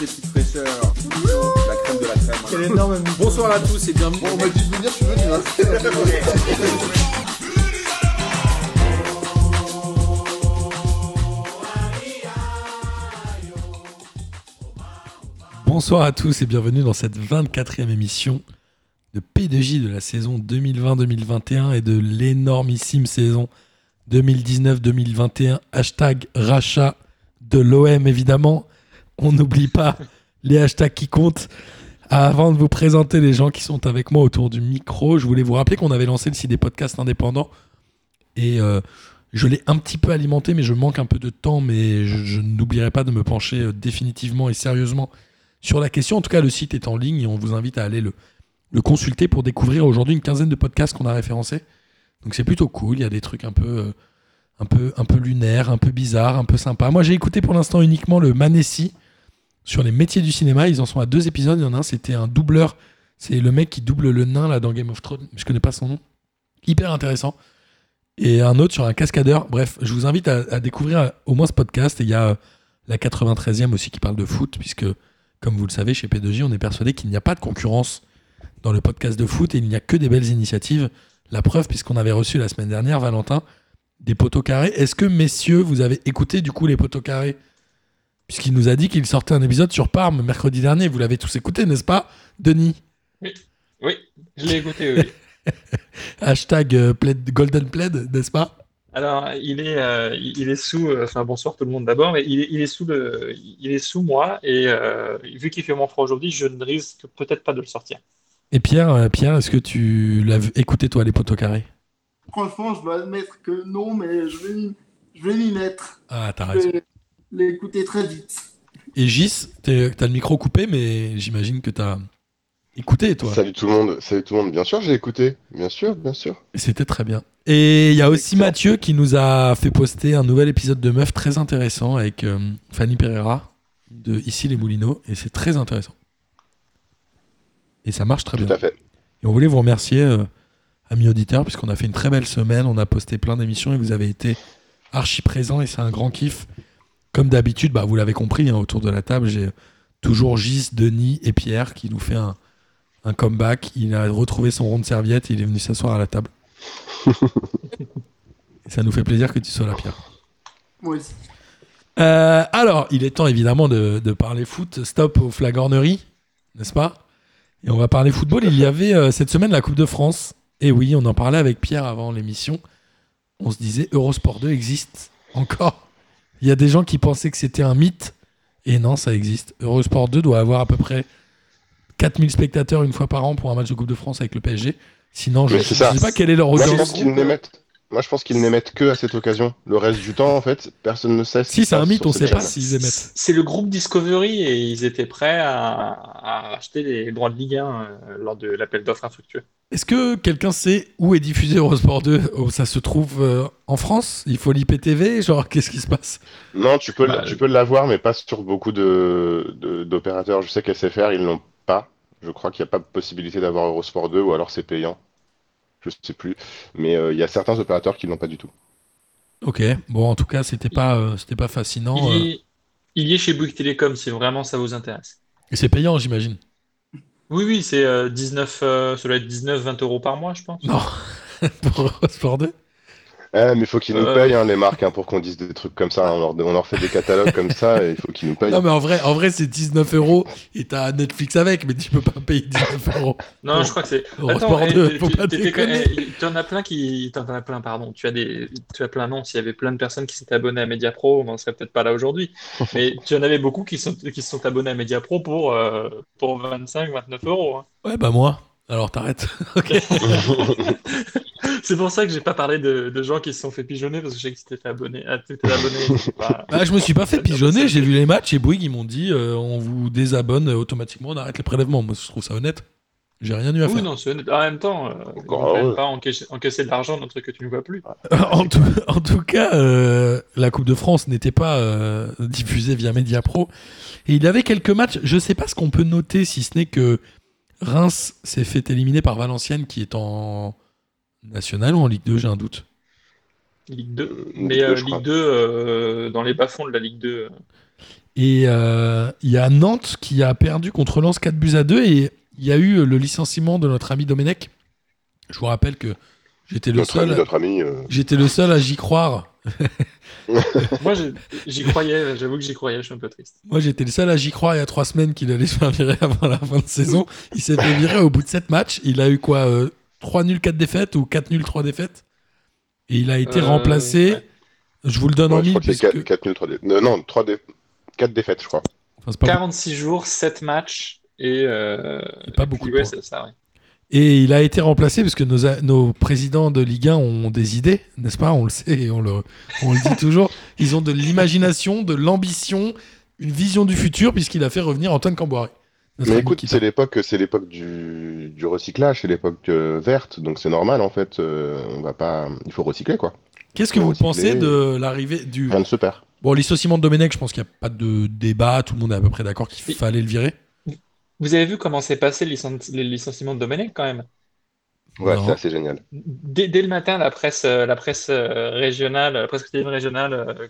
les petites fraîcheurs. La crème de la crème. Quel énorme Bonsoir à tous et bienvenue. Bon, on m'a dit de venir, je suis venu. Hein. Bonsoir à tous et bienvenue dans cette 24e émission de P2J de la saison 2020-2021 et de l'énormissime saison 2019-2021. Hashtag rachat de l'OM évidemment. On n'oublie pas les hashtags qui comptent. Avant de vous présenter les gens qui sont avec moi autour du micro, je voulais vous rappeler qu'on avait lancé le site des podcasts indépendants et euh, je l'ai un petit peu alimenté, mais je manque un peu de temps, mais je, n'oublierai pas de me pencher euh, définitivement et sérieusement sur la question. En tout cas, le site est en ligne et on vous invite à aller le, le consulter pour découvrir aujourd'hui une quinzaine de podcasts qu'on a référencés. Donc c'est plutôt cool. Il y a des trucs un peu, euh, un peu, un peu lunaires, un peu bizarres, un peu sympas. Moi, j'ai écouté pour l'instant uniquement le Manessi sur les métiers du cinéma. Ils en sont à deux épisodes. Il y en a un, c'était un doubleur. C'est le mec qui double le nain là dans Game of Thrones. Je connais pas son nom. Hyper intéressant. Et un autre sur un cascadeur. Bref, je vous invite à, découvrir au moins ce podcast. Et il y a euh, la 93e aussi qui parle de foot, puisque, comme vous le savez, chez P2J, on est persuadé qu'il n'y a pas de concurrence dans le podcast de foot et il n'y a que des belles initiatives. La preuve, puisqu'on avait reçu la semaine dernière, Valentin, des poteaux carrés. Est-ce que, messieurs, vous avez écouté du coup les poteaux carrés? Puisqu'il nous a dit qu'il sortait un épisode sur Parme mercredi dernier. Vous l'avez tous écouté, n'est-ce pas, Denis? Oui, je l'ai écouté, oui. Hashtag euh, plaid- Golden Plaid, n'est-ce pas? Alors, il est, euh, il est sous, euh, enfin bonsoir tout le monde d'abord, mais il est, il est sous le, il est sous moi et euh, vu qu'il fait moins froid aujourd'hui, je ne risque peut-être pas de le sortir. Et Pierre, euh, Pierre est-ce que tu l'as écouté, toi, les poteaux carrés? Franchement, je dois admettre que non, mais je vais m'y- je vais m'y mettre. Ah, t'as Je raison. vais l'écouter très vite. Et Gis, t'as le micro coupé, mais j'imagine que t'as écouté, toi. Salut tout le monde, salut tout le monde. Bien sûr, j'ai écouté. Bien sûr, bien sûr. Et C'était très bien. Et il y a aussi Mathieu qui nous a fait poster un nouvel épisode de Meuf très intéressant avec euh, Fanny Pereira de Ici les Moulineaux. Et c'est très intéressant. Et ça marche très Tout bien. à fait. Et on voulait vous remercier, euh, amis auditeurs, puisqu'on a fait une très belle semaine. On a posté plein d'émissions et vous avez été archi présents et c'est un grand kiff. Comme d'habitude, bah, vous l'avez compris, hein, autour de la table, j'ai toujours Gis, Denis et Pierre qui nous fait un, un comeback. Il a retrouvé son rond de serviette et il est venu s'asseoir à la table. ça nous fait plaisir que tu sois là, Pierre. Moi aussi. Euh, alors, il est temps évidemment de, de parler foot. Stop aux flagorneries, n'est-ce pas? Et on va parler football. Il y avait euh, cette semaine la Coupe de France. Et oui, on en parlait avec Pierre avant l'émission. On se disait Eurosport 2 existe encore. Il y a des gens qui pensaient que c'était un mythe. Et non, ça existe. Eurosport 2 doit avoir à peu près 4000 spectateurs une fois par an pour un match de Coupe de France avec le PSG. Sinon, je ne sais pas quelle est leur Moi, je audience. pense qu'ils n'émettent. Moi, je pense qu'ils n'émettent que à cette occasion. Le reste du temps, en fait, personne ne sait. Si c'est un mythe, on cette sait pas s'ils émettent. C'est le groupe Discovery et ils étaient prêts à, à acheter les droits de Ligue 1 euh, lors de l'appel d'offres infructueux. Est-ce que quelqu'un sait où est diffusé Eurosport 2 Oh, Ça se trouve euh, en France? Il faut l'IPTV Genre, qu'est-ce qui se passe? Non, tu peux, Bah, tu peux l'avoir, mais pas sur beaucoup de de- d'opérateurs. Je sais qu'SFR, ils l'ont pas. Je crois qu'il n'y a pas de possibilité d'avoir Eurosport 2 ou alors c'est payant. Je sais plus. Mais euh, il y a certains opérateurs qui l'ont pas du tout. Ok, bon, en tout cas, c'était pas, euh, c'était pas fascinant. Il euh, y, est, il y est chez Bouygues Télécom si vraiment ça vous intéresse. et c'est payant, j'imagine. Oui, oui, c'est euh, 19, euh, ça doit être 19-20 euros par mois, je pense. Non, pour Eurosport 2 Eh, mais il faut qu'ils nous Euh. payent, hein, les marques, hein, pour qu'on dise des trucs comme ça. hein. On leur, on leur fait des catalogues comme ça et il faut qu'ils nous payent. Non, mais en vrai, en vrai c'est 19 euros et t'as Netflix avec, mais tu peux pas payer 19 euros. Non, Bon. je crois que c'est. Attends, 2, eh, faut tu- eh, T'en as plein qui. T'en as plein, pardon. Tu as des. Tu as plein, non. S'il y avait plein de personnes qui s'étaient abonnées à Mediapro, on n'en serait peut-être pas là aujourd'hui. Mais tu en avais beaucoup qui sont, qui se sont abonnés à Mediapro pour, euh, pour 25, 29 euros. hein. Ouais, bah moi. Alors t'arrêtes. C'est pour ça que j'ai pas parlé de, de gens qui se sont fait pigeonner parce que je sais que c'était fait abonné. Ah, t'étais abonné. pas- Bah, je me suis pas fait pigeonner, j'ai vu les matchs et Bouygues, ils m'ont dit euh, on vous désabonne euh, automatiquement, on arrête les prélèvements. Moi, je trouve ça honnête. J'ai rien eu à Oui, faire. non, c'est honnête. En même temps, euh, même heureux. pas encaisser, encaisser de l'argent d'un truc que tu ne vois plus. en, tout, en tout cas, euh, la Coupe de France n'était pas euh, diffusée via Mediapro. Et il y avait quelques matchs. Je sais pas ce qu'on peut noter, si ce n'est que Reims s'est fait éliminer par Valenciennes, qui est en national ou en Ligue 2, j'ai un doute. Ligue 2. Euh, Mais Ligue 2, euh. Ligue 2, euh, dans les bas-fonds de la Ligue 2. euh, Et euh, il y a Nantes qui a perdu contre Lens 4 buts à 2 et il y a eu le licenciement de notre ami Domenech. Je vous rappelle que j'étais le ami, seul, ami euh, j'étais le seul à j'y croire. Moi, j'y croyais, j'avoue que j'y croyais, je suis un peu triste. Moi, j'étais le seul à j'y croire il y a trois semaines qu'il allait se faire virer avant la fin de saison. Il s'est fait virer au bout de sept matchs. Il a eu quoi 3 nuls, 4 défaites ou 4 nuls, 3 défaites? Et il a été Euh, remplacé. ouais. Je vous le donne ouais, en mille. puisque- 4, 3 défaites. Non, 3 dé... 4 défaites, je crois. enfin, pas 46 jours, 7 matchs et. euh, Et pas et beaucoup puis, de ouais, ça, ouais. Et il a été remplacé parce que nos, nos présidents de Ligue 1 ont des idées, n'est-ce pas? On le sait et on le, on le dit toujours. Ils ont de l'imagination, de l'ambition, une vision du futur, puisqu'il a fait revenir Antoine Camboiré. Mais écoute, c'est l'époque, c'est l'époque du, du recyclage, c'est l'époque euh, verte, donc c'est normal en fait. euh, on va pas, il faut recycler quoi. Qu'est-ce que vous recycler. pensez de l'arrivée du. Rien ne se perd. Bon, licenciement de Domenech, je pense qu'il n'y a pas de débat, tout le monde est à peu près d'accord qu'il fallait le virer. Vous avez vu comment s'est passé le, licen- le licenciement de Domenech quand même? Ouais, Non. c'est assez génial. Dès, dès le matin, la presse, euh, la presse euh, régionale, la presse quotidienne régionale euh,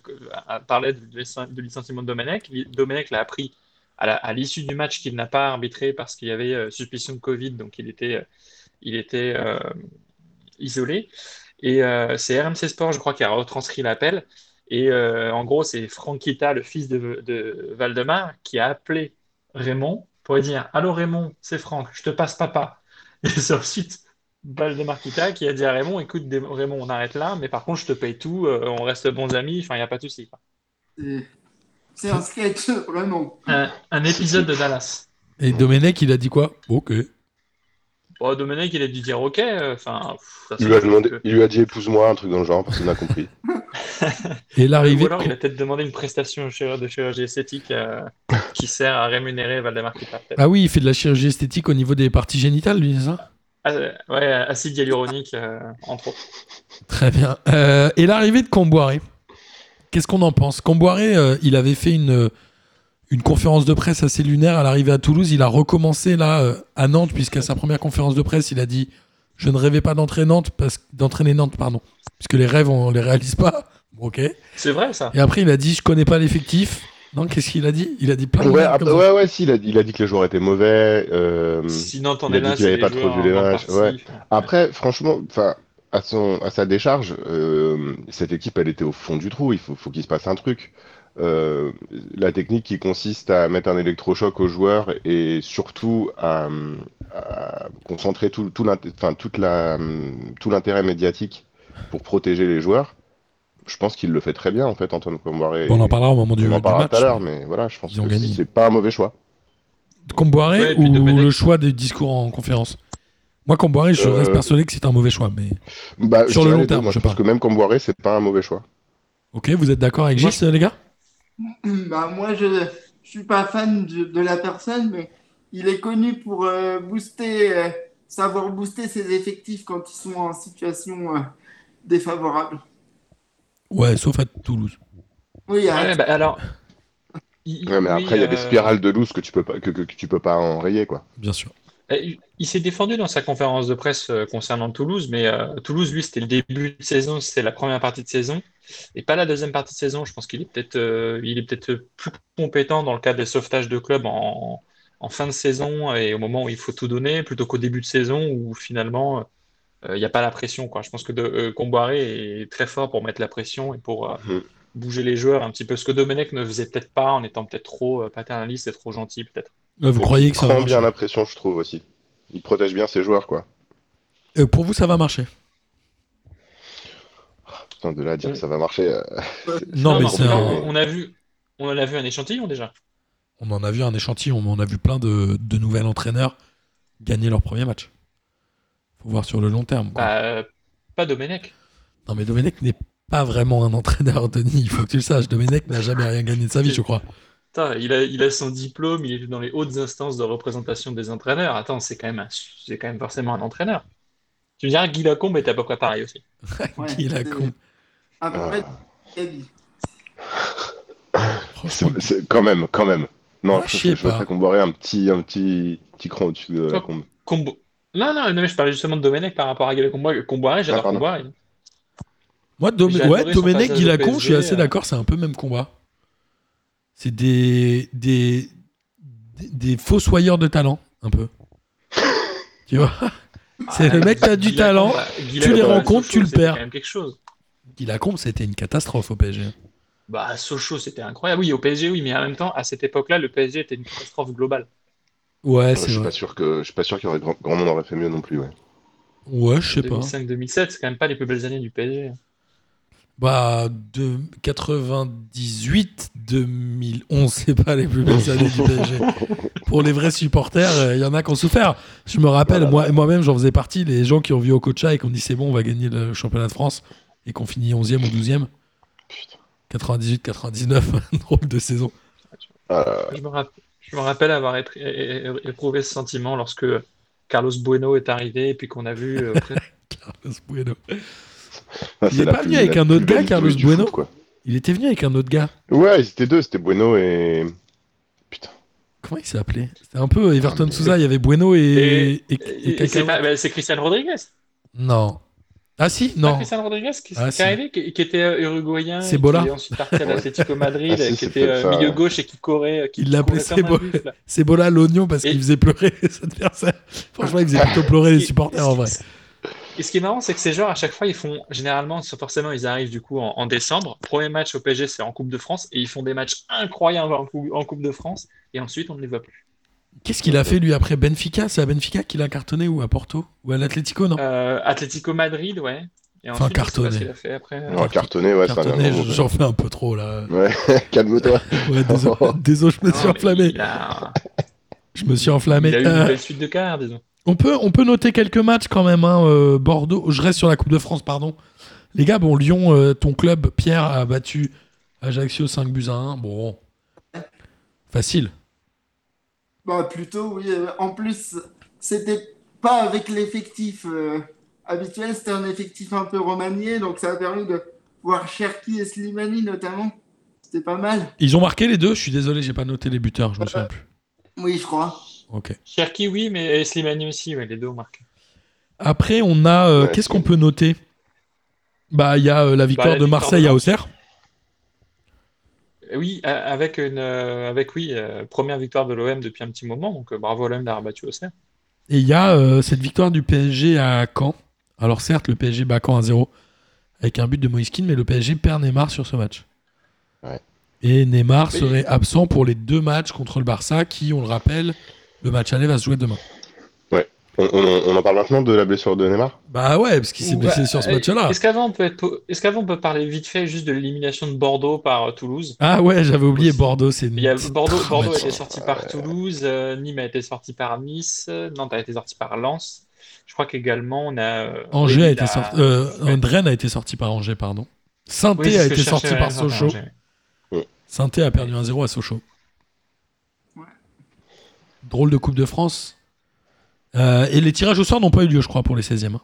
parlait de licenciement de Domenech. Domenech l'a appris à l'issue du match qu'il n'a pas arbitré parce qu'il y avait euh, suspicion de Covid, donc il était, euh, il était euh, isolé. Et euh, c'est RMC Sport, je crois, qui a retranscrit l'appel. Et euh, en gros, c'est Franquita, le fils de, de Valdemar, qui a appelé Raymond pour lui dire Allô Raymond, c'est Franck, je te passe papa. Et c'est ensuite Valdemar Kita qui a dit à Raymond Écoute, Raymond, on arrête là, mais par contre, je te paye tout, euh, on reste bons amis, enfin, il n'y a pas de souci. C'est- un sketch, vraiment. Un, un épisode de Dallas. Et Domenech, il a dit quoi? Ok. Bon, Domenech, il a dû dire Ok, euh, enfin. pff, Il lui a demandé, il lui a dit épouse-moi, un truc dans le genre, personne n'a compris. Et Ou l'arrivée. alors, il a peut-être demandé une prestation de chirurgie, esthétique euh, qui sert à rémunérer Valdemar. Ah oui, il fait de la chirurgie esthétique au niveau des parties génitales, lui, c'est ça? Ah, euh, ouais, acide hyaluronique, euh, entre autres. Très bien. Euh, et l'arrivée de Comboiré, qu'est-ce qu'on en pense? Comboiré, il avait fait une, une conférence de presse assez lunaire à l'arrivée à Toulouse. Il a recommencé là à Nantes, puisqu'à sa première conférence de presse, il a dit Je ne rêvais pas d'entraîner Nantes, parce, d'entraîner Nantes, pardon, puisque les rêves, on les réalise pas. Ok. Et C'est vrai, ça. après, il a dit Je connais pas l'effectif. Non, qu'est-ce qu'il a dit? Il a dit plein de Ouais, après- ouais, ouais, si, il a, il a dit que les joueurs étaient mauvais. euh, Sinon, t'en il a es dit là, c'est avait pas trop vu les matchs. Après, franchement, enfin, à son, à sa décharge, euh, cette équipe, elle était au fond du trou. Il faut, faut qu'il se passe un truc. Euh, la technique qui consiste à mettre un électrochoc aux joueurs et surtout à, à concentrer tout, l'intérêt médiatique pour protéger les joueurs. Je pense qu'il le fait très bien, en fait, Antoine Comboiré. Bon, on en parlera au moment du, On en du parlera match. tout à l'heure, mais voilà, je pense que c'est pas un mauvais choix. Comboiré Ouais, ou le choix des discours en conférence? Moi, Comboiré, je Euh, reste persuadé que c'est un mauvais choix. Mais Bah, Sur le long terme, moi, je je pense parle. que même Comboiré, c'est pas un mauvais choix. ok, vous êtes d'accord avec Moi, Gilles, les gars? Bah, moi, je je suis pas fan de, de la personne, mais il est connu pour euh, booster, euh, savoir booster ses effectifs quand ils sont en situation euh, défavorable. Ouais, sauf à Toulouse. Oui, Ouais, euh, bah, alors. il- Ouais, mais après, il y a des spirales de loose que tu peux pas, que, que- que tu peux pas enrayer, quoi. Bien sûr. Euh, Il s'est défendu dans sa conférence de presse euh, concernant Toulouse, mais euh, Toulouse, lui, c'était le début de saison, c'était la première partie de saison, et pas la deuxième partie de saison. Je pense qu'il est peut-être euh, il est peut-être plus compétent dans le cadre des sauvetages de club en, en fin de saison et au moment où il faut tout donner, plutôt qu'au début de saison où finalement euh, il n'y a pas la pression, quoi. Je pense que Comboiré est très fort pour mettre la pression et pour Mhm. bouger les joueurs un petit peu, ce que Domenech ne faisait peut-être pas en étant peut-être trop paternaliste et trop gentil, peut-être. Vous Donc, croyez il que ça va prend bien marcher la pression, je trouve aussi. Il protège bien ses joueurs, quoi. Euh, Pour vous, ça va marcher Putain, de là à dire que ça va marcher. euh, Non, mais c'est un- on, on a vu, on en a vu un échantillon déjà. On en a vu un échantillon, mais on a vu plein de, de nouvel entraîneurs gagner leur premier match. Faut voir sur le long terme. quoi. Bah, euh, pas Domenech. Non, mais Domenech n'est pas vraiment un entraîneur, Denis. Il faut que tu le saches. Domenech n'a jamais rien gagné de sa vie, je crois. Il a, il a son diplôme, il est dans les hautes instances de représentation des entraîneurs. Attends, c'est quand même, un- c'est quand même forcément un entraîneur. Tu me diras, Guy Lacombe est à peu près pareil aussi. ouais, c'est con. à peu Ah. près Eddie. Franchement, c'est- c'est- quand même, quand même. Non, Ah, je, je sais je, voudrais qu'on boirait un petit, un petit, petit cran au-dessus de la combe. Combo... Non, non, non, mais je parlais justement de Domenech par rapport à Guy Lacombe. Comboiré, Ah, j'adore pardon. Comboiré. Moi, Dom- ouais, Domenech, Guy Lacombe, je suis assez euh. d'accord. C'est un peu même combat. C'est des, des, des, des fossoyeurs de talent, un peu. tu vois? C'est le mec qui a du talent, bah, tu les rencontres, Sochaux, tu le perds. quand même quelque chose. C'était une catastrophe au PSG. Bah, à Sochaux, c'était incroyable. Oui, au PSG, oui, mais en même temps, à cette époque-là, le PSG était une catastrophe globale. Ouais, je c'est suis vrai. pas sûr que je suis pas sûr qu'il y aurait grand, grand monde aurait fait mieux non plus. Ouais. Ouais, je sais pas. 2005-2007, c'est quand même pas les plus belles années du PSG. Bah, de 98, 2011, c'est pas les plus belles années du PSG. Pour les vrais supporters, il y en a qui ont souffert. Je me rappelle, Voilà. moi, moi-même, j'en faisais partie, les gens qui ont vu Okocha et qui ont dit c'est bon, on va gagner le championnat de France et qu'on finit 11e ou 12e. Putain. 98, 99, drôle de saison. Euh, Je me, rapp- je me rappelle avoir épr- é- é- éprouvé ce sentiment lorsque Carlos Bueno est arrivé et puis qu'on a vu euh, Carlos Bueno. Ah, Il est la pas venu avec un autre gars, Carlos Bueno foot, quoi. Il était venu avec un autre gars. Ouais, ils étaient deux, c'était Bueno et. Putain. Comment il s'appelait? C'était un peu Everton Ah, Souza, il y avait Bueno et, Et- et, et et- et Cacao. c'est pas- bah, Rodriguez. Non. Ah si, non. Cristiano Rodriguez qui, Ah, si. est arrivé, qui, qui était euh, uruguayen, C'est et Bola. qui est ensuite parti à l'Atlético Madrid, Ah, si, qui était euh, ça, milieu gauche et qui courait. Qui Il l'appelait courait comme un Cebo- buffle. C'est Bola l'oignon parce Et- qu'il faisait pleurer ses adversaires. Franchement, il faisait plutôt pleurer les supporters en vrai. Et ce qui est marrant, c'est que ces joueurs, à chaque fois, ils font généralement, forcément, ils arrivent du coup en, en décembre. Premier match au PSG, c'est en Coupe de France, et ils font des matchs incroyables en, Coupe- en Coupe de France, et ensuite, on ne les voit plus. Qu'est-ce qu'il a fait lui après Benfica? C'est à Benfica qu'il a cartonné ou à Porto? Ou à l'Atlético, non? Euh, Atlético Madrid, ouais. Et Enfin, ensuite, cartonné. qu'il a fait après. Non, cartonné, ouais, Cartonné, j'en fais un peu trop là. Ouais, calme-toi. Ouais, désolé, désolé, je me suis Non, enflammé. Il a, Je me suis enflammé. il a eu une Euh, belle suite de carrière, disons. On, peut, on peut noter quelques matchs quand même. hein, euh, Bordeaux, je reste sur la Coupe de France, pardon. Les gars, bon, Lyon, euh, ton club, Pierre, a battu Ajaccio 5 buts à 1. Bon, facile. Bah, plutôt, oui. Euh, En plus, c'était pas avec l'effectif euh, habituel, c'était un effectif un peu remanié, donc ça a permis de voir Cherki et Slimani notamment. C'était pas mal. Ils ont marqué les deux. Je suis désolé, j'ai pas noté les buteurs, je me souviens plus. Oui, je crois. Ok. Cherki, oui, mais et Slimani aussi, ouais, les deux ont marqué. Après, on a. euh, Ouais, Qu'est-ce qu'on peut noter? Bah, il y a euh, la victoire la de victoire Marseille à. Auxerre. Euh, Oui, avec une, euh, avec oui, euh, première victoire de l'OM depuis un petit moment, donc euh, bravo à l'OM d'avoir battu Auxerre. Et il y a euh, cette victoire du PSG à Caen. Alors, certes, le PSG bat Caen à 0 avec un but de Moïse Kean, mais le PSG perd Neymar sur ce match. Ouais. Et Neymar Mais- serait absent pour les deux matchs contre le Barça, qui, on le rappelle, le match aller va se jouer demain. On, on- on en parle maintenant de la blessure de Neymar? Bah ouais, parce qu'il s'est blessé sur ce match-là. Est-ce qu'avant on peut être, est-ce qu'avant on peut parler vite fait juste de l'élimination de Bordeaux par euh, Toulouse? Ah ouais, j'avais oublié. Bordeaux, c'est Il y a Bordeaux, Bordeaux a été sorti par Toulouse, euh, Nîmes a été sorti par Nice, euh, Nantes a été sorti par Lens. Je crois qu'également on a euh, Angers a été sorti. euh, Rennes a été sorti par Angers, pardon. saint Oui, c'est a été sorti par Sochaux. Angers. saint a perdu 1-0 à Sochaux. Drôle de Coupe de France. Euh, et les tirages au sort n'ont pas eu lieu, je crois, pour les 16e. hein.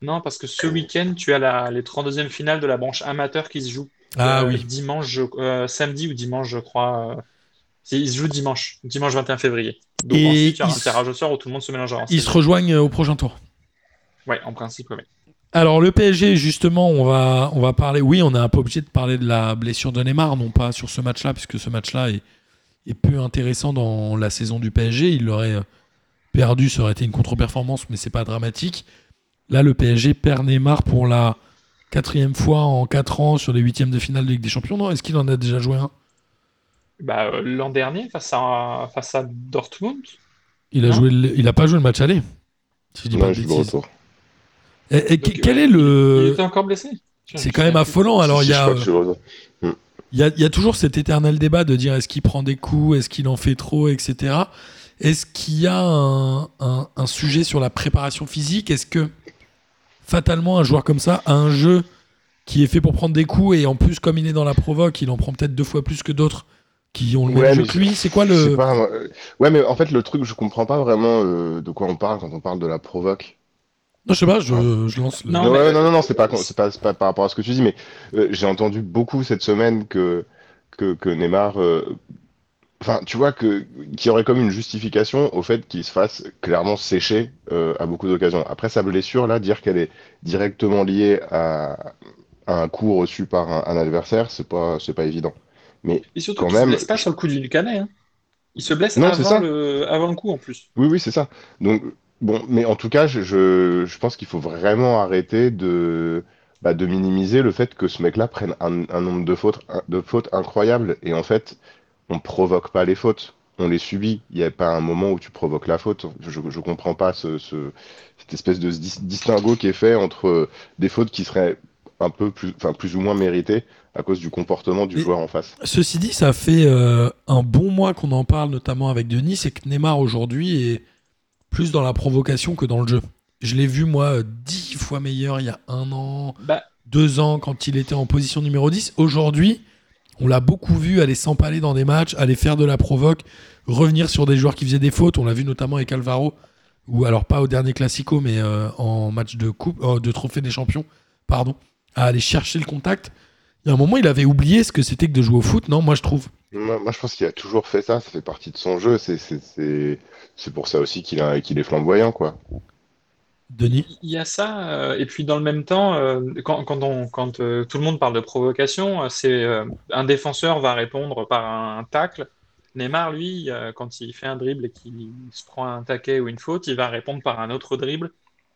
Non, parce que ce week-end, tu as la, les 32e finales de la branche amateur qui se jouent Ah euh, oui. dimanche, euh, samedi ou dimanche, je crois. Ils se jouent dimanche, dimanche 21 février. Donc Et ensuite, il y un tirage au sort où tout le monde se mélangera. Ils se rejoignent au prochain tour. Ouais, en principe, ouais. Alors le PSG, justement, on va, on va parler. Oui, on n'est un peu obligé de parler de la blessure de Neymar, non pas sur ce match-là, puisque ce match-là est, est peu intéressant dans la saison du PSG. Il l'aurait euh, perdu, ça aurait été une contre-performance, mais c'est pas dramatique. Là, le PSG perd Neymar pour la quatrième fois en quatre ans sur les huitièmes de finale de Ligue des Champions. Non, est-ce qu'il en a déjà joué un? Bah, euh, l'an dernier, face à, face à Dortmund, Il a Non. joué, le- il a pas joué le match aller. Si je dis pas Non, de je suis de bêtises. retour. Et, et Donc, quel ouais, est il le était encore blessé. C'est quand même affolant. Alors il y a. Il y, a, il y a toujours cet éternel débat de dire est-ce qu'il prend des coups, est-ce qu'il en fait trop, etc. Est-ce qu'il y a un, un- un sujet sur la préparation physique? Est-ce que fatalement un joueur comme ça a un jeu qui est fait pour prendre des coups et en plus comme il est dans la provoque, il en prend peut-être deux fois plus que d'autres qui ont le Ouais, même jeu que lui? C'est quoi le pas, Ouais, mais en fait, le truc, je comprends pas vraiment euh, de quoi on parle quand on parle de la provoque. Non, je sais pas, je, je lance le. Non, Non, mais- ouais, non, non, non, c'est pas, c'est pas, c'est pas par rapport à ce que tu dis, mais euh, j'ai entendu beaucoup cette semaine que, que, que Neymar, euh, enfin, tu vois, que, qu'il y aurait comme une justification au fait qu'il se fasse clairement sécher euh, à beaucoup d'occasions. Après sa blessure, là, dire qu'elle est directement liée à, à un coup reçu par un, un adversaire, c'est pas, c'est pas évident. Et surtout, Quand il se blesse pas sur le coup du canet. Hein. Il se blesse Non, avant le, avant le coup en plus. Oui, oui, c'est ça. Donc, bon, mais en tout cas, je, je, je pense qu'il faut vraiment arrêter de, bah, de minimiser le fait que ce mec-là prenne un, un nombre de fautes, de fautes incroyables. Et en fait, on provoque pas les fautes, on les subit. Il n'y a pas un moment où tu provoques la faute. Je, je comprends pas ce, ce- cette espèce de dis- distinguo qui est fait entre des fautes qui seraient un peu plus, enfin, plus ou moins méritées à cause du comportement du Et- joueur en face. Ceci dit, ça fait euh, un bon mois qu'on en parle, notamment avec Denis, c'est que Neymar aujourd'hui est plus dans la provocation que dans le jeu. Je l'ai vu, moi, dix fois meilleur il y a un an, Bah, deux ans, quand il était en position numéro 10. Aujourd'hui, on l'a beaucoup vu aller s'empaler dans des matchs, aller faire de la provoque, revenir sur des joueurs qui faisaient des fautes. On l'a vu notamment avec Alvaro, ou alors pas au dernier Classico, mais euh, en match de coupe, euh, de trophée des champions, pardon, à aller chercher le contact. Il y a un moment, il avait oublié ce que c'était que de jouer au foot, non Moi, je trouve. Moi, moi, je pense qu'il a toujours fait ça, ça fait partie de son jeu. C'est, c'est, pour ça aussi qu'il est flamboyant, quoi. Denis? Il y a ça, euh, et puis dans le même temps, euh, quand, quand, on- quand euh, tout le monde parle de provocation, euh, c'est euh, un défenseur va répondre par un, tacle. Neymar, lui, euh, quand il fait un dribble et qu'il se prend un taquet ou une faute, il va répondre par un autre dribble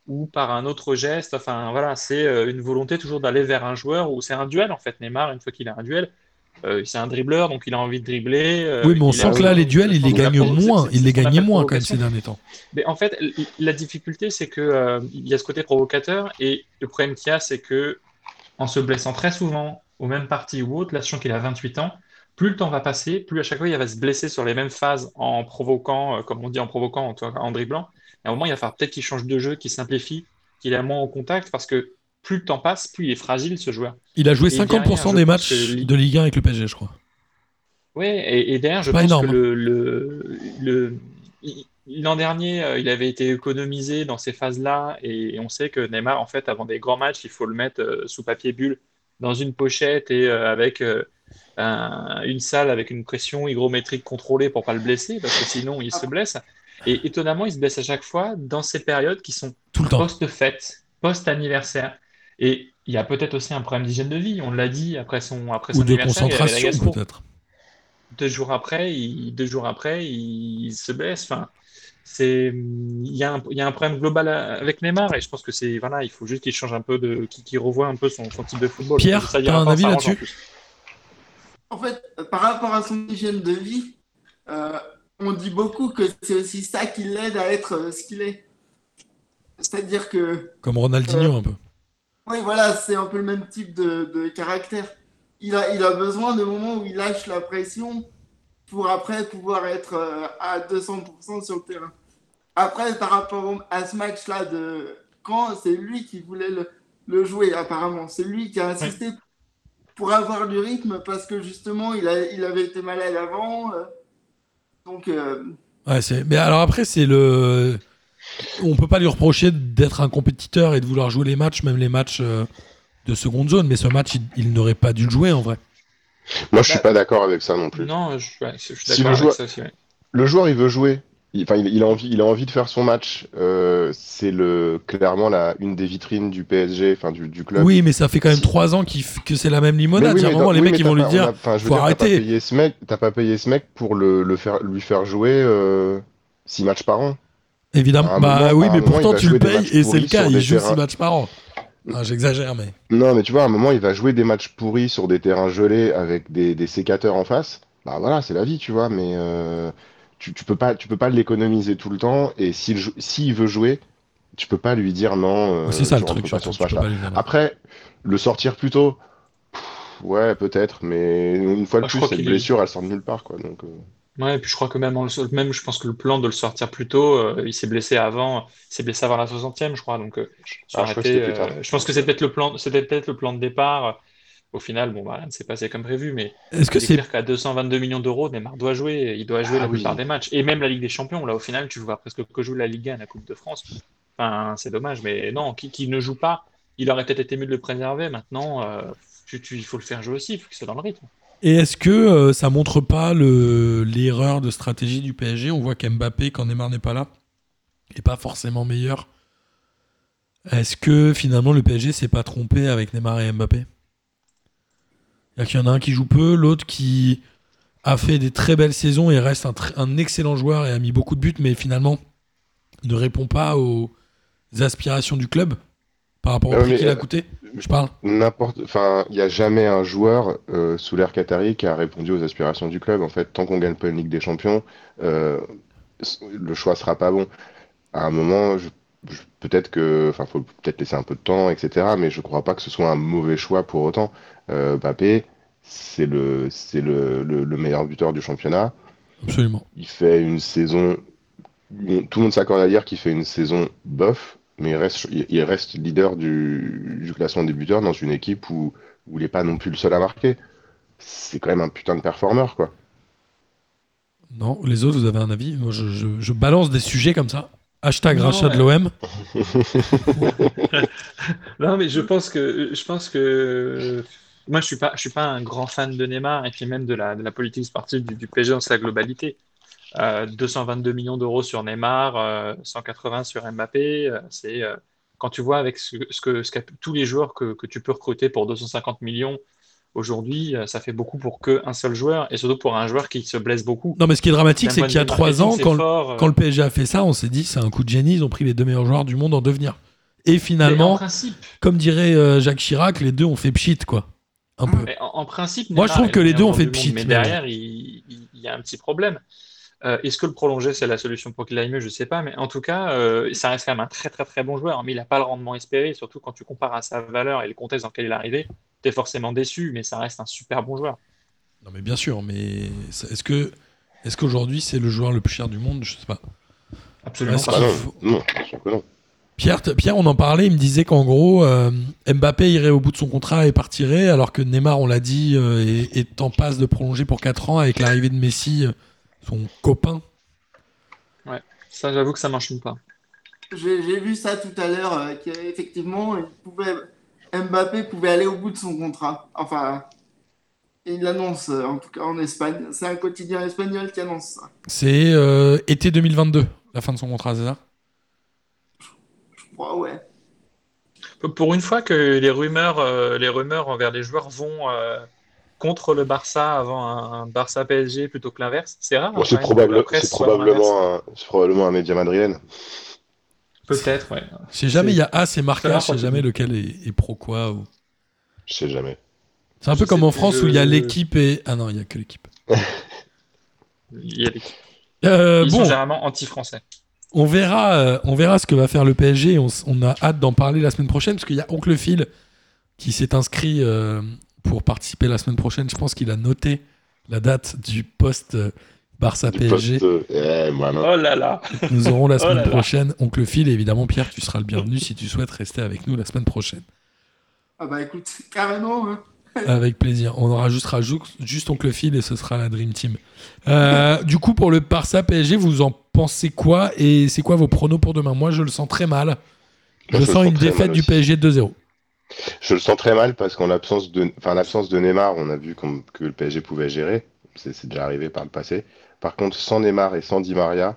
ou par un autre geste. Enfin, voilà, c'est euh, une volonté toujours d'aller vers un joueur ou c'est un duel en fait. Neymar, une fois qu'il a un duel, euh, c'est un dribbleur, donc il a envie de dribbler. euh, Oui, mais on sent a- que là, les duels, il les gagne moins. Il les gagnait moins quand même ces derniers temps. Mais en fait, la difficulté, c'est que euh, il y a ce côté provocateur et le problème qu'il y a, c'est que en se blessant très souvent aux mêmes parties ou autres, là, sachant qu'il a 28 ans, plus le temps va passer, plus à chaque fois il va se blesser sur les mêmes phases en provoquant, euh, comme on dit en provoquant, en, en dribblant. Et à un moment, il va falloir peut-être qu'il change de jeu, qu'il simplifie, qu'il ait moins au contact, parce que plus le temps passe, plus il est fragile ce joueur. Il a joué Et derrière, 50% je des matchs que de Ligue 1 avec le PSG, je crois. Oui, et, et derrière, je Pas pense énorme. que le, le, l'an dernier, euh, il avait été économisé dans ces phases-là, et on sait que Neymar, en fait, avant des grands matchs, il faut le mettre euh, sous papier bulle dans une pochette et euh, avec un- une salle avec une pression hygrométrique contrôlée pour pas le blesser, parce que sinon il se blesse. Et étonnamment, il se blesse à chaque fois dans ces périodes qui sont post-fête, post-anniversaire. Et il y a peut-être aussi un problème d'hygiène de vie, on l'a dit après son, après son Ou de anniversaire, concentration, peut-être. deux jours après, il, deux jours après, il se blesse. Enfin, c'est, il y a un, il y a un problème global avec Neymar et je pense que c'est, voilà, il faut juste qu'il change un peu de, qu'il qu'il revoie un peu son, son type de football. Pierre, Ça ira t'as un avis là-dessus en fait, euh, par rapport à son hygiène de vie, euh, on dit beaucoup que c'est aussi ça qui l'aide à être euh, ce qu'il est. C'est-à-dire que, Comme Ronaldinho, un peu. Oui, voilà, c'est un peu le même type de, de caractère. Il a, il a besoin de moments où il lâche la pression pour après pouvoir être euh, à 200% sur le terrain. Après, par rapport à ce match-là de quand c'est lui qui voulait le, le jouer, apparemment. C'est lui qui a insisté pour avoir du rythme parce que justement, il, a, il avait été malade avant. euh, donc, euh, Ouais, c'est- Mais alors après, c'est le. On peut pas lui reprocher d'être un compétiteur et de vouloir jouer les matchs, même les matchs euh, de seconde zone. Mais ce match, il, il n'aurait pas dû le jouer en vrai. Moi, je suis Bah, pas d'accord avec ça non plus. Non, je, ouais, je suis Si d'accord le avec joueur- ça aussi. ouais. Le joueur, il veut jouer. Il, enfin, il, il a envie, il a envie de faire son match. Euh, c'est le clairement la une des vitrines du PSG, enfin du, du club. Oui, mais ça fait quand même trois ans que c'est la même limonade. oui, a un moment, les oui, mecs, ils vont t'as lui pas- dire a- faut dire, t'as pas payé ce mec, t'as pas payé ce mec pour le, le faire, lui faire jouer euh, six matchs par an. Évidemment. Bah moment- oui, mais moment, pourtant, tu le payes et c'est le cas. Il joue terrains. six matchs par an. Ah, J'exagère, mais. Non, mais tu vois, à un moment, il va jouer des matchs pourris sur des terrains gelés avec des, des sécateurs en face. Bah voilà, c'est la vie, tu vois, mais euh, tu, tu peux pas, tu peux pas l'économiser tout le temps. Et s'il s'il veut jouer, tu peux pas lui dire non. euh, c'est ça le truc. pas sur ce match-là. Après, le sortir plus tôt, pff, ouais, peut-être, mais une fois de plus, cette qu'il est- blessure, elle sort de nulle part, quoi. Donc, euh, Ouais, et puis je crois que même, en le- même je pense que le plan de le sortir plus tôt, euh, il s'est blessé avant, il s'est blessé avant la 60e, je crois. Donc, euh, Ah, je crois que été, c'était plus tard. euh, je pense que c'était peut-être le plan, c'était peut-être le plan de départ. Au final, bon, bah, rien ne s'est passé comme prévu, mais Est-ce que c'est c'est clair qu'à 222 millions d'euros, Neymar doit jouer, il doit jouer Ah la oui. plupart des matchs. Et même la Ligue des Champions, là, au final, tu vois presque que jouer la Ligue 1 et la Coupe de France. Enfin, c'est dommage, mais non, qui, qui ne joue pas, il aurait peut-être été mieux de le préserver. Maintenant, euh, tu, tu- il faut le faire jouer aussi, il faut qu'il soit dans le rythme. Et est-ce que euh, ça montre pas le- l'erreur de stratégie du PSG On voit qu'Mbappé, quand Neymar n'est pas là, est pas forcément meilleur. Est-ce que finalement le PSG s'est pas trompé avec Neymar et Mbappé? Il y en a un qui joue peu, l'autre qui a fait des très belles saisons et reste un excellent joueur et a mis beaucoup de buts, mais finalement ne répond pas aux aspirations du club par rapport au oui, prix qu'il a euh, coûté. Je parle. N'importe, enfin, il n'y a jamais un joueur euh, sous l'ère Qatari qui a répondu aux aspirations du club. En fait, tant qu'on gagne pas une Ligue des Champions, euh, le choix sera pas bon. À un moment, je- je- peut-être que, enfin, faut peut-être laisser un peu de temps, etc. Mais je crois pas que ce soit un mauvais choix pour autant. Euh, Mbappé, c'est le, c'est le, le, le meilleur buteur du championnat. Absolument. Il fait une saison. Tout le monde s'accorde à dire qu'il fait une saison bof, mais il reste, il il reste leader du, du classement des buteurs dans une équipe où, où il n'est pas non plus le seul à marquer. C'est quand même un putain de performeur, quoi. Non, les autres, vous avez un avis? Moi, je, je- je balance des sujets comme ça. Hashtag Non, rachat de l'OM. Non, mais je pense que, je pense que moi, je suis pas, je suis pas un grand fan de Neymar et puis même de la, de la politique sportive du, du PSG dans sa globalité. Euh, 222 millions d'euros sur Neymar, euh, 180 sur Mbappé, euh, c'est euh, quand tu vois avec ce, ce que, ce tous les joueurs que, que tu peux recruter pour 250 millions aujourd'hui, euh, ça fait beaucoup pour qu'un seul joueur et surtout pour un joueur qui se blesse beaucoup. Non, mais ce qui est dramatique, c'est qu'il y a trois ans, quand, fort, euh, quand le PSG a fait ça, on s'est dit c'est un coup de génie, ils ont pris les deux meilleurs joueurs du monde en devenir. Et finalement, principe, comme dirait euh, Jacques Chirac, les deux ont fait pchit, quoi. Un peu. Mais en, en principe, Moi, je trouve que le les deux ont fait pchit, monde, Mais mais derrière, il, il- il y a un petit problème. Euh, Est-ce que le prolonger, c'est la solution pour qu'il aille mieux? Je sais pas. Mais en tout cas, euh, ça reste quand même un très très très bon joueur. Mais il n'a pas le rendement espéré. Surtout quand tu compares à sa valeur et le contexte dans lequel il est arrivé, tu es forcément déçu. Mais ça reste un super bon joueur. Non, mais bien sûr, mais est-ce que est-ce qu'aujourd'hui c'est le joueur le plus cher du monde? Je sais pas. Absolument pas. Ah non, faut- non, bien sûr que non. Pierre, Pierre, on en parlait, il me disait qu'en gros, euh, Mbappé irait au bout de son contrat et partirait, alors que Neymar, on l'a dit, euh, est, est en passe de prolonger pour 4 ans avec l'arrivée de Messi, euh, son copain. Ça, j'avoue que ça m'enchaîne pas. J'ai j'ai vu ça tout à l'heure, euh, qu'effectivement, il pouvait, Mbappé pouvait aller au bout de son contrat. Enfin, il l'annonce, euh, en tout cas en Espagne. C'est un quotidien espagnol qui annonce ça. C'est euh, été 2022, la fin de son contrat, c'est ça? Je crois, ouais. Pour une fois que les rumeurs, euh, les rumeurs envers les joueurs vont euh, contre le Barça avant un, un Barça PSG plutôt que l'inverse, c'est rare. Bon, hein, c'est probable- probablement, un- probablement un média madrilène. Peut-être, ouais. Je sais jamais, il y a A, c'est c'est marqué, rare je sais jamais lequel est, est pro quoi. Ou... Je sais jamais. C'est un Je peu comme en France où il y a l'équipe et... Ah non, il y a que l'équipe. Il y a des- Euh, Ils bon, sont généralement anti-français. On verra, euh, on verra ce que va faire le PSG. On a hâte d'en parler la semaine prochaine parce qu'il y a Oncle Phil qui s'est inscrit euh, pour participer la semaine prochaine. Je pense qu'il a noté la date du post euh, Barça Du PSG. poste, euh, eh. Oh là là Nous aurons la Oh semaine là là. prochaine Oncle Phil et évidemment Pierre, tu seras le bienvenu si tu souhaites rester avec nous la semaine prochaine. Ah bah écoute, carrément, hein. Avec plaisir. On ju- juste Oncle Phil et ce sera la Dream Team. Euh, du coup, pour le Barça PSG, vous en pensez quoi? Et c'est quoi vos pronos pour demain? Moi, je le sens très mal. Je sens sens une défaite du. PSG 2-0. Je le sens très mal parce qu'en l'absence de, enfin, l'absence de Neymar, on a vu que le PSG pouvait gérer. C'est déjà arrivé par le passé. Par contre, sans Neymar et sans Di Maria,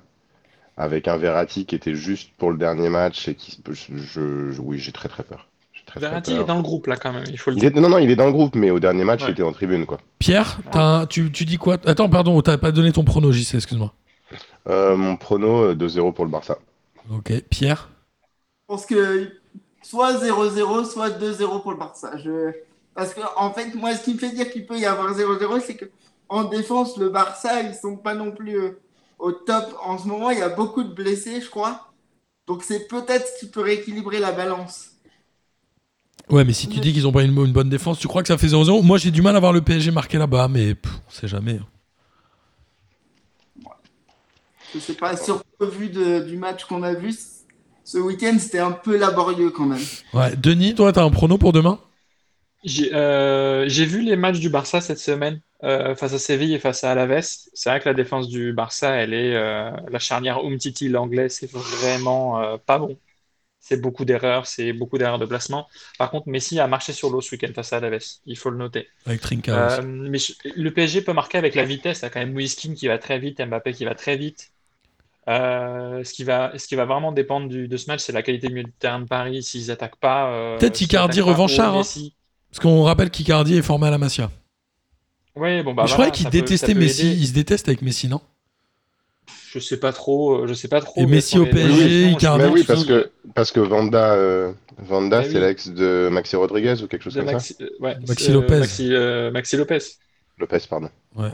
avec un Verratti qui était juste pour le dernier match et qui, je, oui, j'ai très très peur. J'ai très, très Verratti peur. est dans le groupe là quand même, il faut le Il dire. est, non, non, il est dans le groupe, mais au dernier match, Ouais. il était en tribune, quoi. Pierre, un- tu, tu dis quoi? Attends, pardon, t'as pas donné ton prono, JC, excuse-moi. Euh, mon prono, euh, 2-0 pour le Barça. Ok, Pierre? Je pense que soit 0-0, soit 2-0 pour le Barça. Je... Parce que, en fait, moi, ce qui me fait dire qu'il peut y avoir 0-0, c'est que en défense, le Barça, ils sont pas non plus euh, au top en ce moment. Il y a beaucoup de blessés, je crois. Donc, c'est peut-être ce qui peut rééquilibrer la balance. Ouais, mais si tu dis qu'ils ont pas une, une bonne défense, tu crois que ça fait 0-0 Moi, j'ai du mal à voir le PSG marqué là-bas, mais pff, on sait jamais. hein. Je sais pas, sur le vu de- du match qu'on a vu ce week-end, c'était un peu laborieux quand même. Ouais, Denis, toi, t'as un prono pour demain? J'ai euh, j'ai vu les matchs du Barça cette semaine euh, face à Séville et face à Alaves. C'est vrai que la défense du Barça, elle est euh, la charnière Umtiti, l'anglais, c'est vraiment euh, pas bon. C'est beaucoup d'erreurs, c'est beaucoup d'erreurs de placement. Par contre, Messi a marché sur l'eau ce week-end face à Alaves, il faut le noter. Avec Trinka aussi. Euh, mais je- le PSG peut marquer avec la vitesse. Il y a quand même Moiskin qui va très vite, Mbappé qui va très vite. Euh, ce qui va, ce qui va vraiment dépendre du- de ce match, c'est la qualité du milieu de terrain de Paris. S'ils attaquent pas, euh, Peut-être Icardi revanchard, hein. Parce qu'on rappelle qu'Icardi est formé à la Masia. Ouais, bon, bah, Mais je voilà, croyais qu'il détestait peut Messi. aider. Il se déteste avec Messi, non? Je sais pas trop, euh, je sais pas trop. Et Messi au PSG, Icardi, Mais oui, parce que, parce que Vanda, euh, Vanda Eh c'est oui. l'ex de Maxi Rodriguez ou quelque chose de comme ça? Maxi, euh, ouais, Maxi euh, Lopez. Maxi, euh, Maxi Lopez. Lopez, pardon. Oui,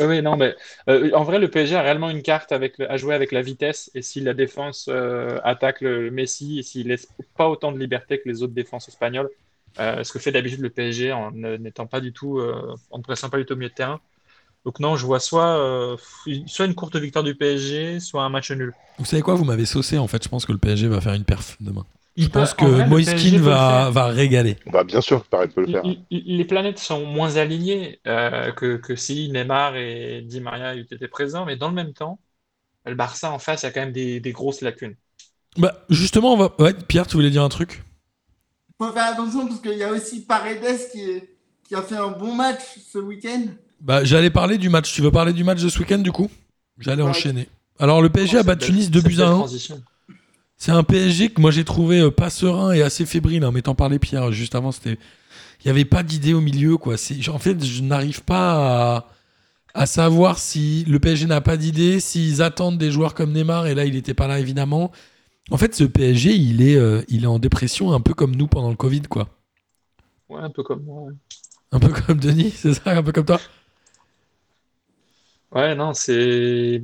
oui, non, mais euh, en vrai, le PSG a réellement une carte à jouer avec la vitesse. Et si la défense euh, attaque le Messi et s'il laisse pas autant de liberté que les autres défenses espagnoles, euh, ce que fait d'habitude le PSG en n'étant pas du tout, en pressant pas du tout au milieu de terrain. Donc non, je vois soit, soit une courte victoire du PSG, soit un match nul. Vous savez quoi? Vous m'avez saucé. En fait, je pense que le PSG va faire une perf demain. Je Il pense en que vrai, va, va régaler. Bah, bien sûr que Paris peut le faire. Les planètes sont moins alignées euh, que, que si Neymar et Di Maria été présents, mais dans le même temps, le Barça en face, il y a quand même des, des grosses lacunes. Bah, justement, on va. Ouais, Pierre, tu voulais dire un truc? Faut faire attention parce qu'il y a aussi Paredes qui, est- qui a fait un bon match ce week-end. Bah, j'allais parler du match. Tu veux parler du match de ce week-end, du coup? J'allais Ouais. enchaîner. Alors, le PSG a battu Nice 2 cette buts à belle 1. transition. C'est un PSG que moi j'ai trouvé euh, pas serein et assez fébrile, en m'étant parlé Pierre juste avant. C'était, il y avait pas d'idée au milieu quoi. En fait, je n'arrive pas à, à savoir si le PSG n'a pas d'idée, s'ils attendent des joueurs comme Neymar et là il n'était pas là évidemment. En fait, ce PSG il est, euh, il est en dépression un peu comme nous pendant le Covid quoi. Ouais, un peu comme moi. ouais. Un peu comme Denis, c'est ça, un peu comme toi. Ouais, non, c'est.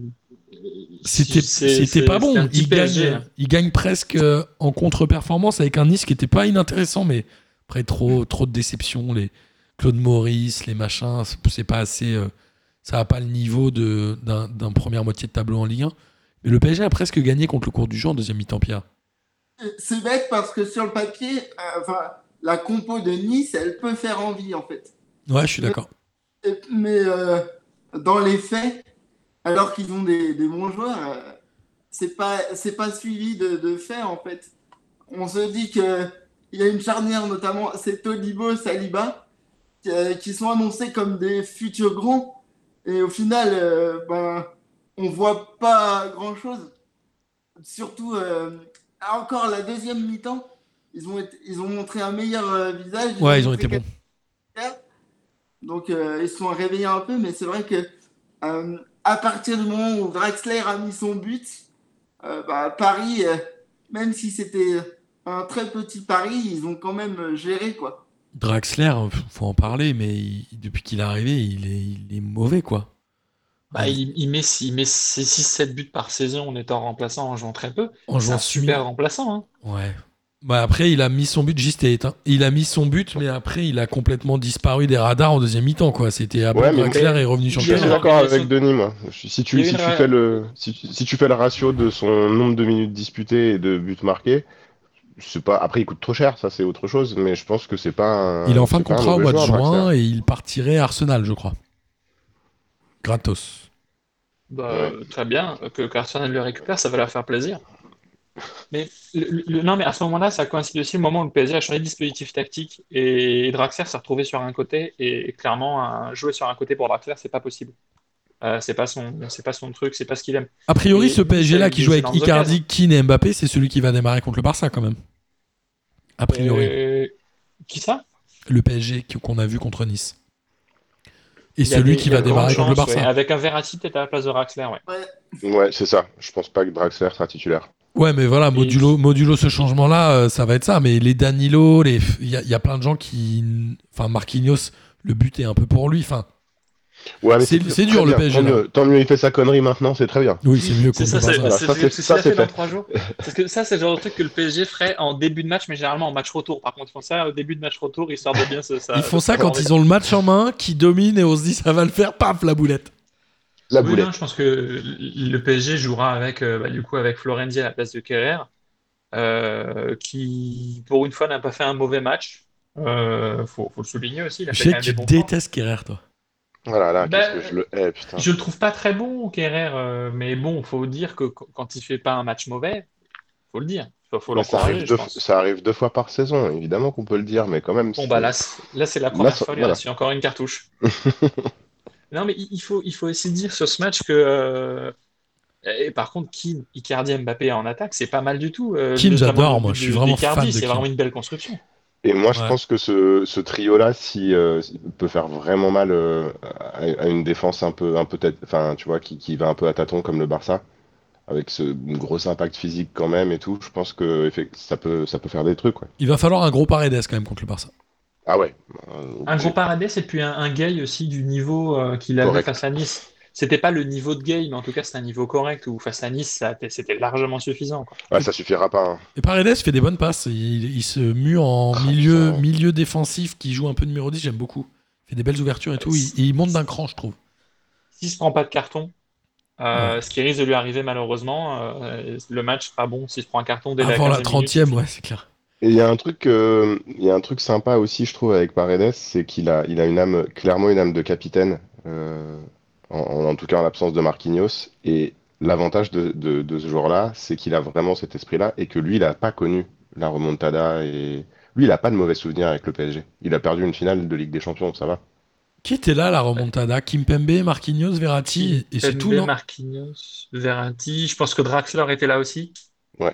C'était, pas bon. Il gagne, il gagne presque euh, en contre-performance avec un Nice qui était pas inintéressant, mais après trop, trop de déceptions. Les Claude Maurice, les machins, c'est- pas assez. euh, ça a pas le niveau de, d'un, première moitié de tableau en Ligue 1. Mais le PSG a presque gagné contre le cours du jeu en deuxième mi-temps, Pierre. C'est bête parce que sur le papier, euh, enfin, la compo de Nice, elle peut faire envie en fait. Ouais, je suis d'accord. Mais euh, dans les faits, alors qu'ils ont des, des bons joueurs, euh, c'est pas c'est pas suivi de, de faits en fait. On se dit que il y a une charnière notamment, c'est Tolibo, Saliba, qui, euh, qui sont annoncés comme des futurs grands, et au final, euh, ben, on voit pas grand chose. Surtout euh, encore la deuxième mi-temps, ils ont été- ils ont montré un meilleur euh, visage. Ouais, ils ont été bons. Donc ils se sont réveillés un peu, mais c'est vrai que à partir du moment où Draxler a mis son but, euh, bah, Paris, euh, même si c'était un très petit pari, ils ont quand même euh, géré quoi. Draxler, faut en parler, mais il- depuis qu'il est arrivé, il est, il est mauvais, quoi. Bah, il, il met, il met 6-7 buts par saison en étant remplaçant, en jouant très peu. en jouant un super remplaçant. Hein. Ouais. Bah après, il a mis son but, juste éteint. Il a mis son but, mais après, il a complètement disparu des radars en deuxième mi-temps, quoi. C'était après Ouais, Draxler est revenu sur le a Je suis terrain. d'accord avec Denis, moi. Si tu, si fais le, si, tu- si tu fais le ratio de son nombre de minutes disputées et de buts marqués, sais pas. Après, il coûte trop cher, ça c'est autre chose, mais je pense que c'est pas un. Il est en fin de c'est contrat au mois de joueur, juin Draxler. et il partirait à Arsenal, je crois. Gratos. Bah, Ouais. euh, très bien, que qu'Arsenal le récupère, ça va leur faire plaisir. Mais le- le- non, mais à ce moment-là, ça coïncide aussi le moment où le PSG a changé de dispositif tactique et, Draxler s'est retrouvé sur un côté et clairement, un- jouer sur un côté pour Draxler, c'est pas possible. Euh, c'est pas son, c'est pas son truc, c'est pas ce qu'il aime. A priori, Et ce PSG-là qui joue avec Icardi, Keane et Mbappé, c'est celui qui va démarrer contre le Barça, quand même. A priori. Euh, qui ça? Le PSG qu'on a vu contre Nice. Et celui des- qui va démarrer contre le Barça. ouais. Avec un Verratti peut-être à la place de Draxler, ouais. Ouais, c'est ça. Je pense pas que Draxler sera titulaire. Ouais, mais voilà, modulo, modulo ce changement-là, euh, ça va être ça. Mais les Danilo, les, il y, a- il y a plein de gens qui, enfin Marquinhos, le but est un peu pour lui. Enfin, Ouais, mais C'est- dur, le. PSG, Tant mieux, tant mieux, il fait sa connerie maintenant, c'est très bien. oui, c'est mieux C'est contre ça, le c'est Ça, c'est- c'est- c'est ce c'est fait dans fait. trois jours. Parce que ça, c'est le genre de truc que le PSG ferait en début de match, mais généralement en match retour. Par contre, ils font ça au début de match retour, histoire de bien se. ça- Ils font ça quand ils ont le match en main, qui domine et on se dit ça va le faire, paf, la boulette. La Oui, boulette. non, je pense que le PSG jouera avec, euh, bah, du coup, avec Florenzi à la place de Kerrer, euh, qui, pour une fois, n'a pas fait un mauvais match. Euh, faut, faut le souligner aussi. Il a Je fait sais que tu détestes Kerrer, toi. Voilà, là, Bah, qu'est-ce que je le hais, putain. Je le trouve pas très bon, Kerrer, euh, mais bon, faut dire que qu- quand il fait pas un match mauvais, faut le dire. Faut, faut Mais ça, arrive deux, pense. ça arrive deux fois par saison, évidemment qu'on peut le dire, mais quand même. Bon, c'est- bah là, c'est- là c'est la première ça- fois, il voilà. a reçu encore une cartouche. non, mais il faut, il faut aussi dire sur ce match que. euh, Et par contre, Keane, Icardi, Mbappé en attaque, c'est pas mal du tout. Euh, Keane, j'adore, moi, je suis vraiment fan de C'est vraiment une belle construction. Et moi, je Ouais. pense que ce, ce trio-là, si, euh, peut faire vraiment mal euh, à, à une défense un peu, un peu tête, enfin, tu vois, qui, qui va un peu à tâtons comme le Barça, avec ce gros impact physique quand même et tout. Je pense que ça peut, ça peut faire des trucs. Ouais. Il va falloir un gros Paredes quand même contre le Barça. Ah ouais. Euh, Un gros Paredes et puis un, un Gay aussi du niveau euh, qu'il avait Correct. face à Nice. C'était pas le niveau de Gay, mais en tout cas, c'était un niveau correct où face à Nice, c'était largement suffisant. quoi. ouais, ça suffira pas. hein. Et Paredes fait des bonnes passes. Il, il se mue en Ah, milieu, défensif qui joue un peu numéro 10. J'aime beaucoup. Il fait des belles ouvertures et tout. Il, il monte d'un cran, je trouve. S'il se prend pas de carton, euh, ce qui risque de lui arriver malheureusement, euh, le match sera bon s'il se prend un carton dès Avant la 15e minute. 30e, ouais, c'est clair. Et il y a un truc, euh, il y a un truc sympa aussi, je trouve, avec Paredes, c'est qu'il a, il a une âme, clairement une âme de capitaine, euh, en, tout cas en l'absence de Marquinhos. Et l'avantage de, de, de ce joueur-là, c'est qu'il a vraiment cet esprit-là et que lui, il n'a pas connu la remontada et lui, il n'a pas de mauvais souvenirs avec le PSG. Il a perdu une finale de Ligue des Champions, ça va. Qui était là, la remontada? Kimpembe, Marquinhos, Verratti, et c'est tout, non? Marquinhos, Verratti, je pense que Draxler était là aussi. Et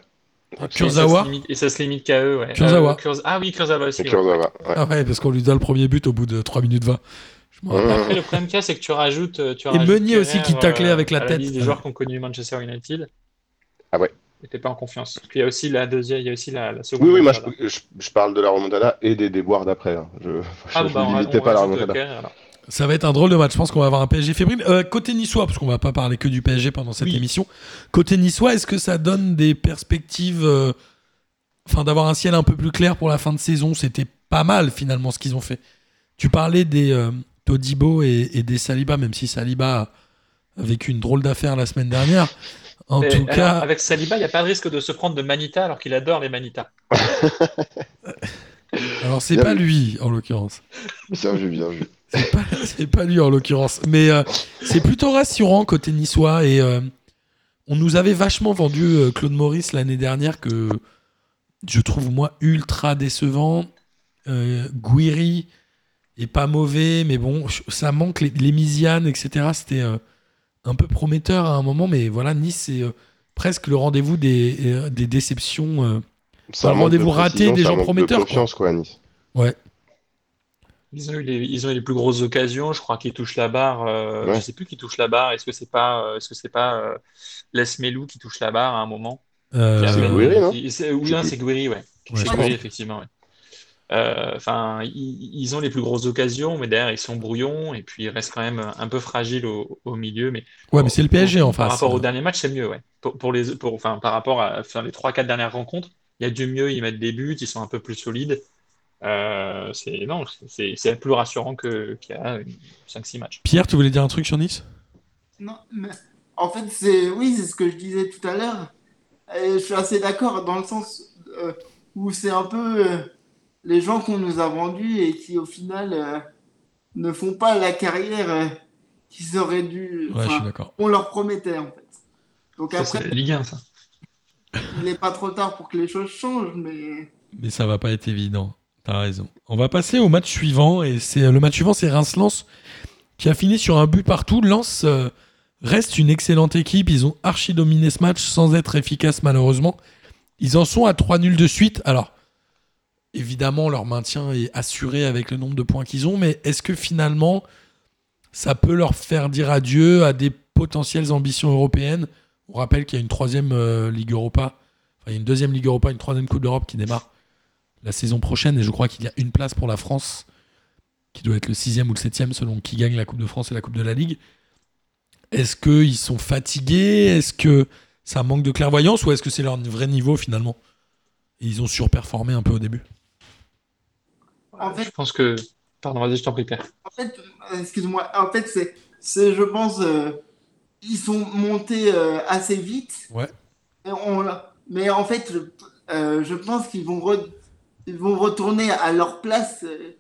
Kurzawa limite- Et ça se limite qu'à eux, ouais. Kurzawa. Euh, Kurz- Ah oui, Kurzawa aussi. Ouais. Kurzawa, ouais. Ah ouais, parce qu'on lui donne le premier but au bout de 3 minutes 20. Je me rappelle. Après, le problème qu'il y a, c'est que tu rajoutes. euh, Tu Et Meunier aussi qui taclait euh, avec la à tête. liste des joueurs qui ont connu Manchester United. Ah ouais. N'était pas en confiance. Puis il y a aussi la deuxième, il y a aussi la, la seconde. Oui, oui, moi, je, remontada. je- je parle de la remontada et des déboires d'après. hein. Je, Ah, je bah, on, limitais on pas la remontada. Kerrer, alors. Ça va être un drôle de match. Je pense qu'on va avoir un PSG fébrile. Euh, côté niçois, parce qu'on va pas parler que du PSG pendant cette Oui. émission. Côté niçois, est-ce que ça donne des perspectives, euh, enfin, d'avoir un ciel un peu plus clair pour la fin de saison? C'était pas mal finalement ce qu'ils ont fait. Tu parlais des euh, Todibo et, et des Saliba, même si Saliba a vécu une drôle d'affaire la semaine dernière. En Mais tout alors, cas, avec Saliba, il n'y a pas de risque de se prendre de Manita alors qu'il adore les Manita. alors c'est pas vu. lui en l'occurrence. Bien vu, bien vu. C'est pas, c'est pas lui en l'occurrence. Mais euh, c'est plutôt rassurant côté niçois. Et euh, on nous avait vachement vendu euh, Claude Maurice l'année dernière que je trouve moi ultra décevant. Guiri est pas mauvais, mais bon, ça manque les, les Misiane, etc. C'était un peu prometteur à un moment, mais voilà, Nice c'est presque le rendez-vous des, des déceptions. Ça un rendez-vous raté des gens manque de prometteurs, confiance, quoi, à Nice. Ouais. Ils ont eu les, ils ont eu les plus grosses occasions. Je crois qu'ils touchent la barre. euh, Ouais. Je sais plus qui touche la barre. Est-ce que c'est pas, euh, est-ce que c'est pas euh, Les Melou qui touche la barre à un moment? Euh, c'est Gouiri, non? Oui, c'est Gouiri, ouais. C'est effectivement, ouais. Euh, Enfin, ils, ils ont les plus grosses occasions, mais derrière ils sont brouillons et puis ils restent quand même un peu fragiles au, au milieu. Mais ouais, mais c'est le PSG en par face. rapport au dernier match, c'est mieux, ouais. Pour, pour les, pour, enfin, par rapport à enfin, les 3-4 dernières rencontres, il y a du mieux, ils mettent des buts, ils sont un peu plus solides. Euh, c'est non, c'est c'est plus rassurant que qu'il y a 5-6 matchs. Pierre, tu voulais dire un truc sur Nice? Non, mais en fait, c'est oui, c'est ce que je disais tout à l'heure. Je suis assez d'accord dans le sens euh, où c'est un peu euh, les gens qu'on nous a vendus et qui, au final, euh, ne font pas la carrière euh, qu'ils auraient dû. Ouais, je suis d'accord. on leur promettait, en fait. Donc Ça, c'est après, la Ligue 1, ça. il n'est pas trop tard pour que les choses changent, mais. Mais ça va pas être évident. On va passer au match suivant. Et c'est le match suivant, c'est Reims-Lens qui a fini sur un but partout. Lens euh, reste une excellente équipe. Ils ont archi dominé ce match sans être efficaces malheureusement. Ils en sont à 3 nuls de suite. Alors, évidemment, leur maintien est assuré avec le nombre de points qu'ils ont. Mais est-ce que finalement, ça peut leur faire dire adieu à des potentielles ambitions européennes? On rappelle qu'il y a une troisième euh, Ligue Europa. Enfin, il y a une deuxième Ligue Europa, une troisième Coupe d'Europe qui démarre la saison prochaine et je crois qu'il y a une place pour la France qui doit être le sixième ou le septième selon qui gagne la Coupe de France et la Coupe de la Ligue. Est-ce qu'ils sont fatigués? Est-ce que ça manque de clairvoyance? Ou est-ce que c'est leur vrai niveau finalement? Et ils ont surperformé un peu au début. En fait, Je pense que. Pardon, vas-y, je t'en prie, Pierre. En fait, euh, excuse-moi, en fait, c'est, c'est, je pense, euh, ils sont montés euh, assez vite. Ouais. Et on, mais en fait, je, euh, je pense qu'ils vont, re- ils vont retourner à leur place euh,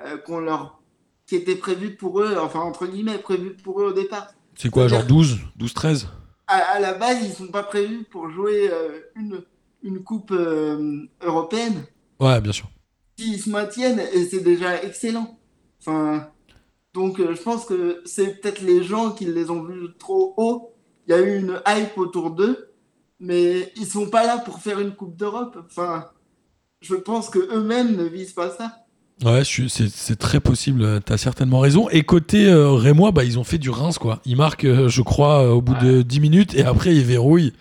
euh, qu'on leur, qui était prévue pour eux, enfin, entre guillemets, prévue pour eux au départ. C'est quoi, genre 12, 12, 13 À, à la base, ils sont pas prévus pour jouer euh, une, une coupe euh, européenne. Ouais, bien sûr. S'ils se maintiennent, et c'est déjà excellent. Enfin, donc je pense que c'est peut-être les gens qui les ont vus trop haut. Il y a eu une hype autour d'eux, mais ils sont pas là pour faire une Coupe d'Europe. Enfin, je pense que eux-mêmes ne visent pas ça. Ouais, c'est très possible, tu as certainement raison. Et côté euh, Rémois, bah, ils ont fait du Reims, quoi. Ils marquent, euh, je crois, euh, au bout de 10 minutes et après ils verrouillent.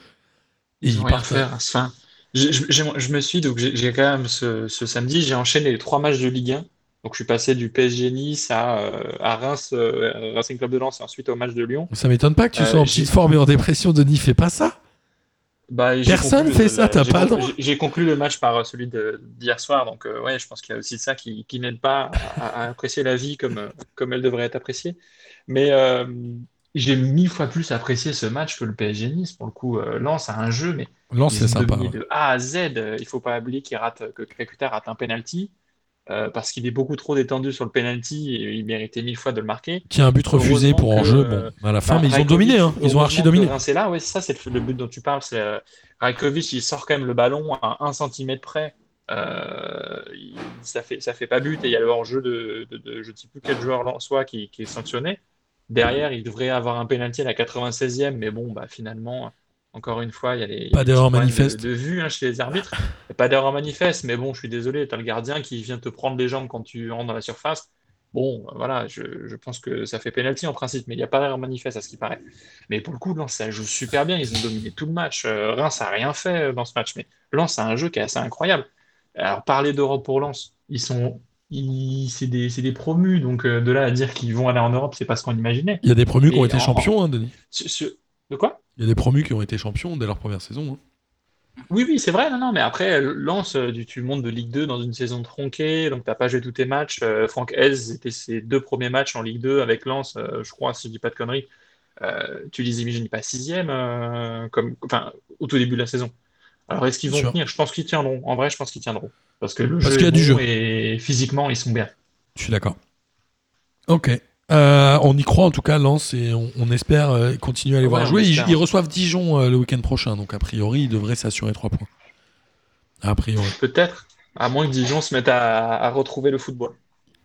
Et Ils partent. faire. Enfin, je me suis donc j'ai quand même ce, ce samedi, j'ai enchaîné les trois matchs de Ligue 1. Donc je suis passé du PSG Nice à, euh, à Reims, euh, Racing Club de Lens et ensuite au match de Lyon. Ça m'étonne pas que tu Euh, sois en petite forme et en dépression, Denis. Fais pas ça. Bah, Personne fait ça, t'as pas le droit. j'ai- conclu le match par euh, celui d'hier soir, donc euh, ouais, je pense qu'il y a aussi ça qui, qui n'aide pas à, à apprécier la vie comme, euh, comme elle devrait être appréciée. Mais euh, j'ai mille fois plus apprécié ce match que le PSG Nice. Pour le coup, euh, Lens a un jeu, mais Lens, c'est sympa. ouais. de A à Z. Il faut pas oublier qu'il rate, que Kakuta rate un penalty euh, parce qu'il est beaucoup trop détendu sur le penalty et il méritait mille fois de le marquer. Qui a un but refusé pour hors-jeu. euh, Bon, à la fin, Bah, mais ils ont dominé. Hein. Ils ont archi dominé. Reims est là, ouais, c'est ça, c'est le, but dont tu parles. C'est euh, Rajkovic, il sort quand même le ballon à 1 cm près. Euh, il- ça fait ça fait pas but et il y a le hors-jeu de, de, de- je ne sais plus quel joueur soit qui, qui est sanctionné. Derrière, il devrait avoir un pénalty à la 96e, mais bon, bah finalement, encore une fois, il y a les Pas d'erreur manifeste. de, de vue hein, chez les arbitres. Il a pas d'erreur manifeste, mais bon, je suis désolé, tu as le gardien qui vient te prendre les jambes quand tu rentres dans la surface. Bon, voilà, je, je pense que ça fait pénalty en principe, mais il n'y a pas d'erreur manifeste à ce qui paraît. Mais pour le coup, Lens, ça joue super bien. Ils ont dominé tout le match. Euh, Reims n'a rien fait euh, dans ce match, mais Lens a un jeu qui est assez incroyable. Alors, parler d'Europe pour Lens, ils sont, c'est des, des promus, donc euh, de là à dire qu'ils vont aller en Europe, c'est pas ce qu'on imaginait. Il y a des promus qui ont été en- champions, hein, Denis. De quoi? Il y a des promus qui ont été champions dès leur première saison. hein. Oui, oui, c'est vrai, non, non, mais après, Lens, euh, tu, montes de Ligue 2 dans une saison tronquée, donc t'as pas joué tous tes matchs. Euh, Franck Hez, c'était ses deux premiers matchs en Ligue 2 avec Lens, euh, je crois, si je dis pas de conneries. Euh, tu les imagines pas sixième, euh, comme, enfin, au tout début de la saison. Alors, est-ce qu'ils vont tenir? Je pense qu'ils tiendront. En vrai, je pense qu'ils tiendront. Parce que le Parce jeu qu'il y a est du bon jeu. et physiquement, ils sont bien. Je suis d'accord. Ok. Euh, on y croit en tout cas, Lens, et on, on espère euh, continuer à les Ouais, voir jouer. Ils, reçoivent Dijon euh, le week-end prochain, donc a priori, ils devraient s'assurer 3 points. A priori. Peut-être, à moins que Dijon se mette à, à retrouver le football.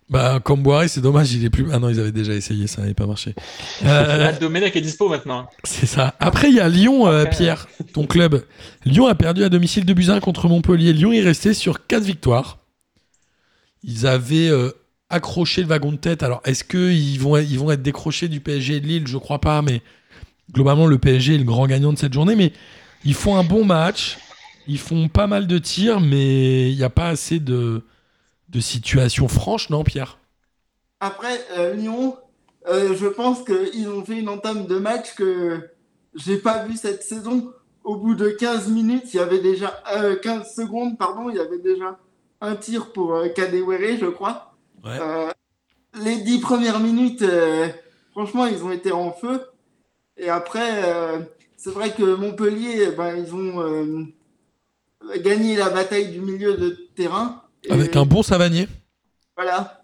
Bah, comme Boiré, c'est dommage, il est plus. Ah non, ils avaient déjà essayé, ça n'avait pas marché. Euh, Domenech est dispo maintenant. hein. c'est ça. Après, il y a Lyon, euh, Pierre, ton club. Lyon a perdu à domicile 2 buts 1 contre Montpellier. Lyon est resté sur 4 victoires. Ils avaient euh, accroché le wagon de tête. Alors, est-ce qu'ils vont, ils vont être décrochés du PSG de Lille? Je crois pas, mais globalement, le PSG est le grand gagnant de cette journée. Mais ils font un bon match. Ils font pas mal de tirs, mais il n'y a pas assez de, de situations franches, non, Pierre? Après, euh, Lyon, euh, je pense qu'ils ont fait une entame de match que j'ai pas vu cette saison. Au bout de 15 minutes, il y avait déjà euh, 15 secondes, pardon, il y avait déjà un tir pour euh, Kadewere, je crois. Ouais. Euh, les 10 premières minutes, euh, franchement, ils ont été en feu. Et après, euh, c'est vrai que Montpellier, ben, ils ont gagné la bataille du milieu de terrain. Et- Avec un bon Savanier. voilà.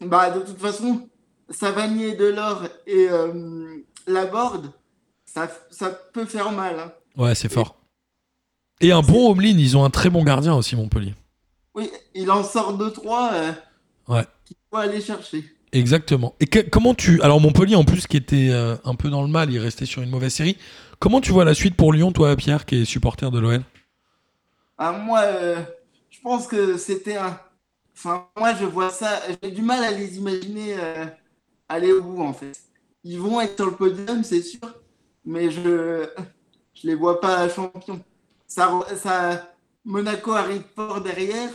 Bah, de toute façon, Savanier, Delors et Laborde, ça, ça peut faire mal. hein. Ouais, c'est fort. Et un bon Homelin, ils ont un très bon gardien aussi, Montpellier. Oui, il en sort deux, trois euh, Ouais. qu'il faut aller chercher. Exactement. Et que- comment tu. Alors, Montpellier, en plus, qui était euh, un peu dans le mal, il restait sur une mauvaise série. Comment tu vois la suite pour Lyon, toi, Pierre, qui est supporter de l'OL Ah, moi, euh, je pense que c'était un. Enfin, moi, je vois ça. J'ai du mal à les imaginer euh, aller au bout, en fait. Ils vont être sur le podium, c'est sûr, mais je je les vois pas champions. Ça, ça, Monaco arrive fort derrière.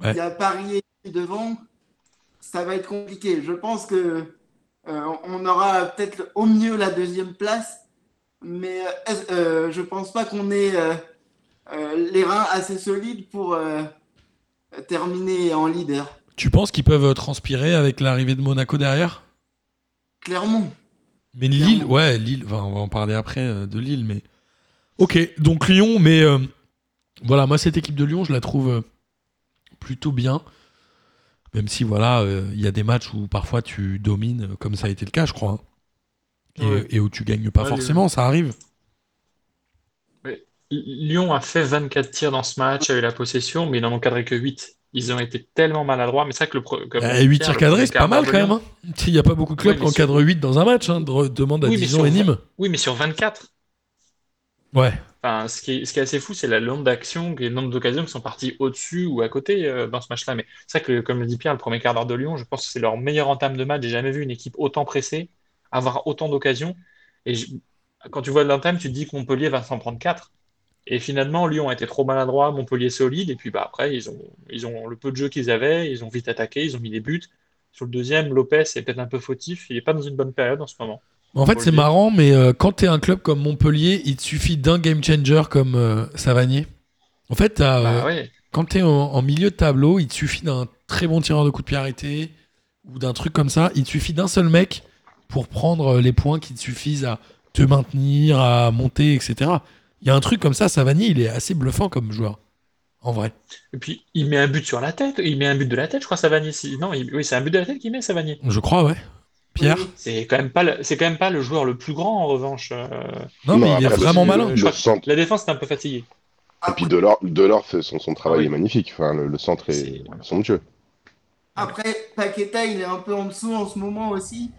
Ouais. Il y a Paris devant. Ça va être compliqué. Je pense que euh, on aura peut-être au mieux la deuxième place, mais euh, euh, je pense pas qu'on ait euh, les reins assez solides pour terminer en leader. Tu penses qu'ils peuvent transpirer avec l'arrivée de Monaco derrière? Clairement. Mais Lille, ouais, Lille, enfin, on va en parler après de Lille, mais. Ok, donc Lyon, mais euh, voilà, moi, cette équipe de Lyon, je la trouve plutôt bien. Même si, voilà, euh, il y a des matchs où parfois tu domines, euh, comme ça a été le cas, je crois. hein. Et, Ouais. et où tu gagnes pas Ouais, forcément, ça arrive. Lyon a fait 24 tirs dans ce match, a eu la possession, mais ils n'en ont cadré que 8. Ils ont été tellement maladroits, mais c'est vrai que le Euh, dit 8 Pierre, tirs cadrés, c'est pas mal quand même. Hein. Il n'y a pas beaucoup de clubs qui mais sur- encadrent 8 dans un match. Hein. De- Demande à Oui, mais Dijon sur et Nîmes. Oui, mais sur 24. Ouais. Enfin, ce qui est, assez fou, c'est le nombre d'actions, le nombre d'occasions qui sont parties au-dessus ou à côté euh, dans ce match-là. Mais c'est vrai que, comme le dit Pierre, le premier quart d'heure de Lyon, je pense que c'est leur meilleur entame de match. J'ai jamais vu une équipe autant pressée, avoir autant d'occasions. Et quand tu vois l'entame, tu te dis que Montpellier va s'en prendre 4. Et finalement, Lyon a été trop maladroit, Montpellier solide. Et puis bah, après, ils ont, ils ont le peu de jeu qu'ils avaient, ils ont vite attaqué, ils ont mis des buts. Sur le deuxième, Lopez est peut-être un peu fautif. Il n'est pas dans une bonne période en ce moment. En fait, c'est marrant, mais euh, quand t'es un club comme Montpellier, il te suffit d'un game changer comme euh, Savanier. En fait, euh, Bah ouais. quand t'es en, en milieu de tableau, il te suffit d'un très bon tireur de coup de pied arrêté ou d'un truc comme ça. Il te suffit d'un seul mec pour prendre euh, les points qui te suffisent à te maintenir, à monter, etc. Il y a un truc comme ça, Savanier, il est assez bluffant comme joueur. En vrai. Et puis, il met un but sur la tête. Il met un but de la tête, je crois, Savanier. Non, il- oui, c'est un but de la tête qu'il met, Savanier. Je crois, ouais. Pierre Oui. C'est quand même pas le, c'est quand même pas le joueur le plus grand en revanche. euh. Non, mais il est vraiment le- malin. Je Le crois que centre. La défense est un peu fatiguée. Et puis Delors, Delors fait son, son travail Ah oui. est magnifique. Enfin, le, le centre est C'est- somptueux. Après, Paqueta, il est un peu en dessous en ce moment aussi.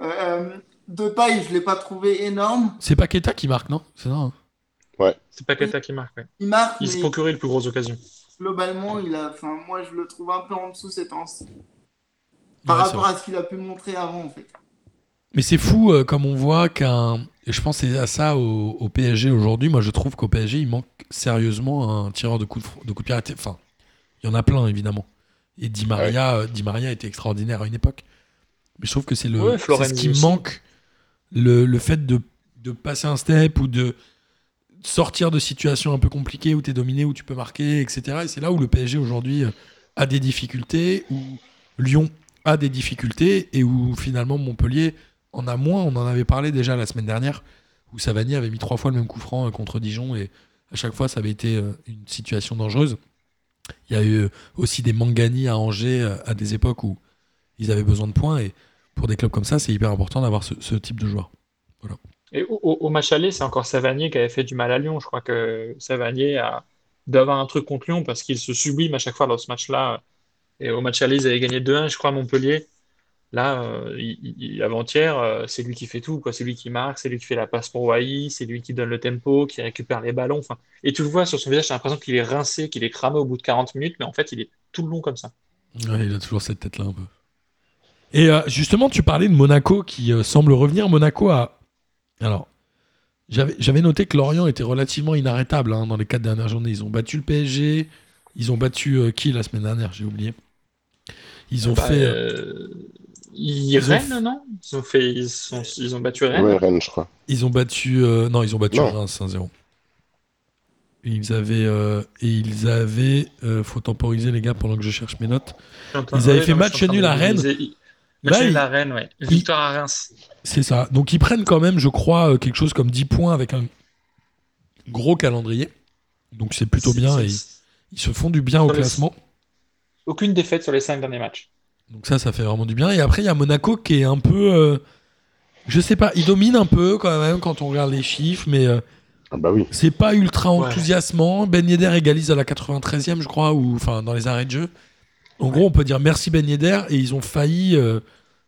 Euh, de paille, je l'ai pas trouvé énorme. C'est Paqueta qui marque, non? C'est ça. hein? C'est Paqueta qui marque. ouais. Il marque, Il se procurait les plus grosses occasions. globalement, il a, enfin, moi, je le trouve un peu en dessous ces temps-ci. Par Ouais, rapport à ce qu'il a pu montrer avant, en fait. Mais c'est fou euh, comme on voit qu'un. et Je pense à ça au, au PSG aujourd'hui. Moi, je trouve qu'au PSG, il manque sérieusement un tireur de coup de, de coup de pied arrêté. Enfin, il y en a plein, évidemment. Et Di Maria, euh, Di Maria était extraordinaire à une époque. Mais je trouve que c'est le Ouais, ce qui aussi. manque. Le, le fait de, de passer un step ou de sortir de situations un peu compliquées où tu es dominé, où tu peux marquer, etc. Et c'est là où le PSG aujourd'hui euh, a des difficultés, où Lyon a des difficultés et où finalement Montpellier en a moins. On en avait parlé déjà la semaine dernière, où Savani avait mis trois fois le même coup franc euh, contre Dijon et à chaque fois ça avait été euh, une situation dangereuse. Il y a eu euh, aussi des Mangani à Angers à des époques où ils avaient besoin de points et pour des clubs comme ça, c'est hyper important d'avoir ce, type de joueur. Et au, au- match aller, c'est encore Savanier qui avait fait du mal à Lyon. Je crois que Savanier a doit avoir un truc contre Lyon parce qu'il se sublime à chaque fois dans ce match-là. Et au match aller, ils avaient gagné 2-1, je crois, à Montpellier. Là, euh, avant-hier, euh, c'est lui qui fait tout. C'est lui qui marque, c'est lui qui fait la passe pour Wai, c'est lui qui donne le tempo, qui récupère les ballons. Enfin, et tu le vois sur son visage, j'ai l'impression qu'il est rincé, qu'il est cramé au bout de 40 minutes, mais en fait, il est tout le long comme ça. Ouais, il a toujours cette tête-là un peu. Et euh, justement, tu parlais de Monaco qui euh, semble revenir. Monaco a. Alors, j'avais noté que Lorient était relativement inarrêtable hein, dans les quatre dernières journées. Ils ont battu le PSG. Ils ont battu qui la semaine dernière J'ai oublié. Ils ont Bah, fait. euh, ils Ils ont Rennes, fait- non? Ils ont fait, ils sont, ils ont battu Rennes. Ouais, Rennes, je crois. Ils ont battu. euh, non, ils ont battu Non. Reims 1-0. Ils avaient. euh, et ils avaient. euh, faut temporiser, les gars, pendant que je cherche mes notes. Ils avaient fait match nul à Rennes. Match nul à Rennes, ouais. Victoire à Reims. C'est ça. Donc ils prennent quand même, je crois, quelque chose comme 10 points avec un gros calendrier. Donc c'est plutôt bien et ils se font du bien au classement. Aucune défaite sur les cinq derniers matchs. Donc ça, ça fait vraiment du bien. Et après, il y a Monaco qui est un peu... euh, je sais pas, il domine un peu quand même quand on regarde les chiffres, mais euh, Ah bah oui. c'est pas ultra Ouais. enthousiasmant. Ben Yedder égalise à la 93e, je crois, ou enfin dans les arrêts de jeu. En gros, on peut dire merci Ben Yedder et ils ont failli euh,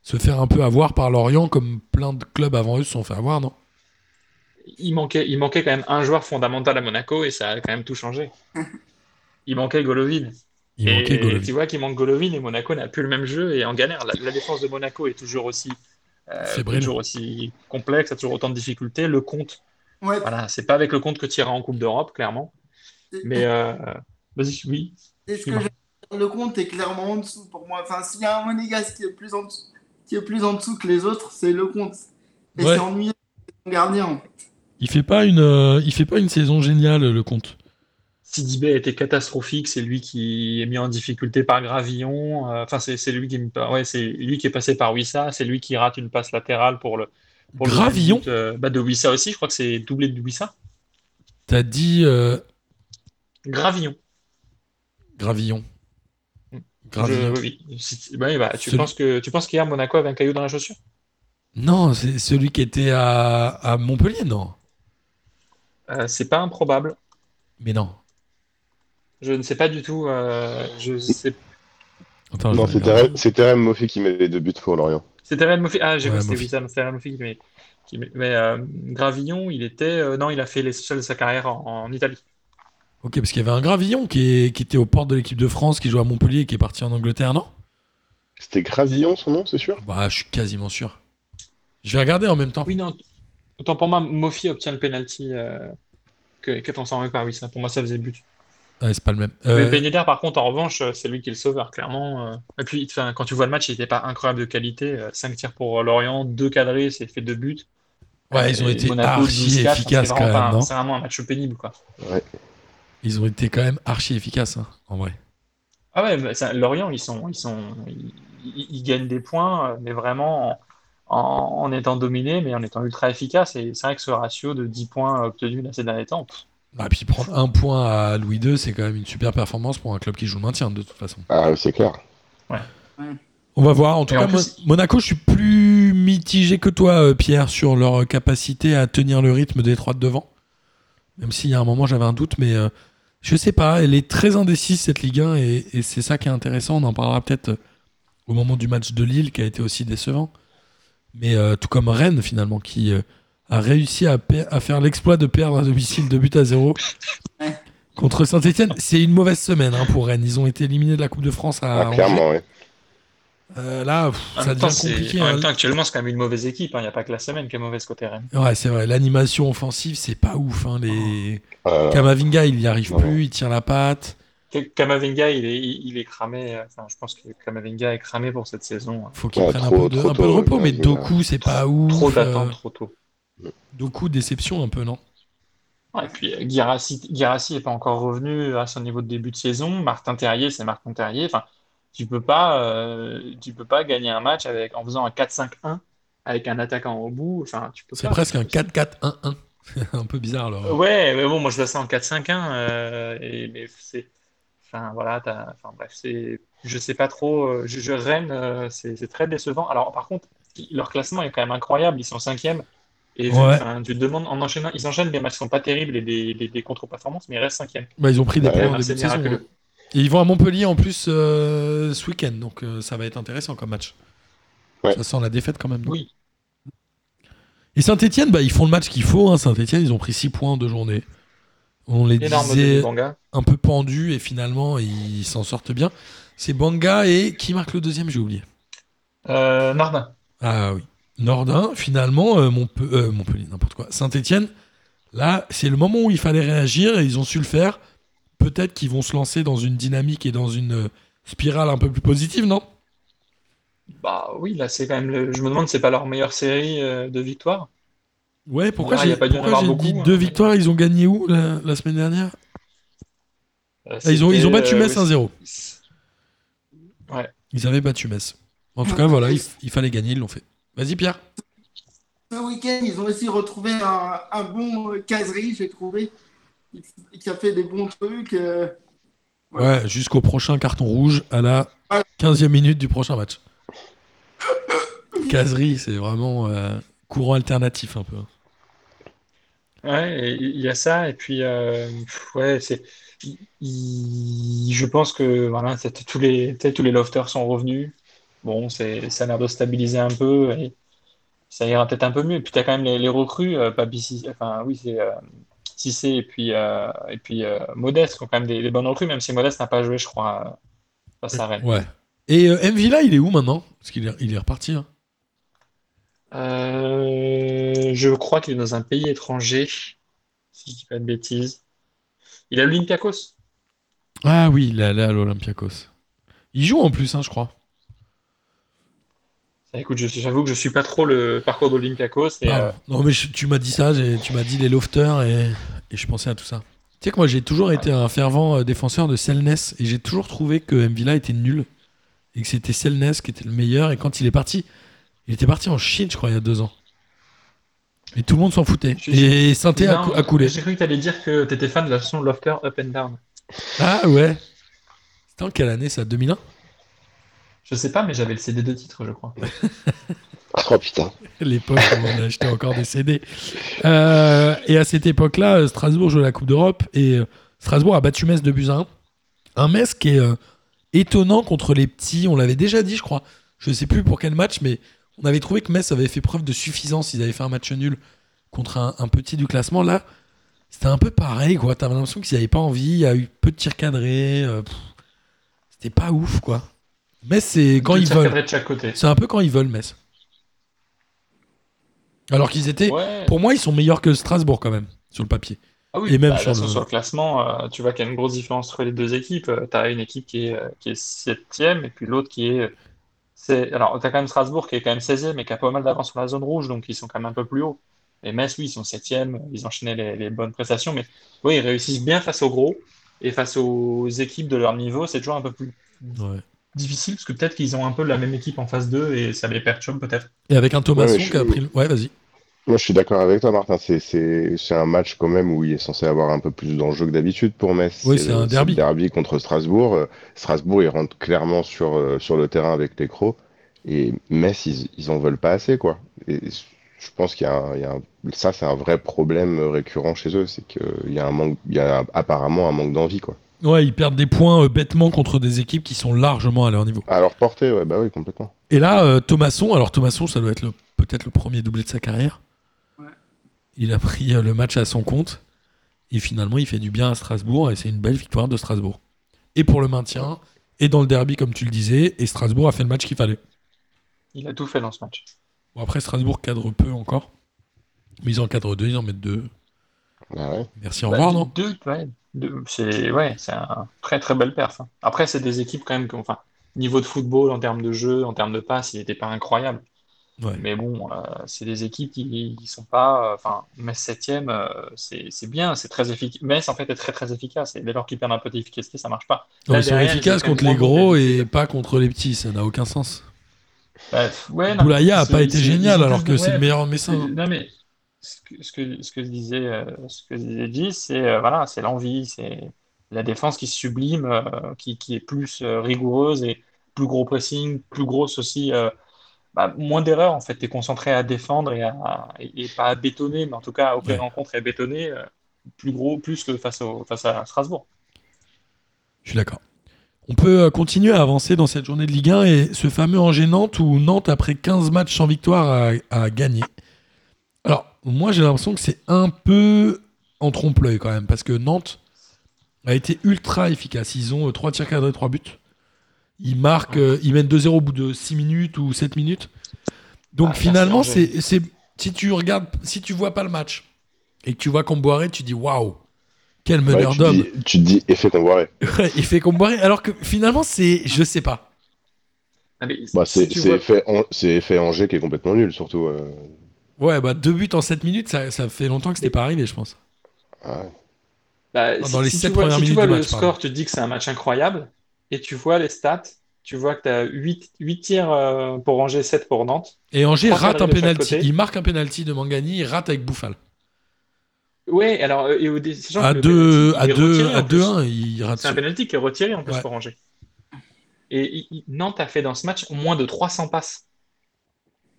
se faire un peu avoir par Lorient comme plein de clubs avant eux se sont fait avoir, non? Il manquait, il manquait quand même un joueur fondamental à Monaco et ça a quand même tout changé. Il manquait Golovin. Il et manquait Golovin. tu vois qu'il manque Golovin et Monaco n'a plus le même jeu et en galère. La, la défense de Monaco est toujours aussi, euh, Fébrile. toujours aussi complexe, a toujours autant de difficultés. Le compte, Ouais, voilà, c'est pas avec le compte que tu iras en Coupe d'Europe, clairement. Mais euh, vas-y, oui. Et ce que Dis-moi. j'ai- le compte est clairement en dessous pour moi. Enfin, s'il y a un Monégasque qui est plus en dessous, qui est plus en dessous que les autres, c'est le compte. Et Ouais. c'est ennuyeux, gardien. en fait. Il fait pas une, euh, il fait pas une saison géniale le compte. Sidibé a été catastrophique, c'est lui qui est mis en difficulté par Gravillon. euh, Enfin, c'est c'est lui qui ouais, c'est lui qui est passé par Wissa, c'est lui qui rate une passe latérale pour le pour le Gravillon but, euh, bah, de Wissa aussi, je crois que c'est doublé de Wissa. T'as dit euh, Gravillon. Gravillon. Je- Gravillon. oui, oui. Ouais, bah, tu Celui- penses que tu penses qu'hier Monaco avait un caillou dans la chaussure? Non, c'est celui qui était à, à Montpellier, non? C'est pas improbable. Mais non. Je ne sais pas du tout. euh, je sais. Attends, Non, vais c'était regarder. Rem- c'était Rem Mofi qui met les deux buts pour Lorient. C'était Real Mofi. Ah, j'ai Ouais, vu, c'était Real Mofi qui met, qui- Mais euh, Gravillon, il était. euh, non, il a fait l'essentiel de sa carrière en, en Italie. Ok, parce qu'il y avait un Gravillon qui, est- qui était aux portes de l'équipe de France, qui jouait à Montpellier et qui est parti en Angleterre, non? C'était Gravillon son nom, c'est sûr? Bah, je suis quasiment sûr. Je vais regarder en même temps. Oui, non. Autant pour moi, Mofi obtient le penalty euh, que, que transformé par Wissa. Pour moi, ça faisait but. Ouais, c'est pas le même. Mais Euh, Ben Yedder, par contre, en revanche, euh, c'est lui qui est le sauveur, clairement. euh. Et puis, quand tu vois le match, il n'était pas incroyable de qualité. 5 tirs pour Lorient, 2 cadrés, c'est fait 2 buts. Ouais, ils ont Et été Monaco, archi 12-4, enfin, efficaces c'est quand vraiment même, un- C'est vraiment un match pénible, quoi. Ils ont été quand même archi efficaces, hein, en vrai. Ah ouais, mais ça, Lorient, ils sont, ils sont, ils, ils- ils gagnent des points, mais vraiment en, en- en étant dominés, mais en étant ultra efficaces. Et c'est vrai que ce ratio de 10 points obtenus là, ces derniers temps, pff, Ah, puis prendre un point à Louis II, c'est quand même une super performance pour un club qui joue le maintien, de toute façon. Ah, c'est clair. On va voir. En tout Et cas, en plus- Mo- Monaco, je suis plus mitigé que toi, euh, Pierre, sur leur capacité à tenir le rythme des trois de devant. Même s'il y a un moment, j'avais un doute, mais euh, je sais pas. Elle est très indécise, cette Ligue 1, et, et c'est ça qui est intéressant. On en parlera peut-être euh, au moment du match de Lille, qui a été aussi décevant. Mais euh, tout comme Rennes, finalement, qui euh, a réussi à, faire l'exploit de perdre à domicile de but à zéro. Ouais. Contre Saint-Etienne, c'est une mauvaise semaine hein, pour Rennes. Ils ont été éliminés de la Coupe de France à Ah, Angers. clairement, ouais. Euh, là, pff, ça temps, devient c'est- compliqué. en hein. même temps, actuellement, c'est quand même une mauvaise équipe. hein. Il n'y a pas que la semaine qui est mauvaise côté Rennes. Ouais, c'est vrai. L'animation offensive, c'est pas ouf. Hein. Les... Euh, Kamavinga, il y arrive plus, il tire la patte. Kamavinga, il est, il il est cramé. euh, Enfin, je pense que Kamavinga est cramé pour cette saison. Faut qu'il Ouais, prenne trop- un peu de, un peu de repos. Mais. Doku, c'est pas ouf. Trop Euh, d'attentes, trop tôt. Doku, déception un peu, non? Ouais, et puis euh, Guirassy n'est pas encore revenu à son niveau de début de saison. Martin Terrier, c'est Martin Terrier. Enfin, tu peux pas, euh, tu peux pas gagner un match avec, en faisant un 4-5-1 avec un attaquant au bout. Enfin, tu peux C'est presque un 4-4-1-1. un peu bizarre, alors. Ouais, mais bon, moi je vois ça en 4-5-1. euh, et, mais c'est. Enfin, voilà, t'as- enfin, bref, c'est. Je sais pas trop. euh, Je, je- Rennes, euh, c'est c'est très décevant. Alors, par contre, leur classement est quand même incroyable. Ils sont cinquième. Et Ouais. enfin, tu te demandes en enchaînant, ils enchaînent des matchs qui sont pas terribles et des, des, des contre-performances, mais ils restent cinquième. Bah, ils ont pris des Ouais, points en début de saison. hein. Et ils vont à Montpellier en plus euh, ce week-end. Donc euh, ça va être intéressant comme match. Ouais. Ça sent la défaite quand même. Oui. Et Saint-Etienne, bah, ils font le match qu'il faut. Hein. Saint-Etienne, ils ont pris 6 points en deux journées. On les Énorme disait un peu pendus et finalement ils s'en sortent bien. C'est Banga et qui marque le deuxième, j'ai oublié. Euh, Nardin. Ah oui. Nordin, finalement, euh, Montpe- euh, Montpellier, n'importe quoi. Saint-Etienne, là, c'est le moment où il fallait réagir et ils ont su le faire. Peut-être qu'ils vont se lancer dans une dynamique et dans une euh, spirale un peu plus positive, non? Bah oui, là c'est quand même. Le... Je me demande si c'est pas leur meilleure série euh, de victoires? Ouais, pourquoi Ah, j'ai dit hein, deux victoires Ils ont gagné où la, la semaine dernière? Ah, ils, ont, ils ont c'était, battu Metz oui, 1-0. Ouais. Ils avaient battu Metz. En tout cas, voilà, il, il fallait gagner, ils l'ont fait. Vas-y, Pierre. Ce week-end, ils ont aussi retrouvé un, un bon euh, caserie, j'ai trouvé, qui a fait des bons trucs. euh. Ouais, jusqu'au prochain carton rouge à la 15e minute du prochain match. Caserie, c'est vraiment euh, courant alternatif un peu. Ouais, il y a ça, et puis euh, ouais, c'est. Je pense que voilà, tous les, tous les lofters sont revenus. Bon, c'est, ça a l'air de stabiliser un peu, et ça ira peut-être un peu mieux. Et puis tu as quand même les, les recrues, euh, Papi Cissé- enfin oui, c'est euh, Cissé et puis, euh, et puis euh, Modeste qui ont quand même des, des bonnes recrues, même si Modeste n'a pas joué, je crois, euh, face à Rennes. Ouais. Et euh, Mvila, il est où maintenant? Parce qu'il est, il est reparti. hein. Euh, je crois qu'il est dans un pays étranger, si je dis pas de bêtises. Il a l'Olympiakos. Ah oui, il est allé à l'Olympiakos. Il joue en plus, hein, je crois. Écoute, j'avoue que je suis pas trop le parcours d'Olympiakos. Et, Ah, euh, Non, mais je- tu m'as dit ça, tu m'as dit les lofters et, et je pensais à tout ça. Tu sais que moi, j'ai toujours été un fervent euh, défenseur de Selness et j'ai toujours trouvé que Mvila était nul et que c'était Selness qui était le meilleur. Et quand il est parti, il était parti en Chine, je crois, il y a deux ans. Et tout le monde s'en foutait. Je Et Sainté a, cou- a coulé. J'ai cru que tu allais dire que tu étais fan de la chanson Lofter Up and Down. Ah ouais. C'était en quelle année ça? 2001 Je sais pas, mais j'avais le CD de titre, je crois. Oh putain. L'époque où on achetait encore des CD. Euh, et à cette époque-là, euh, Strasbourg jouait la Coupe d'Europe et euh, Strasbourg a battu Metz de buts à 1. Un Metz qui est euh, étonnant contre les petits. On l'avait déjà dit, je crois. Je sais plus pour quel match, mais on avait trouvé que Metz avait fait preuve de suffisance. Ils avaient fait un match nul contre un, un petit du classement. Là, c'était un peu pareil, quoi. T'avais l'impression qu'ils n'avaient pas envie. Il y a eu peu de tirs cadrés. euh, c'était pas ouf, quoi. Metz, c'est quand ils veulent. C'est un peu quand ils veulent, Metz. Alors qu'ils étaient. Ouais. Pour moi, ils sont meilleurs que Strasbourg, quand même, sur le papier. Ah oui, Et même bah, sur le- façon, sur le classement, euh, tu vois qu'il y a une grosse différence entre les deux équipes. tu as une équipe qui est, euh, qui est septième et puis l'autre qui est. euh. Alors, tu as quand même Strasbourg qui est quand même 16e et qui a pas mal d'avance sur la zone rouge, donc ils sont quand même un peu plus hauts. Et Metz, oui, ils sont septième, ils enchaînaient les, les bonnes prestations, mais oui, ils réussissent bien face aux gros et face aux équipes de leur niveau, c'est toujours un peu plus Ouais. Difficile parce que peut-être qu'ils ont un peu la même équipe en face d'eux et ça les perturbe peut-être. Et avec un Thomasson Ouais, qui a suis- pris. le- Ouais, vas-y. Moi, je suis d'accord avec toi, Martin. C'est, c'est, c'est un match quand même où il est censé avoir un peu plus d'enjeu que d'habitude pour Metz. Oui, c'est un derby. derby contre Strasbourg. Euh, Strasbourg, ils rentrent clairement sur, euh, sur le terrain avec les crocs. Et Metz, ils, ils en veulent pas assez, quoi. Et je pense qu'il y a, un- il y a un- ça, c'est un vrai problème récurrent chez eux. C'est qu'il y a un manque, il y a apparemment un manque d'envie, quoi. Ouais, ils perdent des points euh, bêtement contre des équipes qui sont largement à leur niveau. À leur portée, ouais, bah oui, complètement. Et là, euh, Thomasson, alors Thomasson, ça doit être le- peut-être le premier doublé de sa carrière. Ouais. Il a pris euh, le match à son compte. Et finalement, il fait du bien à Strasbourg. Et c'est une belle victoire de Strasbourg. Et pour le maintien, et dans le derby, comme tu le disais. Et Strasbourg a fait le match qu'il fallait. Il a tout fait dans ce match. Bon, après, Strasbourg cadre peu encore. Mais ils en cadrent deux, ils en mettent deux. Ah ouais. Merci, au Bah, revoir, non? deux, ouais, c'est ouais, c'est un très très belle perf. hein. Après, c'est des équipes quand même qui ont- enfin, niveau de football, en termes de jeu, en termes de passe, il n'était pas incroyable. Ouais. Mais bon, euh, c'est des équipes qui, qui sont pas. euh, Enfin, Metz 7 c'est c'est bien, c'est très efficace. Metz, en fait, est très très efficace. Et dès lors qu'ils perdent un peu d'efficacité, ça marche pas. Là, Ils sont derrière, efficaces contre les gros et pas contre les petits. Ça n'a aucun sens. Bref, ouais, non, Boulaya a c'est- pas été génial alors que c'est le meilleur médecin. Non, mais ce que, ce que, ce que disait, euh, ce que disait Guy, c'est euh, voilà, c'est l'envie, c'est la défense qui sublime, euh, qui, qui est plus rigoureuse et plus gros pressing, plus grosse aussi, bah, moins d'erreurs en fait. Tu es concentré à défendre et, à, et, et pas à bétonner, mais en tout cas opérer Ouais. en contre et à bétonner, euh, plus gros, plus que face, au, face à Strasbourg. Je suis d'accord. On peut continuer à avancer dans cette journée de Ligue 1 et ce fameux Angers-Nantes où Nantes, après 15 matchs sans victoire, a, a gagné. Alors, moi, j'ai l'impression que c'est un peu en trompe-l'œil quand même parce que Nantes a été ultra efficace. Ils ont 3 tirs cadrés, 3 buts. Ils marquent, euh, ils mènent 2-0 au bout de 6 minutes ou 7 minutes. Donc Ah, finalement, c'est, c'est- si tu regardes, si tu vois pas le match et que tu vois Comboiré, tu dis waouh, quel Ouais, meneur tu, te d'homme. dis, tu te dis effet Comboiré. Fait Comboiré, alors que finalement, c'est, je sais pas. Ah, Bah, c'est vois- effet, c'est effet Angers qui est complètement nul, surtout. euh. Ouais, bah deux buts en 7 minutes, ça, ça fait longtemps que c'était pas arrivé, je pense. Ouais. Bah, Dans si, les si sept tu vois, premières si tu minutes vois du le match, score, pardon. tu te dis que c'est un match incroyable, et tu vois les stats, tu vois que tu as 8, tirs euh, pour Angers, 7 pour Nantes. Et Angers rate un penalty. côté. Il marque un penalty de Mangani, il rate avec Bouffal. Ouais, alors, euh, et au À que le 2 penalty, à il est 2 retiré à en plus. 2-1, il rate C'est un penalty qui est retiré en plus Ouais. pour Angers. Et il- il- Nantes a fait dans ce match moins de 300 passes.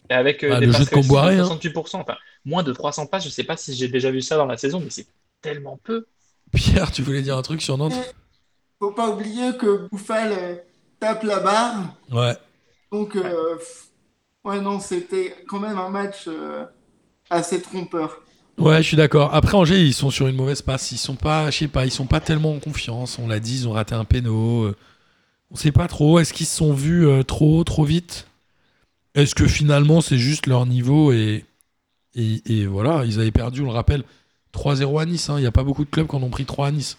Et avec euh, Bah, des le passes jeu de réussies Comboiré, hein. 68%. Enfin, moins de 300 passes, je sais pas si j'ai déjà vu ça dans la saison, mais c'est tellement peu. Pierre, tu voulais dire un truc sur Nantes? Faut pas oublier que Bouffal euh, tape la barre. Ouais. Donc, euh, ouais, non, c'était quand même un match euh, assez trompeur. Ouais, je suis d'accord. Après Angers, ils sont sur une mauvaise passe. Ils sont pas, je sais pas, ils sont pas tellement en confiance. On l'a dit, ils ont raté un péno. Euh, On sait pas trop. Est-ce qu'ils se sont vus euh, trop trop vite? Est-ce que finalement c'est juste leur niveau et, et, et voilà, ils avaient perdu, on le rappelle, 3-0 à Nice. hein. Il n'y a pas beaucoup de clubs qui en ont pris 3 à Nice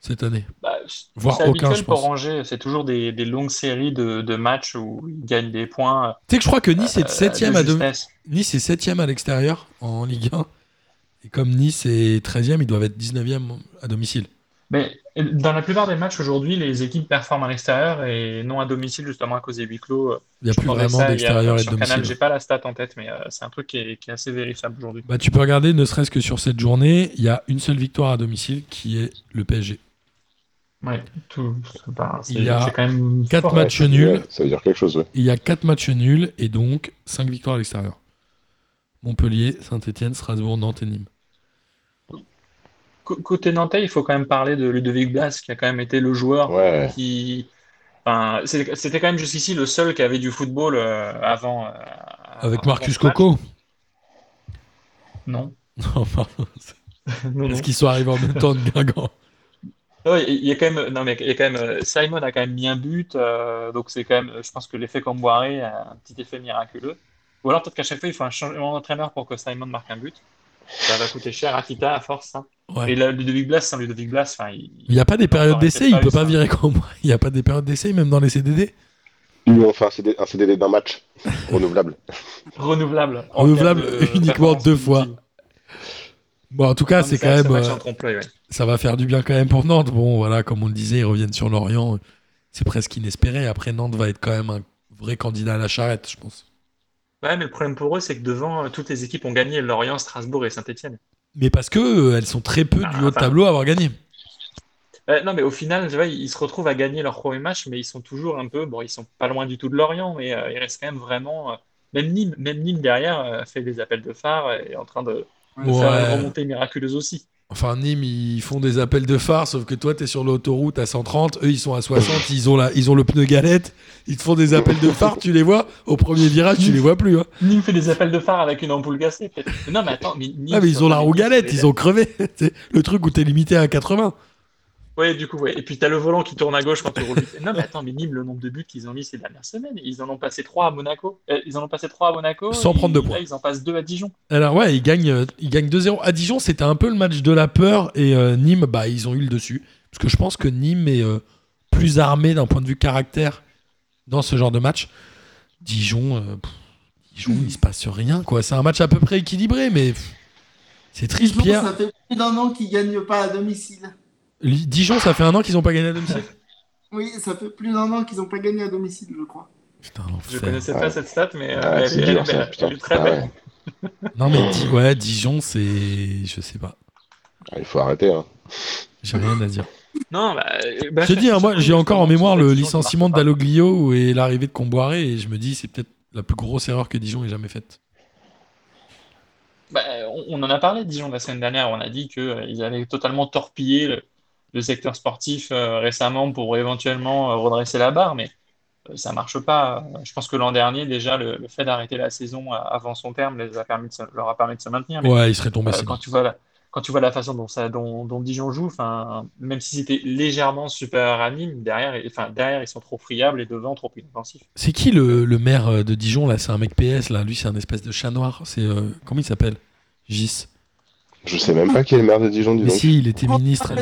cette année. Bah, Voire aucun, je pour pense. Angers, c'est toujours des, des longues séries de, de matchs où ils gagnent des points. Tu sais que je crois que Nice est euh, 7 de à dom- justesse. Nice est 7 à l'extérieur en Ligue 1. Et comme Nice est 13e, ils doivent être 19e à domicile. Mais dans la plupart des matchs aujourd'hui, les équipes performent à l'extérieur et non à domicile, justement à cause des huis clos. Il n'y a Je plus vraiment d'extérieur et de sur Canal, domicile. j'ai pas la stat en tête, mais euh, c'est un truc qui est, qui est assez vérifiable aujourd'hui. Bah, tu peux regarder, ne serait-ce que sur cette journée, il y a une seule victoire à domicile qui est le PSG. Ouais, tout, Il y a quand même quatre fort, matchs ouais. nuls. Ça veut dire quelque chose, ouais. Il y a 4 matchs nuls et donc 5 victoires à l'extérieur. Montpellier, Saint-Etienne, Strasbourg, Nantes et Nîmes. Côté Nantais, il faut quand même parler de Ludovic Blas, qui a quand même été le joueur Ouais. qui. Enfin, c'était quand même jusqu'ici le seul qui avait du football euh, avant, euh, Avec Marcus. Coco. Non. Non, pardon. non, non. Est-ce qu'ils sont arrivés en même temps de Guingamp? Ouais, il y a quand même, non mais il y a quand même, euh, Simon a quand même mis un but, euh, donc c'est quand même, je pense que l'effet Camboiré a un petit effet miraculeux. Ou alors peut-être qu'à chaque fois il faut un changement d'entraîneur pour que Simon marque un but. Ça va coûter cher à Tita à force. hein. Ouais. Et là, Ludovic Blas, sans Ludovic Blas, enfin, il... N'y a pas des périodes d'essai, il pas peut eu pas ça. virer comme moi. Il n'y a pas des périodes d'essai, même dans les CDD Nous, on fait un, CD, un CDD d'un match renouvelable. renouvelable. en Renouvelable de uniquement deux fois. Bon, en tout cas, Non, c'est quand même. euh, ouais. ça va faire du bien quand même pour Nantes. Bon, voilà, comme on le disait, ils reviennent sur Lorient. C'est presque inespéré. Après, Nantes va être quand même un vrai candidat à la charrette, je pense. Ouais, mais le problème pour eux, c'est que devant, euh, toutes les équipes ont gagné Lorient, Strasbourg et Saint-Etienne. Mais parce que euh, elles sont très peu Ah, du haut de enfin. tableau à avoir gagné. Euh, non, mais au final, tu vois, ils se retrouvent à gagner leur premier match, mais ils sont toujours un peu, bon, ils sont pas loin du tout de Lorient, mais euh, ils restent quand même vraiment. euh, même Nîmes, même Nîmes derrière euh, fait des appels de phare et est en train de de Ouais. faire une remontée miraculeuse aussi. Enfin, Nîmes, ils font des appels de phare, sauf que toi, t'es sur l'autoroute à 130, eux, ils sont à 60, ils ont, la, ils ont le pneu galette, ils te font des appels de phare, tu les vois, au premier virage, tu les vois plus. Hein. Nîmes fait des appels de phare avec une ampoule. Mais Non, mais attends, mais Nîmes, Ah, mais ils ont la roue galette, ils ont crevé. C'est le truc où t'es limité à 80. Ouais, du coup, ouais. Et puis t'as le volant qui tourne à gauche quand tu roules. Non, mais attends, mais Nîmes, le nombre de buts qu'ils ont mis ces dernières semaines, ils en ont passé 3 à Monaco. Euh, ils en ont passé 3 à Monaco. Sans et prendre de là, points. ils en passent 2 à Dijon. Alors, ouais, ils gagnent, euh, ils gagnent 2-0. À Dijon, c'était un peu le match de la peur, et euh, Nîmes, bah, ils ont eu le dessus. Parce que je pense que Nîmes est euh, plus armé d'un point de vue caractère dans ce genre de match. Dijon, euh, pff, Dijon, il se passe rien, quoi. C'est un match à peu près équilibré, mais c'est triste, Dijon, Pierre. ça fait plus d'un an qu'ils gagnent pas à domicile. Dijon, ça fait un an qu'ils n'ont pas gagné à domicile. Oui, ça fait plus d'un an qu'ils n'ont pas gagné à domicile, je crois. Putain, Je connaissais Ouais. pas cette stat, mais euh, Ah, elle, c'est elle- dur, elle- ça, elle putain. est très Ah belle. ouais. Non, mais Di- ouais, Dijon, c'est. Je sais pas. Ah, il faut arrêter. Hein. J'ai rien à dire. Non, bah, euh, bah, Je te dis, hein, moi, j'ai encore en mémoire le licenciement de. Dalloglio et l'arrivée de Comboiré, et je me dis, c'est peut-être la plus grosse erreur que Dijon ait jamais faite. Bah, on, on en a parlé, Dijon, la semaine dernière. On a dit qu'ils avaient totalement torpillé le, le secteur sportif euh, récemment pour éventuellement euh, redresser la barre, mais euh, ça marche pas. Je pense que l'an dernier, déjà, le, le fait d'arrêter la saison avant son terme les a permis de se- leur a permis de se maintenir. Mais, Ouais, il serait tombé euh, quand tu vois la, quand tu vois la façon dont, ça, dont, dont Dijon joue, enfin, même si c'était légèrement supérieur à Nîmes, derrière, enfin, derrière, ils sont trop friables et devant, trop inoffensifs. C'est qui le, le maire de Dijon là? C'est un mec PS là. Lui, c'est un espèce de chat noir. C'est euh, comment il s'appelle? Gis. Je sais même pas qui est le maire de Dijon, dis Mais donc. si, il était ministre.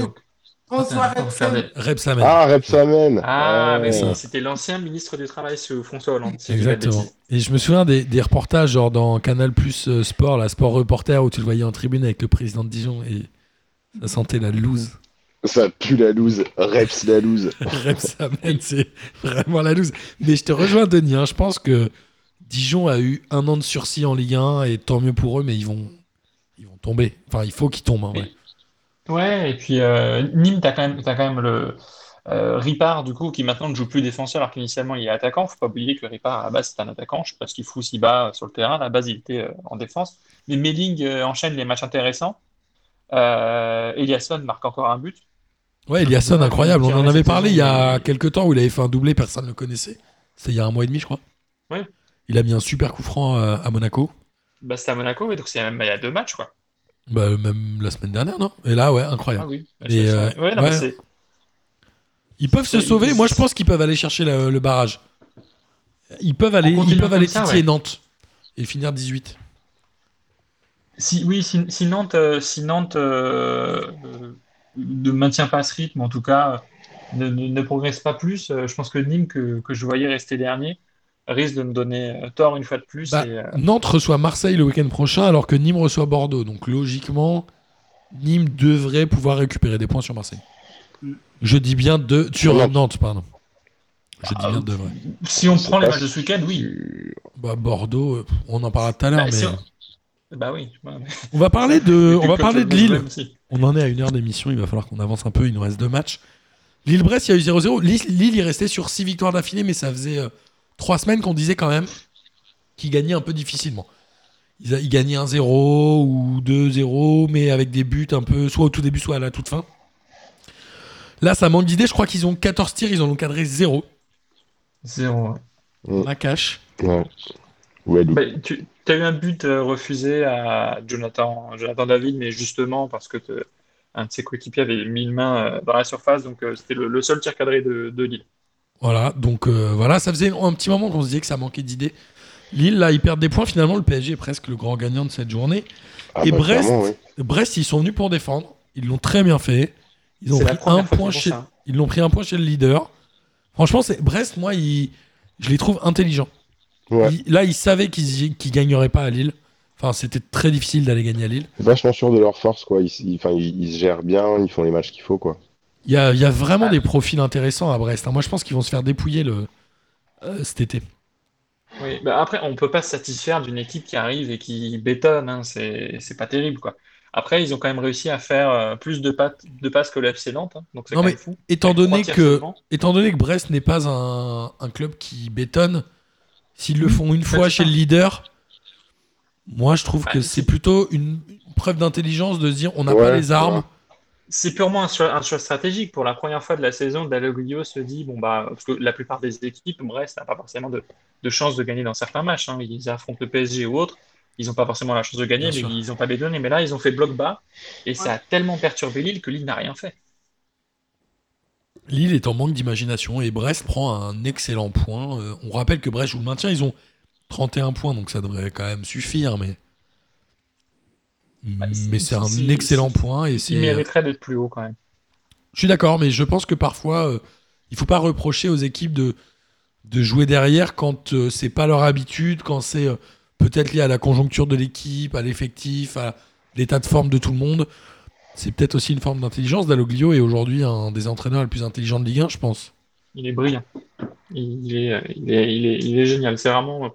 François faire Rebsamen. des- Rebsamen. Ah, Repsamen Ah, mais oui, c'était l'ancien ministre du Travail, ce François Hollande. si Exactement. Et je me souviens des, des reportages, genre dans Canal Plus euh, Sport, la Sport Reporter, où tu le voyais en tribune avec le président de Dijon et ça sentait la loose. Ça pue la loose. Reps la loose. Rebsamen, c'est vraiment la loose. Mais je te rejoins, Denis. hein, je pense que Dijon a eu un an de sursis en Ligue 1 et tant mieux pour eux, mais ils vont, ils vont tomber. Enfin, il faut qu'ils tombent. hein, ouais. Ouais, et puis euh, Nîmes, t'as quand même, t'as quand même le euh, Ripard, du coup, qui maintenant ne joue plus défenseur alors qu'initialement il est attaquant. Faut pas oublier que Ripard, à la base, c'est un attaquant. Je sais pas ce qu'il fout si bas sur le terrain. À la base, il était euh, en défense. Mais Melling euh, enchaîne les matchs intéressants. Euh, Eliasson marque encore un but. Ouais, Eliasson, incroyable. On en avait parlé il y a quelques temps où il avait fait un doublé, personne ne le connaissait. C'était il y a un mois et demi, je crois. Ouais. Il a mis un super coup franc euh, à Monaco. Bah, c'était à Monaco, et donc c'est il y a deux matchs, quoi. Bah, même la semaine dernière, non? Et là, ouais, Ah incroyable. oui. Et, euh, Ouais, non, ouais. mais c'est- Ils peuvent se sauver. Moi, je pense qu'ils peuvent aller chercher le, le barrage. Ils peuvent aller, ils peuvent aller titiller ouais. Nantes et finir 18. Si, oui, si, si Nantes, euh, si Nantes euh, euh, ne maintient pas ce rythme, en tout cas, ne, ne- ne progresse pas plus, euh, je pense que Nîmes, que, que je voyais rester dernier, risque de me donner euh, tort une fois de plus. Bah, et, euh, Nantes reçoit Marseille le week-end prochain, alors que Nîmes reçoit Bordeaux. Donc logiquement, Nîmes devrait pouvoir récupérer des points sur Marseille. Mm. Je dis bien de sur Nantes. Nantes, pardon. Je dis Ah, bien devrait. si on prend les matchs de ce week-end, oui. Bah, Bordeaux, euh, on en parlera tout à l'heure, Bah, mais si on- Bah oui. on va parler de, on va parler de le Lille. On en est à une heure d'émission, il va falloir qu'on avance un peu, il nous reste deux matchs. Lille-Brest, il y a eu 0-0. Lille, Lille, il restait sur 6 victoires d'affilée, mais ça faisait 3 semaines qu'on disait quand même qu'ils gagnaient un peu difficilement. Ils, a- ils gagnaient 1-0 ou 2-0, mais avec des buts un peu, soit au tout début, soit à la toute fin. Là, ça manque d'idées. Je crois qu'ils ont 14 tirs, ils en ont cadré 0. Zéro. ouais. La cache. Ouais. Ouais. Bah, tu as eu un but euh, refusé à Jonathan, Jonathan David, mais justement parce que un de ses coéquipiers avait mis une main euh, dans la surface, donc euh, c'était le, le seul tir cadré de, de Lille. Voilà, donc euh, voilà, ça faisait un petit moment qu'on se disait que ça manquait d'idées. Lille, là, ils perdent des points. Finalement, le PSG est presque le grand gagnant de cette journée. Ah Et bah, Brest, oui. Brest, ils sont venus pour défendre. Ils l'ont très bien fait. Ils ont pris un point chez, ça. ils l'ont pris un point chez le leader. Franchement, c'est Brest. Moi, ils- je les trouve intelligents. Ouais. Ils- là, ils savaient qu'ils qu'ils gagneraient pas à Lille. Enfin, c'était très difficile d'aller gagner à Lille. Vachement sûr de leur force, quoi. Ils, ils- enfin, ils, ils se gèrent bien, ils font les matchs qu'il faut, quoi. Il y a, il y a vraiment Ah. des profils intéressants à Brest. hein. Moi, je pense qu'ils vont se faire dépouiller le, euh, cet été. Oui, bah après, on peut pas se satisfaire d'une équipe qui arrive et qui bétonne, hein, c'est pas terrible, quoi. Après, ils ont quand même réussi à faire euh, plus de, pattes- de passes que le FC Nantes, hein, donc c'est Non, quand mais même fou. Étant donné, que, étant donné que Brest n'est pas un, un club qui bétonne, s'ils le font une Bah, fois chez le leader, moi, je trouve Bah, que c'est- c'est plutôt une preuve d'intelligence de se dire on n'a Ouais, pas les armes. C'est purement un choix, un choix stratégique. Pour la première fois de la saison, Dalloglio se dit, bon bah, parce que la plupart des équipes, Brest n'a pas forcément de, de chance de gagner dans certains matchs. hein. Ils affrontent le PSG ou autre, ils n'ont pas forcément la chance de gagner, Bien mais sûr. ils n'ont pas bétonné. Mais là, ils ont fait bloc bas, et ça a tellement perturbé Lille que Lille n'a rien fait. Lille est en manque d'imagination et Brest prend un excellent point. Euh, on rappelle que Brest joue le maintien, ils ont 31 points, donc ça devrait quand même suffire, mais. Bah, c'est- mais c'est un excellent point et Ils c'est. mériteraient d'être plus haut quand même. Je suis d'accord, mais je pense que parfois, euh, il faut pas reprocher aux équipes de, de jouer derrière quand euh, c'est pas leur habitude, quand c'est euh, peut-être lié à la conjoncture de l'équipe, à l'effectif, à l'état de forme de tout le monde. C'est peut-être aussi une forme d'intelligence. Dalloglio est aujourd'hui un des entraîneurs les plus intelligents de Ligue 1, je pense. Il est brillant. Il est, il est, il est, il est génial. C'est vraiment.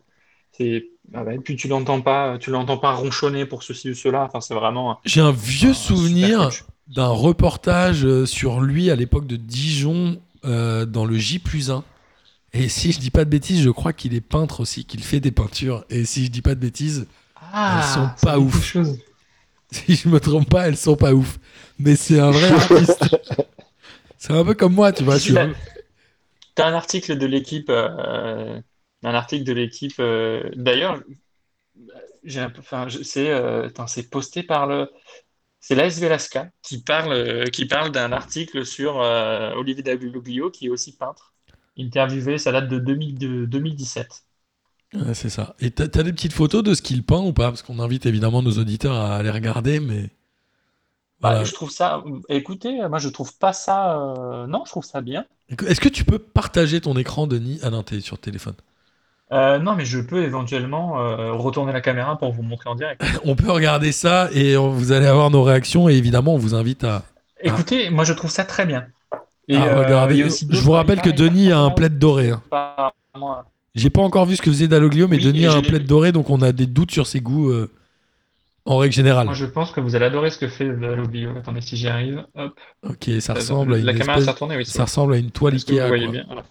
C'est, ah bah, et puis tu l'entends pas, tu l'entends pas ronchonner pour ceci ou cela. Enfin, c'est vraiment. J'ai un vieux un souvenir d'un reportage euh, sur lui à l'époque de Dijon euh, dans le J plus 1. Et si je dis pas de bêtises, je crois qu'il est peintre aussi, qu'il fait des peintures. Et si je dis pas de bêtises, Ah, Elles sont pas ouf. chose. Si je me trompe pas, elles sont pas ouf. Mais c'est un vrai artiste. c'est un peu comme moi, tu vois. un- t'as un article de l'équipe, euh, un article de l'équipe. euh, d'ailleurs, enfin, c'est, euh, c'est posté par le, c'est l'AS Velasca qui parle, euh, qui parle d'un article sur Olivier Daguglio qui est aussi peintre. Interviewé, ça date de, 2000 de 2017. Ouais, c'est ça. Et t'as t'as des petites photos de ce qu'il peint ou pas? Parce qu'on invite évidemment nos auditeurs à aller regarder, mais. Bah, je trouve ça. Écoutez, moi je trouve pas ça. Non, je trouve ça bien. Est-ce que tu peux partager ton écran, Denis Ah non, t'es sur téléphone? Euh, non, mais je peux éventuellement euh, retourner la caméra pour vous montrer en direct. On peut regarder ça et on- vous allez avoir nos réactions. Et évidemment, on vous invite à, Écoutez, moi je trouve ça très bien. Et, à euh, a aussi Je vous rappelle que Denis a un plaid doré. hein. J'ai pas encore vu ce que faisait Dalloglio, mais Oui, Denis a un l'ai plaid doré, donc on a des doutes sur ses goûts euh, en règle générale. Moi je pense que vous allez adorer ce que fait le Lobio. Attendez, si j'y arrive. Hop. Ok, ça ressemble à une la caméra oui. ça ressemble à une toile vous Ikea. voyez quoi. bien? Voilà.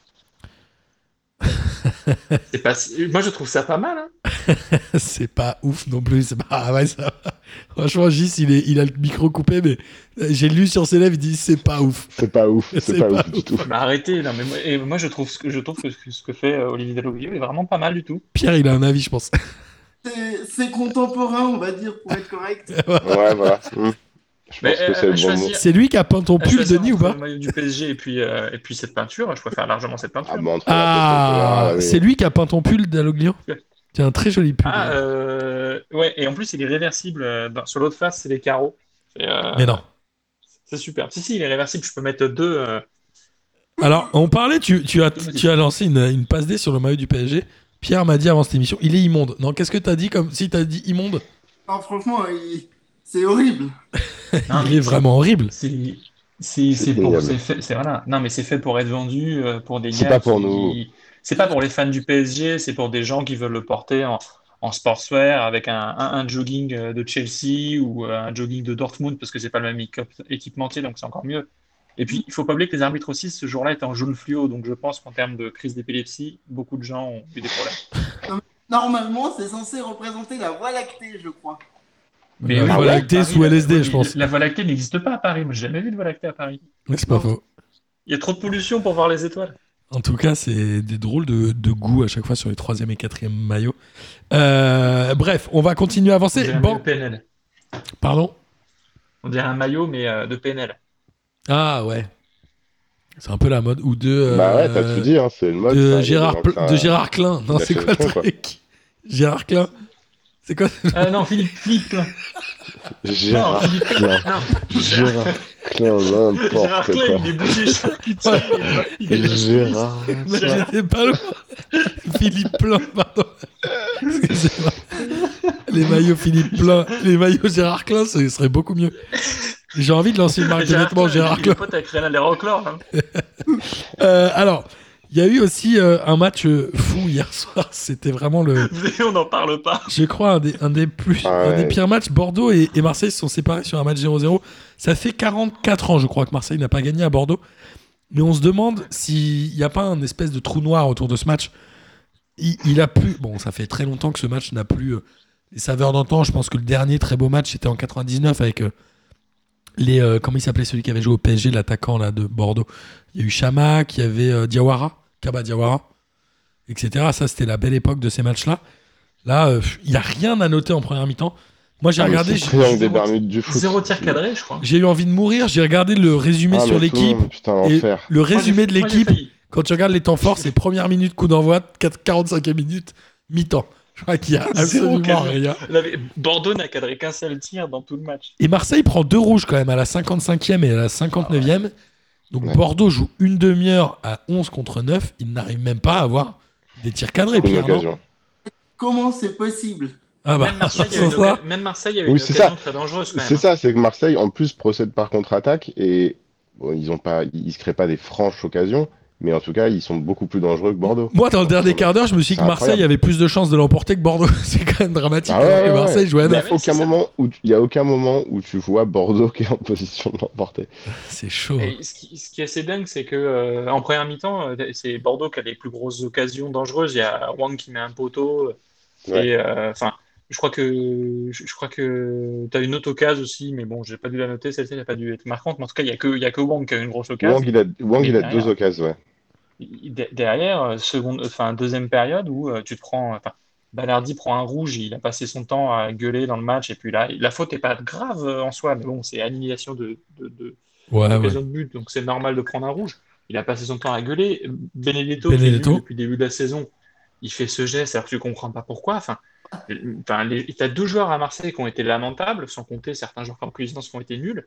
C'est pas si- Moi je trouve ça pas mal. Hein. c'est pas ouf non plus. C'est pas... ah ouais, ça va. Franchement, Gis, il, est... il a le micro coupé, mais euh, j'ai lu sur ses lèvres, il dit c'est pas ouf. C'est pas ouf, C'est c'est pas, pas ouf du tout. Mais arrêtez, non, mais moi, et moi je trouve ce que, je trouve que ce que fait euh, Olivier Lobio est vraiment pas mal du tout. Pierre, il a un avis, je pense. C'est c'est contemporain, on va dire, pour être correct. Ouais, voilà. Hmm. Je Mais, pense que c'est le bon choisir- mot. c'est lui qui a peint ton pull, Denis, ou pas Le maillot du PSG et puis, euh, et puis cette peinture, je préfère largement cette peinture. Ah, Ah, c'est lui qui a peint ton pull, Dalloglio. C'est un très joli pull. Ah, euh, ouais, et en plus il est réversible. euh, sur l'autre face, c'est les carreaux. Euh, Mais non. C'est super. Si, si, il est réversible. Je peux mettre deux. euh, Alors, on parlait, tu, tu, as, tu as lancé une, une passe D sur le maillot du PSG. Pierre m'a dit avant cette émission, il est immonde. Non, qu'est-ce que t'as dit comme si t'as dit immonde? Non, franchement, il- c'est horrible. non, Il est vraiment horrible. C'est c'est- pour fait c'est voilà non mais c'est fait pour être vendu euh, pour des C'est gars pas pour qui- nous. c'est pas pour les fans du PSG c'est pour des gens qui veulent le porter en, en sportswear avec un, un, un jogging euh, de Chelsea ou euh, un jogging de Dortmund parce que c'est pas le même équip- équipementier donc c'est encore mieux et puis il faut pas oublier que les arbitres aussi ce jour-là étaient en jaune fluo donc je pense qu'en termes de crise d'épilepsie beaucoup de gens ont eu des problèmes Normalement, c'est censé représenter la voie lactée, je crois. Mais La oui, Voie lactée Paris, sous LSD, je pense. la voie lactée n'existe pas à Paris moi j'ai jamais vu de voie lactée à Paris Mais c'est pas faux. il y a trop de pollution pour voir les étoiles En tout cas, c'est des drôles de, de goût à chaque fois sur les troisième et quatrième maillots. Euh, bref, on va continuer à On avancer. un Bon, maillot PNL. pardon? On dirait un maillot, mais euh, de PNL. Ah ouais. C'est un peu la mode. Ou de. euh, Bah ouais, t'as tout dit, hein, c'est une mode. de, ça, Gérard, ça- de Gérard Klein. Non, c'est quoi le truc? Gérard Klein. C'est quoi Ah non, Philippe, Philippe. Klein. Gérard Non, Philippe Klein. Non, Gérard Klein, Gérard n'importe Klein, quoi. il est bougé charcutier. Il est- Gérard Mais J'étais pas loin. Philippe Plein, pardon. Excusez-moi. Les maillots Philippe Plein, les maillots Gérard Klein, ce serait beaucoup mieux. J'ai envie de lancer une marque de vêtements Klein, Gérard il est Klein. pote avec Rénal et Roquelaure. hein. Euh, alors, il y a eu aussi euh, un match euh, fou hier soir. C'était vraiment le, Mais on n'en parle pas. je crois, un des, un des plus, Ah un des pires matchs. Bordeaux et, et Marseille se sont séparés sur un match 0-0. Ça fait 44 ans, je crois, que Marseille n'a pas gagné à Bordeaux. Mais on se demande s'il n'y a pas un espèce de trou noir autour de ce match. Il, il a plus. Bon, ça fait très longtemps que ce match n'a plus euh, les saveurs d'antan. Je pense que le dernier très beau match, c'était en 99 avec euh, les. euh, comment il s'appelait celui qui avait joué au PSG, l'attaquant là, de Bordeaux? Il y a eu Chamac, il y avait euh, Diawara, Kaba Diawara, etc. Ça, c'était la belle époque de ces matchs-là. Là, euh, il n'y a rien à noter en première mi-temps. Moi, j'ai Ah, regardé. c'est j'ai- triangle des zéro- Bermudes du foot. Zéro tir cadré, je crois. J'ai eu envie de mourir. J'ai regardé le résumé Ah, sur l'équipe. le résumé Moi, de l'équipe, quand tu regardes les temps forts, c'est première minute, coup d'envoi, 4 45e minute, mi-temps. Je crois qu'il y a Zéro absolument rien. Bordeaux n'a cadré qu'un seul tir dans tout le match. Et Marseille prend deux rouges quand même à la 55e et à la 59e. Donc Ouais. Bordeaux joue une demi-heure à 11 contre 9. Il n'arrive même pas à avoir des tirs cadrés. Pierre. Comment c'est possible ah bah, Même Marseille ça, même Marseille avait Oui, une c'est occasion ça. très dangereuse. quand C'est même, hein. ça, c'est que Marseille, en plus, procède par contre-attaque et bon, ils ont pas, ils se créent pas des franches occasions, mais en tout cas, ils sont beaucoup plus dangereux que Bordeaux. Moi, dans le dernier quart d'heure, je me suis dit que Marseille incroyable. avait plus de chances de l'emporter que Bordeaux. c'est quand même dramatique. Ah ouais, alors que ouais, Marseille ouais. jouait à Il n'y a, 9. ouais, c'est aucun ça. moment où, il y a aucun moment où tu vois Bordeaux qui est en position de l'emporter. C'est chaud. Et ce, qui, ce qui est assez dingue, c'est que euh, en première mi-temps, euh, c'est Bordeaux qui a les plus grosses occasions dangereuses. Il y a Wang qui met un poteau. Ouais. Et euh, enfin, je crois que je, crois que tu as une autre occasion aussi, mais bon, j'ai pas dû la noter. Celle-ci n'a pas dû être marquante. Mais en tout cas, il y a que il y a que Wang qui a une grosse occasion. Wang, il a, Wang, Mais il a derrière- deux occasions, ouais. Derrière, euh, seconde, enfin deuxième période où euh, tu te prends, enfin, Balardi prend un rouge, il a passé son temps à gueuler dans le match et puis là, la faute est pas grave euh, en soi, mais bon, c'est annihilation de, de, de, Ouais, ouais. de but, donc c'est normal de prendre un rouge. Il a passé son temps à gueuler. Benedetto, depuis le début de la saison, il fait ce geste alors que tu comprends pas pourquoi. Enfin, euh, enfin, les, t'as deux joueurs à Marseille qui ont été lamentables, sans compter certains joueurs comme Cuisance qui ont été nuls.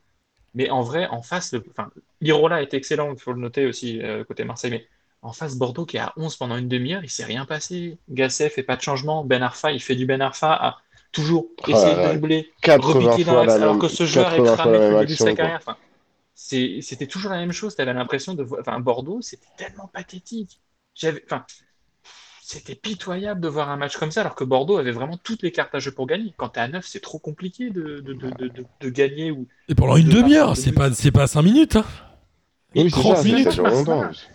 Mais en vrai, en face, le, enfin, Lirola est excellent, il faut le noter aussi euh, côté Marseille, mais en face, Bordeaux qui est à 11 pendant une demi-heure, il s'est rien passé. Gasset fait pas de changement. Ben Arfa, il fait du Ben Arfa à toujours là essayer de doubler, 80 repiquer dans fois l'axe, la alors que ce joueur est 80 fois cramé depuis le même début de sa carrière. Enfin, c'était toujours la même chose. Tu avais l'impression de voir. Enfin, Bordeaux, c'était tellement pathétique. J'avais, enfin, c'était pitoyable de voir un match comme ça, alors que Bordeaux avait vraiment toutes les cartes à jeu pour gagner. Quand tu es à 9, c'est trop compliqué de, de, de, de, de- de gagner. Ou... Et pendant une de demi-heure, c'est pas, c'est pas 5 minutes. hein. C'est 30 ça, minutes.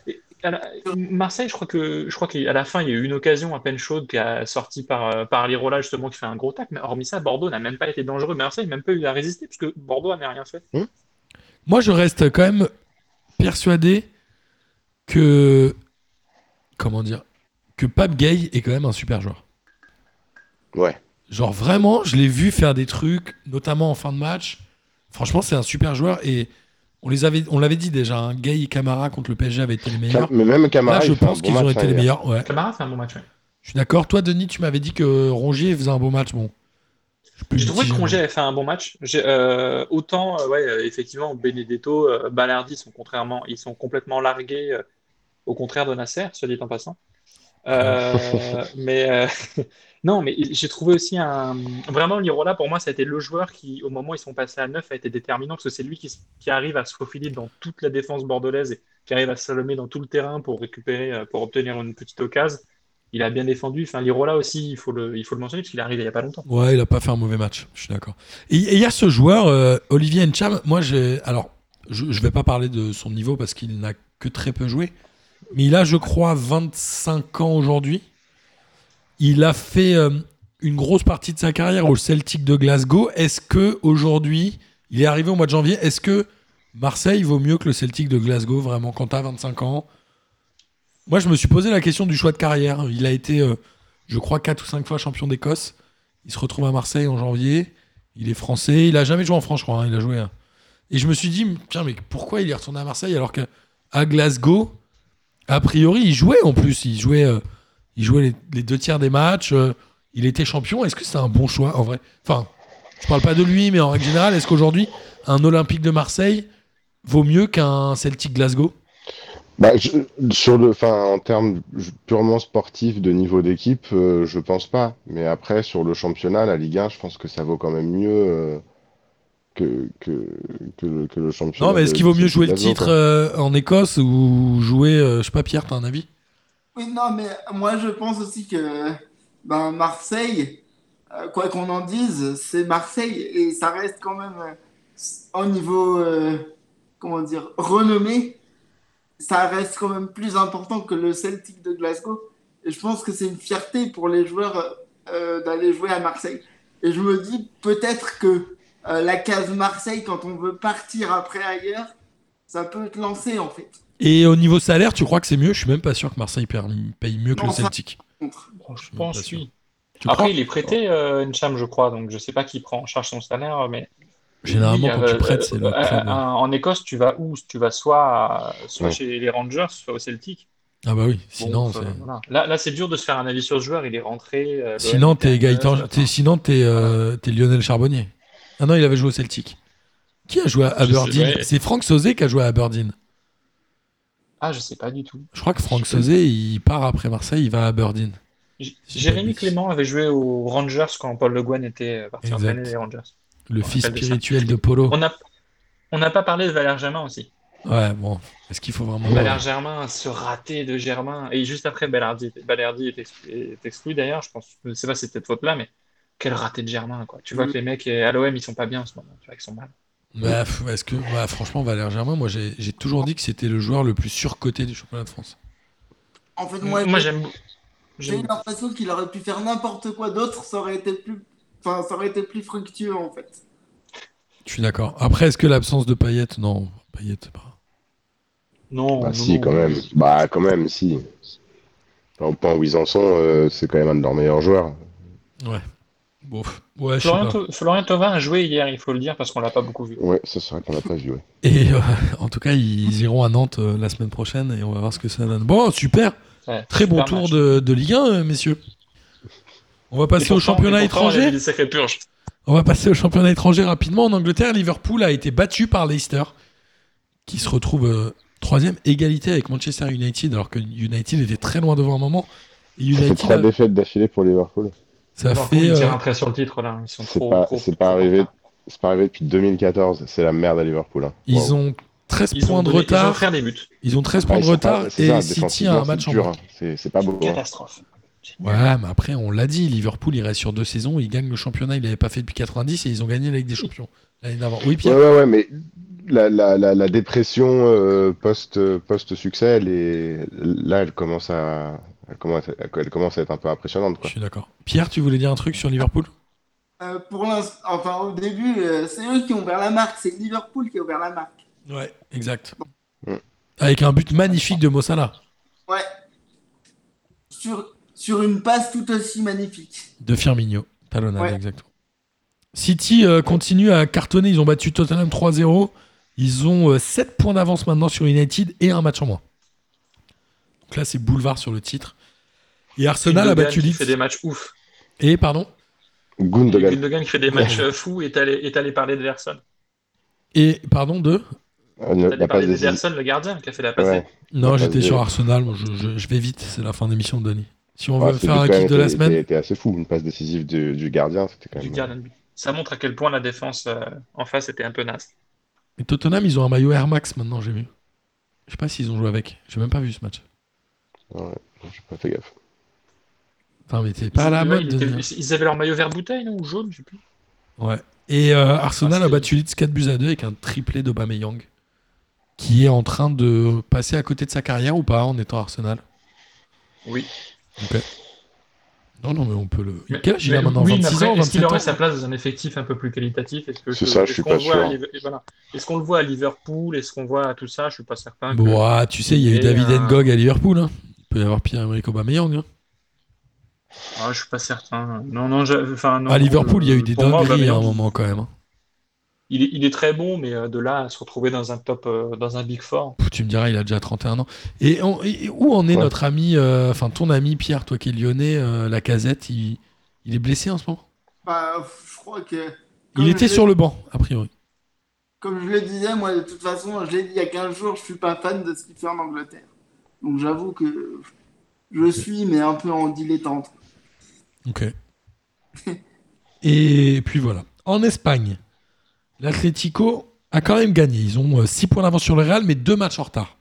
Et la- Marseille, je crois que je crois qu'à la fin, il y a eu une occasion à peine chaude qui a sorti par, par Lirola, justement, qui fait un gros tac. Mais hormis ça, Bordeaux n'a même pas été dangereux. Marseille n'a même pas eu à résister, parce que Bordeaux n'a rien fait. Moi, je reste quand même persuadé que. Comment dire Que Pape Gay est quand même un super joueur. Ouais. Genre, vraiment, je l'ai vu faire des trucs, notamment en fin de match. Franchement, c'est un super joueur et on les avait, on l'avait dit déjà. Hein, Gay et Camara contre le PSG avaient été les meilleurs. Mais même Camara, Là, je pense bon qu'ils ont été hein, les meilleurs. Ouais. Camara fait un bon match. ouais. Je suis d'accord. Toi, Denis, tu m'avais dit que Rongier faisait un beau match. Bon. Je trouvé que. Rongier avait fait un bon match. Euh, autant, euh, ouais, euh, effectivement, Benedetto, euh, Balardi sont contrairement, ils sont complètement largués, euh, au contraire de Nasser, soit dit en passant. Euh, mais euh, non, mais j'ai trouvé aussi un vraiment Lirola pour moi, ça a été le joueur qui, au moment où ils sont passés à 9, a été déterminant parce que c'est lui qui, qui arrive à se faufiler dans toute la défense bordelaise et qui arrive à slalomer dans tout le terrain pour récupérer, euh, pour obtenir une petite occasion. Il a bien défendu. Enfin, Lirola aussi, il faut le, il faut le mentionner parce qu'il est il y a pas longtemps. Ouais, il a pas fait un mauvais match. Je suis d'accord. Et il y a ce joueur, Olivier Ncham. Moi, j'ai. Alors, je, je vais pas parler de son niveau parce qu'il n'a que très peu joué. Mais il a, je crois, 25 ans aujourd'hui. Il a fait euh, une grosse partie de sa carrière au Celtic de Glasgow. Est-ce que aujourd'hui, il est arrivé au mois de janvier, est-ce que Marseille vaut mieux que le Celtic de Glasgow vraiment quand t'as 25 ans? Moi, je me suis posé la question du choix de carrière. Il a été, euh, je crois, 4 ou 5 fois champion d'Écosse. Il se retrouve à Marseille en janvier. Il est français. Il a jamais joué en France, je crois. hein. Il a joué. à- Et je me suis dit, tiens, mais pourquoi il est retourné à Marseille alors qu'à Glasgow, a priori, il jouait en plus. Il jouait, euh, les, deux tiers des matchs. euh, il était champion. Est-ce que c'est un bon choix en vrai? Enfin, je parle pas de lui, mais en règle générale, est-ce qu'aujourd'hui, un Olympique de Marseille vaut mieux qu'un Celtic Glasgow? Bah, sur le, en termes purement sportifs de niveau d'équipe, euh, je pense pas. Mais après, sur le championnat, la Ligue 1, je pense que ça vaut quand même mieux euh, que, que, que, le, que le championnat. Non, mais est-ce qu'il vaut mieux jouer le titre euh, en Écosse ou jouer, euh, je sais pas, Pierre, t'as un avis? Oui, non, mais moi je pense aussi que ben, Marseille, euh, quoi qu'on en dise, c'est Marseille et ça reste quand même euh, au niveau, euh, comment dire, renommé, ça reste quand même plus important que le Celtic de Glasgow. Et je pense que c'est une fierté pour les joueurs euh, d'aller jouer à Marseille. Et je me dis peut-être que euh, la case Marseille, quand on veut partir après ailleurs, ça peut te lancer en fait. Et au niveau salaire, tu crois que c'est mieux? Je suis même pas sûr que Marseille paye mieux que Non, le Celtic. Bon, je pense oui. Tu Après, il est prêté, euh, Ncham, je crois, donc je sais pas qui prend en charge son salaire, mais Généralement, Oui, quand euh, tu prêtes, c'est le euh, club. euh, En Écosse, tu vas où? Tu vas soit, à- soit Ouais. chez les Rangers, soit au Celtic. Ah bah oui, sinon, euh, voilà. Là, là c'est dur de se faire un avis sur ce joueur. Il est rentré. euh, sinon t'es Gaëtan, sinon t'es euh, t'es Lionel Charbonnier. Ah non, il avait joué au Celtic. Qui a joué à Aberdeen ouais. C'est Franck Sauzé qui a joué à Aberdeen. Ah, je sais pas du tout. Je crois que Franck Sauzé, il part après Marseille, il va à Aberdeen. J- Jérémy de Clément avait joué aux Rangers quand Paul Le Guen était euh, parti Exact. entraîner les Rangers. Le On fils de spirituel de Polo. On n'a on pas parlé de Valère Germain aussi. Ouais, bon. Est-ce qu'il faut vraiment. Valère Germain, ce raté de Germain. Et juste après, Balerdi, Balerdi est, exclu, d'ailleurs. Je pense, je sais pas si c'est cette faute-là, mais quel raté de Germain, quoi. Tu vois Mm. que les mecs euh, à l'OM, ils sont pas bien en ce moment. Tu vois qu'ils sont mal. Bah, est-ce que, ouais, franchement, Valère Germain, moi j'ai toujours dit que c'était le joueur le plus surcoté du championnat de France. En fait, moi, j'aime. J'ai l'impression qu'il aurait pu faire n'importe quoi d'autre, ça aurait été plus, enfin, ça aurait été plus fructueux en fait. Je suis d'accord. Après, est-ce que l'absence de Payet Non, Payet, c'est pas. Non, Bah, non, si, non. quand même. Bah, quand même, si. Au point où ils en sont, euh, c'est quand même un de leurs meilleurs joueurs. Ouais, je sais Florian, pas. Tho- Florian Thauvin a joué hier, il faut le dire, parce qu'on l'a pas beaucoup vu. Ouais, ça serait qu'on l'a pas vu, ouais. Et euh, en tout cas, ils iront à Nantes euh, la semaine prochaine et on va voir ce que ça donne. Bon, super. Ouais, Très bon tour de, de Ligue 1, euh, messieurs. On va passer au championnat pourtant, étranger. On va passer au championnat étranger rapidement. En Angleterre, Liverpool a été battu par Leicester, qui se retrouve euh, troisième égalité avec Manchester United, alors que United était très loin devant un moment. Et Ça fait United, trois a- défaites d'affilée pour Liverpool. Ça Alors, fait. ils euh, tirent un trait sur le titre, là. Ils sont trop. pas, trop- c'est trop pas arrivé, c'est pas arrivé depuis 2014. C'est la merde à Liverpool. hein. ils Wow. ont 13 Ils points ont de donné- Ils ont retard. offert des buts. Ils ont 13 Ah, points de retard pas- c'est et ça, City a un c'est match en dur, hein. C'est c'est pas beau. hein. Catastrophe. Ouais, mais après, on l'a dit, Liverpool, il reste sur deux saisons, il gagne le championnat, il l'avait pas fait depuis 90 et ils ont gagné la Ligue des Champions l'année d'avant. Oui, Pierre ouais, ouais, mais la, la, la, la dépression euh, post, post-succès, là, elle commence, à... elle, commence à... elle commence à être un peu impressionnante. Je suis d'accord. Pierre, tu voulais dire un truc sur Liverpool? Euh, pour l'instant, enfin au début, euh, c'est eux qui ont ouvert la marque, c'est Liverpool qui a ouvert la marque. Ouais, exact. Mm. Avec un but magnifique de Mossala, Ouais. Sur, sur une passe tout aussi magnifique. de Firmino. Talonnade, Ouais. exactement. City euh, continue à cartonner, ils ont battu Tottenham 3-0. Ils ont 7 points d'avance maintenant sur United et un match en moins. Donc là, c'est boulevard sur le titre. Et Arsenal a battu Leeds. fait des matchs ouf. Et, pardon Gundogan. Gundogan qui fait des matchs fous est allé, est allé parler d'Ederson. Et, pardon, de allé passe parler décisive. d'Ederson, le gardien, qui a fait la passe. Ouais. Non, j'étais sur Arsenal. Je, je- je vais vite. C'est la fin d'émission de Denis. Si on Ouais, veut ce faire un kick de la semaine. était- était assez fou. Une passe décisive du, du gardien, c'était quand du gardien de. Ça montre à quel point la défense euh, en face était un peu naze. Et Tottenham, ils ont un maillot Air Max maintenant, j'ai vu. Je sais pas s'ils ont joué avec. J'ai même pas vu ce match. Ouais, j'ai pas fait gaffe. Enfin, mais t'es pas à la Ouais, mode. il de ils avaient leur maillot vert bouteille, non Ou jaune, je sais plus. Ouais. Et euh, Arsenal Ah, a c'est- battu Leeds 4 buts à 2 avec un triplé d'Aubameyang. Qui est en train de passer à côté de sa carrière ou pas en étant Arsenal? Oui. Non, non, mais on peut le. Mais- Quel âge il a maintenant oui, mais 26 après, ans, Est-ce qu'il 27 aurait sa place dans un effectif un peu plus qualitatif? Est-ce que C'est ça, je est-ce suis qu'on pas le voit sûr. à Liv- voilà. Est-ce qu'on le voit à Liverpool? Est-ce qu'on voit à tout ça? Je suis pas certain. que- Bon, ah, tu sais, il y a eu David un- Ngog à Liverpool. hein. Peut y avoir Pierre-Emerick Aubameyang. hein. Ah, je suis pas certain. Non, non, je- enfin, non, à Liverpool, il y a eu euh, des dingueries à un moment quand même. hein. Il est, il est très bon, mais euh, de là à se retrouver dans un top, euh, dans un Big Four. Pff, Tu me diras, il a déjà 31 ans. Et, on- et où en est Ouais. notre ami, euh, enfin ton ami Pierre, toi qui es lyonnais, euh, la casette, il, il est blessé en ce moment? Bah, je crois que. Il était sur le banc, a priori. Comme je le disais, moi, de toute façon, je l'ai dit il y a 15 jours, je suis pas fan de ce qu'il fait en Angleterre. Donc j'avoue que je suis, mais un peu en dilettante. Ok. Et puis voilà. En Espagne, l'Atlético a quand même gagné. Ils ont 6 points d'avance sur le Real, mais 2 matchs en retard,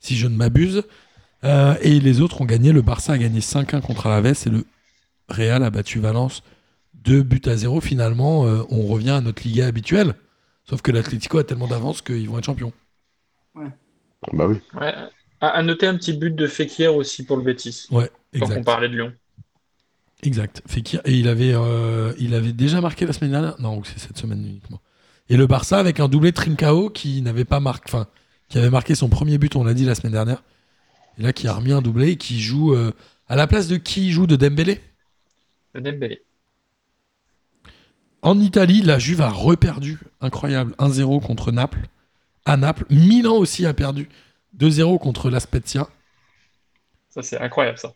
si je ne m'abuse. Euh, et les autres ont gagné. Le Barça a gagné 5-1 contre Alaves et le Real a battu Valence 2 buts à 0. Finalement, euh, on revient à notre Liga habituelle. Sauf que l'Atlético a tellement d'avance qu'ils vont être champions. Bah oui. Ouais. À, à noter un petit but de Fekir aussi pour le Betis. Ouais, exact. parlait de Lyon. Exact. Fekir, et il avait, euh, il avait déjà marqué la semaine dernière. Non, c'est cette semaine uniquement. Et le Barça avec un doublé de Trincao qui n'avait pas marqué, enfin, qui avait marqué son premier but, on l'a dit la semaine dernière. Et là, qui a remis un doublé et qui joue euh, à la place de qui il joue de Dembélé? Le Dembélé. En Italie, la Juve a reperdu, incroyable, 1-0 contre Naples. À Naples, Milan aussi a perdu 2-0 contre la Spezia. Ça, c'est incroyable, ça.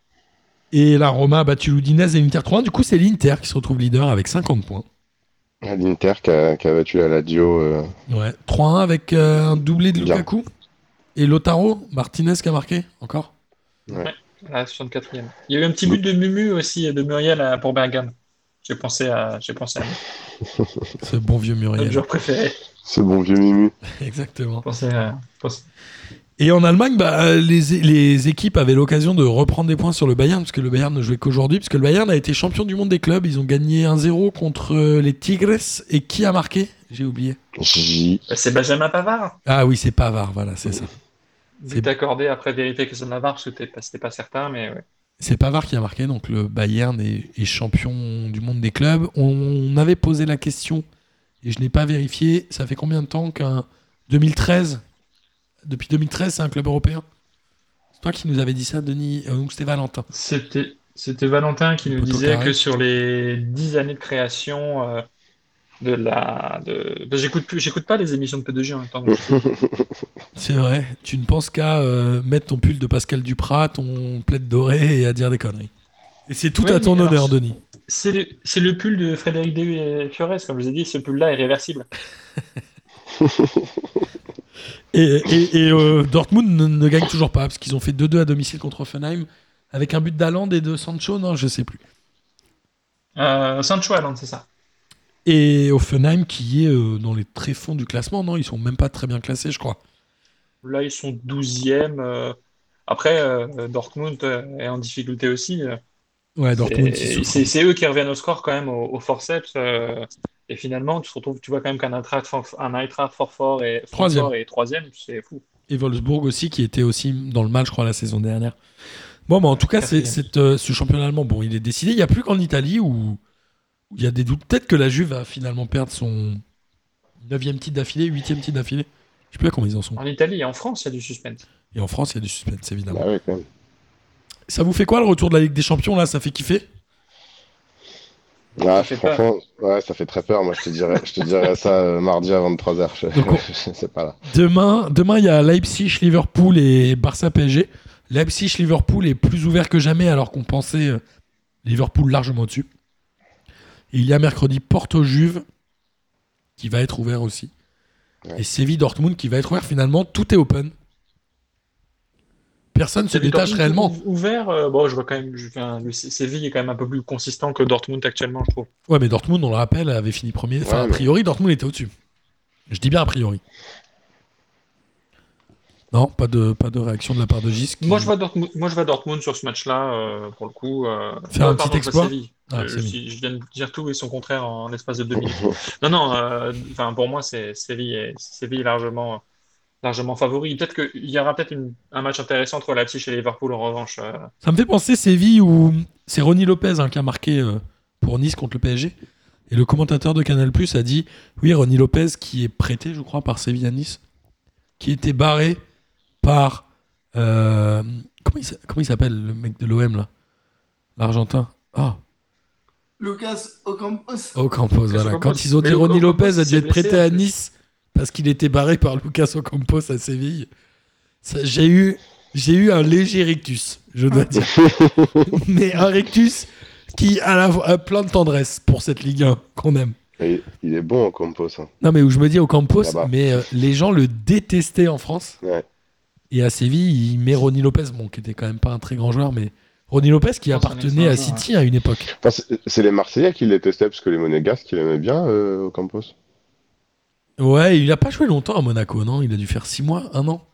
Et la Roma a battu l'Udinese et l'Inter 3. Du coup, c'est l'Inter qui se retrouve leader avec 50 points. À L'Inter qui a, qui a battu la Lazio. euh, Ouais, 3-1 avec euh, un doublé de Bien. Lukaku. Et Lotaro, Martinez qui a marqué encore. La 64e. Il y a eu un petit but de Mumu aussi, de Muriel à- pour Bergame. J'ai pensé à, j'ai pensé à lui. Ce bon vieux notre Muriel. joueur préféré. Ce bon vieux Mimu. Exactement. Pensé à- pensé- Et en Allemagne, bah, les, les équipes avaient l'occasion de reprendre des points sur le Bayern, parce que le Bayern ne jouait qu'aujourd'hui, parce que le Bayern a été champion du monde des clubs. Ils ont gagné 1-0 contre euh, les Tigres. Et qui a marqué? J'ai oublié. Bah, C'est Benjamin Pavard. Ah oui, c'est Pavard, voilà, c'est ça. C'est- accordé après vérifier que c'est Navarre, parce que pas- c'était pas certain, mais ouais. C'est Pavard qui a marqué, donc le Bayern est, est champion du monde des clubs. On avait posé la question, et je n'ai pas vérifié, ça fait combien de temps qu'un 2013 Depuis 2013, c'est un club européen C'est toi qui nous avais dit ça, Denis Euh, Donc c'était Valentin. C'était, c'était Valentin qui nous disait carré. que sur les 10 années de création euh, de la. De... bah, j'écoute, plus, j'écoute pas les émissions de P2J en même temps. donc C'est vrai, tu ne penses qu'à euh, mettre ton pull de Pascal Duprat, ton plaid doré et à dire des conneries. Et c'est tout à ton alors, honneur, Denis. c'est, le, c'est le pull de Frédéric de Fiores, comme je vous ai dit, ce pull-là est réversible. Et, et- et, euh, Dortmund ne, ne gagne toujours pas, parce qu'ils ont fait 2-2 à domicile contre Offenheim, avec un but d'Aland et de Sancho, non, je sais plus. Euh, Sancho Haaland, c'est ça. Et Offenheim qui est euh, dans les tréfonds du classement, non Ils sont même pas très bien classés, je crois. Là, ils sont 12e. euh, Après, Dortmund est en difficulté aussi. Ouais, Dortmund, c'est eux qui reviennent au score quand même au, au forceps. Et finalement, tu te retrouves, tu vois quand même qu'un Eintracht, un Eintracht fort fort et Troisième. Est troisième, c'est fou. Et Wolfsburg aussi, qui était aussi dans le match, je crois, la saison dernière. Bon, mais en tout cas, c'est, euh, ce championnat allemand, bon, il est décidé. Il n'y a plus qu'en Italie où il y a des doutes. Peut-être que la Juve va finalement perdre son 9 titre d'affilée, 8 titre d'affilée. Je sais plus à combien ils en sont. En Italie et en France, il y a du suspense. Et en France, il y a du suspense, évidemment. Bah ouais, quand même. Ça vous fait quoi le retour de la Ligue des Champions là? Ça fait kiffer? Ah, franchement, ouais, ça fait très peur. Moi, je te dirais, je te dirais ça euh, mardi à 23h. Je, Donc, on- je sais pas là. Demain, demain, il y a Leipzig, Liverpool et Barça PSG. Leipzig, Liverpool est plus ouvert que jamais alors qu'on pensait euh, Liverpool largement au-dessus. Il y a mercredi Porto Juve qui va être ouvert aussi. Ouais. Et Séville Dortmund qui va être ouvert finalement. Tout est open. Personne ne se détache Dortmund réellement. ou- Ouvert, euh, bon, je vois quand même, je, enfin, le Sé- Séville est quand même un peu plus consistant que Dortmund actuellement, je trouve. Ouais, mais Dortmund, on le rappelle, avait fini premier. Enfin, Ouais, a mais- priori, Dortmund était au-dessus. Je dis bien a priori. Non, pas de, pas de réaction de la part de Gis. qui- Moi, je vois Dortmund, moi, je vois Dortmund sur ce match-là, euh, pour le coup. Euh... Faire un pardon, petit exploit. Ah, Euh, je viens de dire tout et son contraire en l'espace de deux minutes. Non, non, euh, enfin, pour moi, c'est Séville est, Séville est largement, largement favori. Peut-être qu'il y aura peut-être une- un match intéressant entre Leipzig et Liverpool en revanche. euh. Ça me fait penser Séville où c'est Ronny Lopez hein, qui a marqué euh, pour Nice contre le PSG. Et le commentateur de Canal Plus a dit oui, Ronny Lopez qui est prêté, je crois, par Séville à Nice, qui était barré par euh, Comment il, s'a- comment il s'appelle le mec de l'OM là? L'Argentin. Ah, Lucas Ocampos. Ocampos, voilà. Ocampos. Quand ils ont dit Ronnie Lopez a dû être prêté à. Nice parce qu'il était barré par Lucas Ocampos à Séville. Ça, J'ai eu, j'ai eu un léger rictus, je dois dire. Mais un rictus qui a, la, a plein de tendresse pour cette Ligue 1 qu'on aime. Il est bon en compos. hein. Non, mais où je me dis Ocampos, Là-bas. mais euh, les gens le détestaient en France. Ouais. Et à Séville, il met Ronnie Lopez, bon, qui était quand même pas un très grand joueur, mais Ronnie Lopez qui appartenait à City à une époque. Enfin, c'est c'est les Marseillais qui les testaient parce que les Monégasques, ils aimaient bien euh, au Campos. Ouais, il a pas joué longtemps à Monaco, non? Il a dû faire 6 mois, un an?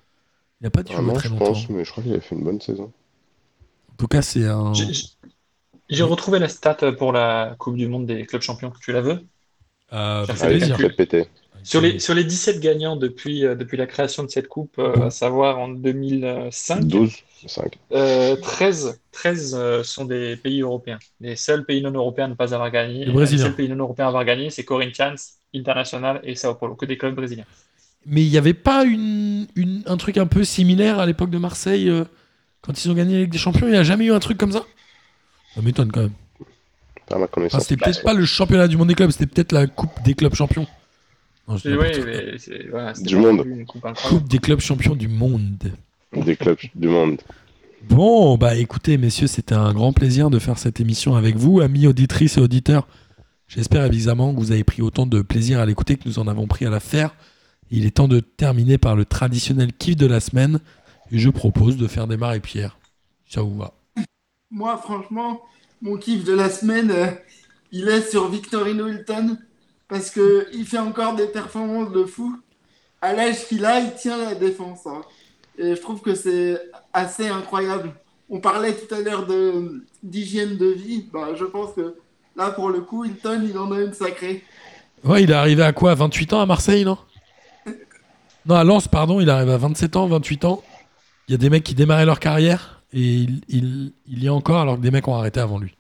Il a pas dû Ah jouer non, très je longtemps. pense, mais je crois qu'il avait fait une bonne saison. En tout cas, c'est un. J'ai- retrouvé la stat pour la Coupe du Monde des clubs champions. Tu la veux? Euh, Ça fait plaisir. péter. Sur les, sur les 17 gagnants depuis, euh, depuis la création de cette coupe, euh, à savoir en 2005, 12, 5. euh, 13, 13 euh, sont des pays européens. Les seuls pays non européens à ne pas avoir gagné, les seuls pays non européens à avoir gagné, c'est Corinthians, International et Sao Paulo, que des clubs brésiliens. Mais il n'y avait pas une, une- un truc un peu similaire à l'époque de Marseille euh, quand ils ont gagné la Ligue des Champions Il n'y a jamais eu un truc comme ça? Ça m'étonne quand même. Ma Enfin, c'était peut-être pas le championnat du monde des clubs, c'était peut-être la Coupe des clubs champions. Non, je ouais, mais voilà, Du monde. coupe. Coupe des clubs champions du monde. Des clubs du monde. Bon, bah écoutez, messieurs, c'était un grand plaisir de faire cette émission avec vous, amis auditrices et auditeurs. J'espère évidemment que vous avez pris autant de plaisir à l'écouter que nous en avons pris à la faire. Il est temps de terminer par le traditionnel kiff de la semaine. Et je propose de faire démarrer Pierre. Ça vous va Moi, franchement, mon kiff de la semaine, euh, il est sur Victorino Hilton parce que il fait encore des performances de fou. À l'âge qu'il a, il tient la défense. hein. Et je trouve que c'est assez incroyable. On parlait tout à l'heure de d'hygiène de vie. Bah, je pense que là, pour le coup, Hilton, il en a une sacrée. Ouais, il est arrivé à quoi 28 ans à Marseille, non Non, à Lens, pardon, il arrive à 27 ans, 28 ans. Il y a des mecs qui démarraient leur carrière et il, il, il y est encore alors que des mecs ont arrêté avant lui.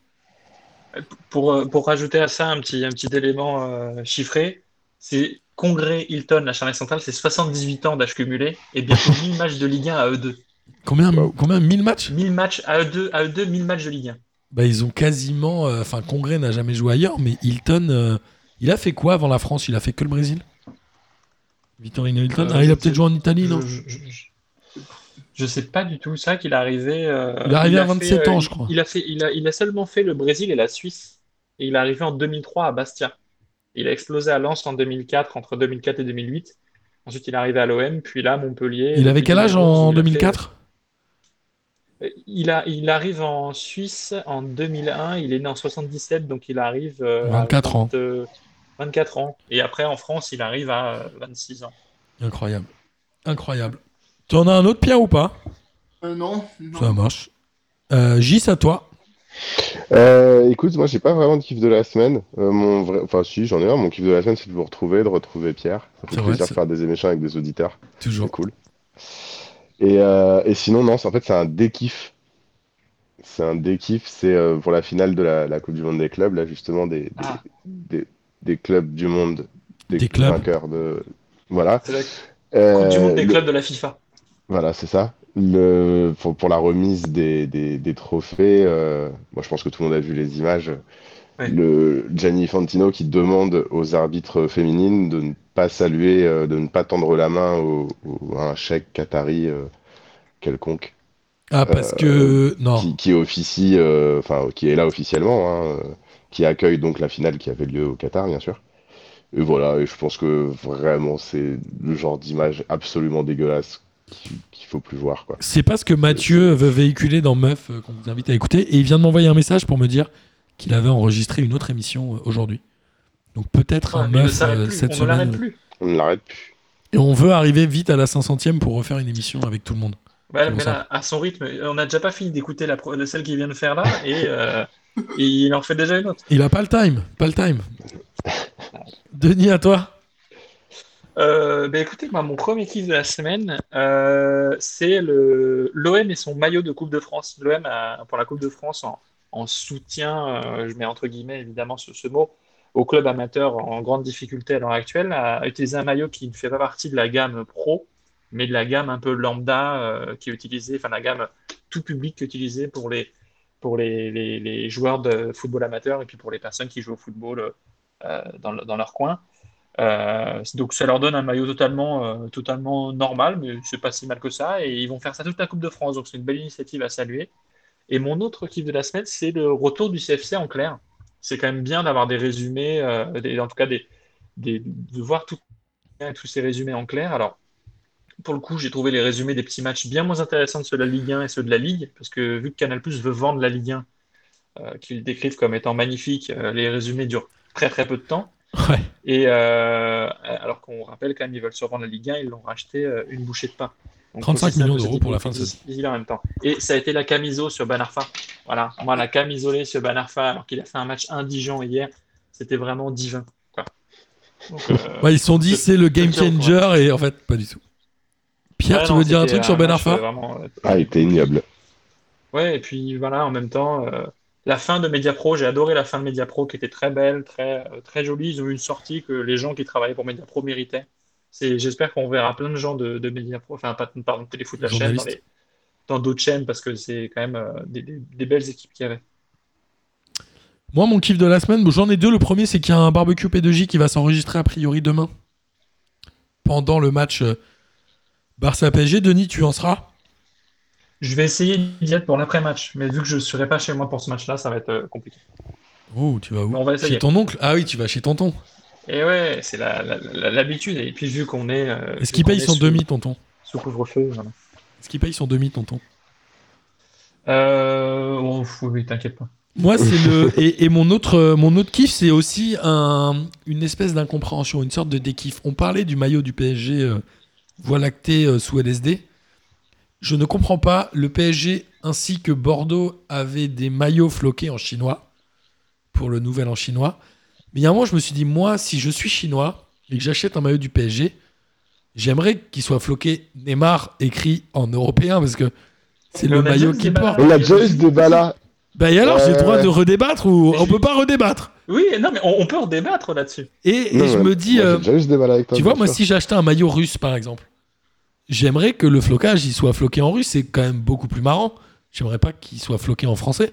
Pour, euh, pour rajouter à ça un petit, un petit élément euh, chiffré, c'est Congrès Hilton, la charnière centrale, c'est 78 ans d'âge cumulé et bientôt 1000 matchs de Ligue 1 à eux deux. Combien, Wow. combien 1000 matchs? 1000 matchs à eux deux, à eux deux 1000 matchs de Ligue 1. Bah, Ils ont quasiment. euh, Enfin, Congrès n'a jamais joué ailleurs, mais Hilton. euh, il a fait quoi avant la France? Il a fait que le Brésil? Vittorino Hilton? Euh, Ah, il a je peut-être joué en Italie, non? Je, je, sais pas du tout ça qu'il est arrivé. euh, Il est arrivé à 27 fait, euh, ans, je crois. Il a, fait, il, a, il a seulement fait le Brésil et la Suisse. Et il est arrivé en 2003 à Bastia. Il a explosé à Lens en 2004, entre 2004 et 2008. Ensuite, il est arrivé à l'OM, puis là, Montpellier. Il avait quel âge 2011, en il a fait- 2004 il, a, il arrive en Suisse en 2001, il est né en 77, donc il arrive euh, à 24 ans. 20, euh, 24 ans. Et après, en France, il arrive à euh, 26 ans. Incroyable. Incroyable. Tu en as un autre, Pierre, ou pas? Euh, non, non. Ça marche. Euh, Gis, à toi. Euh, écoute, moi j'ai pas vraiment de kiff de la semaine. Euh, mon vrai... Enfin, si, j'en ai un. Mon kiff de la semaine, c'est de vous retrouver, de retrouver Pierre. Ça fait C'est vrai, plaisir c'est- de faire des émissions avec des auditeurs. C'est Toujours. cool. Et, euh, et sinon, non, c'est- en fait, c'est un dékiff. C'est un dékiff. C'est euh, pour la finale de la, la Coupe du Monde des clubs, là, justement, des, des, Ah. des, des clubs du monde, des, Des clubs. vainqueurs de. Voilà. C'est la Euh, Coupe du Monde des le- clubs de la FIFA. Voilà, c'est ça. Le, pour, pour la remise des, des, des trophées, euh, moi je pense que tout le monde a vu les images. Ouais. Le Gianni Fantino qui demande aux arbitres féminines de ne pas saluer, euh, de ne pas tendre la main au, au- à un chèque qatari euh, quelconque Ah, parce que. Non. qui, qui officie, euh, enfin qui est là officiellement, hein, euh, qui accueille donc la finale qui avait lieu au Qatar, bien sûr. Et voilà, et je pense que vraiment c'est le genre d'image absolument dégueulasse qu'il faut plus voir, quoi. C'est pas ce que Mathieu veut véhiculer dans Meuf, euh, qu'on vous invite à écouter. Et il vient de m'envoyer un message pour me dire qu'il avait enregistré une autre émission euh, aujourd'hui. Donc peut-être Ouais, un ne Meuf euh, cette on ne l'arrête semaine. plus. On ne l'arrête plus. Et on veut arriver vite à la 500ème pour refaire une émission avec tout le monde. Mais là, à son rythme, on n'a déjà pas fini d'écouter la, pro- celle qu'il vient de faire là, et, euh, et il en fait déjà une autre. Il a pas le time, pas le time. Denis, à toi Euh, bah écoutez, mon premier kiff de la semaine, euh, c'est le l'OM et son maillot de Coupe de France. L'OM pour la Coupe de France en, en soutien, euh, je mets entre guillemets évidemment ce, ce mot, au club amateur en grande difficulté à l'heure actuelle, a utilisé un maillot qui ne fait pas partie de la gamme pro, mais de la gamme un peu lambda euh, qui est utilisée, enfin la gamme tout public utilisé pour les, pour les, les, joueurs de football amateur et puis pour les personnes qui jouent au football euh, dans, dans leur coin. Donc ça leur donne un maillot totalement, totalement normal, mais c'est pas si mal que ça. Et ils vont faire ça toute la Coupe de France, donc c'est une belle initiative à saluer. Et mon autre kiff de la semaine, c'est le retour du CFC en clair. C'est quand même bien d'avoir des résumés, euh, des- en tout cas des, des- de voir tout- tous ces résumés en clair. Alors, pour le coup, j'ai trouvé les résumés des petits matchs bien moins intéressants que ceux de la Ligue 1 et ceux de la Ligue, parce que vu que Canal+ veut vendre la Ligue 1, euh, qu'ils décrivent comme étant magnifique, euh, les résumés durent très très peu de temps. Ouais. Et euh, alors qu'on rappelle quand même, ils veulent survendre la Ligue 1, ils l'ont racheté une bouchée de pain. Donc, 35 aussi, c'est un millions d'euros pour la fin de en même temps. Et ça a été la camiso sur Ben Arfa. Voilà, moi la camisolée sur Ben Arfa, alors qu'il a fait un match indigent hier, c'était vraiment divin. quoi. Donc, euh, Ouais, ils se sont dit c'est le game changer et en fait pas du tout. Pierre, ouais, tu non, veux dire un truc sur Ben Arfa vraiment, Ah, il était ignoble. Ouais, et puis voilà, en même temps, euh, la fin de Mediapro, j'ai adoré la fin de Mediapro qui était très belle, très, euh, très jolie. Ils ont eu une sortie que les gens qui travaillaient pour Mediapro méritaient. J'espère qu'on verra plein de gens de, de Mediapro, enfin, pas, pardon, Téléfoot, la chaîne, dans d'autres chaînes, parce que c'est quand même euh, des, des- des belles équipes qu'il y avait. Moi, mon kiff de la semaine, bon, j'en ai deux. Le premier, c'est qu'il y a un barbecue P2J qui va s'enregistrer a priori demain pendant le match euh, Barça-PSG. Denis, tu en seras? Je vais essayer d'y être pour l'après-match, mais vu que je ne serai pas chez moi pour ce match-là, ça va être euh, compliqué. Oh, tu vas où? Mais on va essayer. Chez ton oncle? Ah oui, tu vas chez tonton. Et ouais, c'est la- la- la- l'habitude. Et puis vu qu'on est. euh, Est-ce qu'il qu'on paye son sous- demi, tonton? Sous couvre-feu, voilà. Est-ce qu'il paye son demi, tonton? Euh, oh, oui, t'inquiète pas. Moi, c'est le et, et mon autre mon autre kiff, c'est aussi un, une espèce d'incompréhension, une sorte de dékiff. On parlait du maillot du PSG euh, Voie lactée euh, sous LSD. Je ne comprends pas. Le PSG ainsi que Bordeaux avaient des maillots floqués en chinois pour le nouvel an chinois. Mais il y a un moment, je me suis dit moi, si je suis chinois et que j'achète un maillot du PSG, j'aimerais qu'il soit floqué Neymar écrit en européen parce que c'est le maillot débat. porte. On a déjà eu ce débat là. Bah et alors, j'ai le droit de redébattre ou on peut pas redébattre? Oui, non, mais on, on peut en débattre là-dessus. Et, et Non, je ouais. me dis, Moi, euh, J'ai déjà eu ce débat là avec toi. tu vois, moi, sûr. si j'achetais un maillot russe, par exemple, j'aimerais que le flocage, il soit floqué en russe. C'est quand même beaucoup plus marrant. J'aimerais pas qu'il soit floqué en français.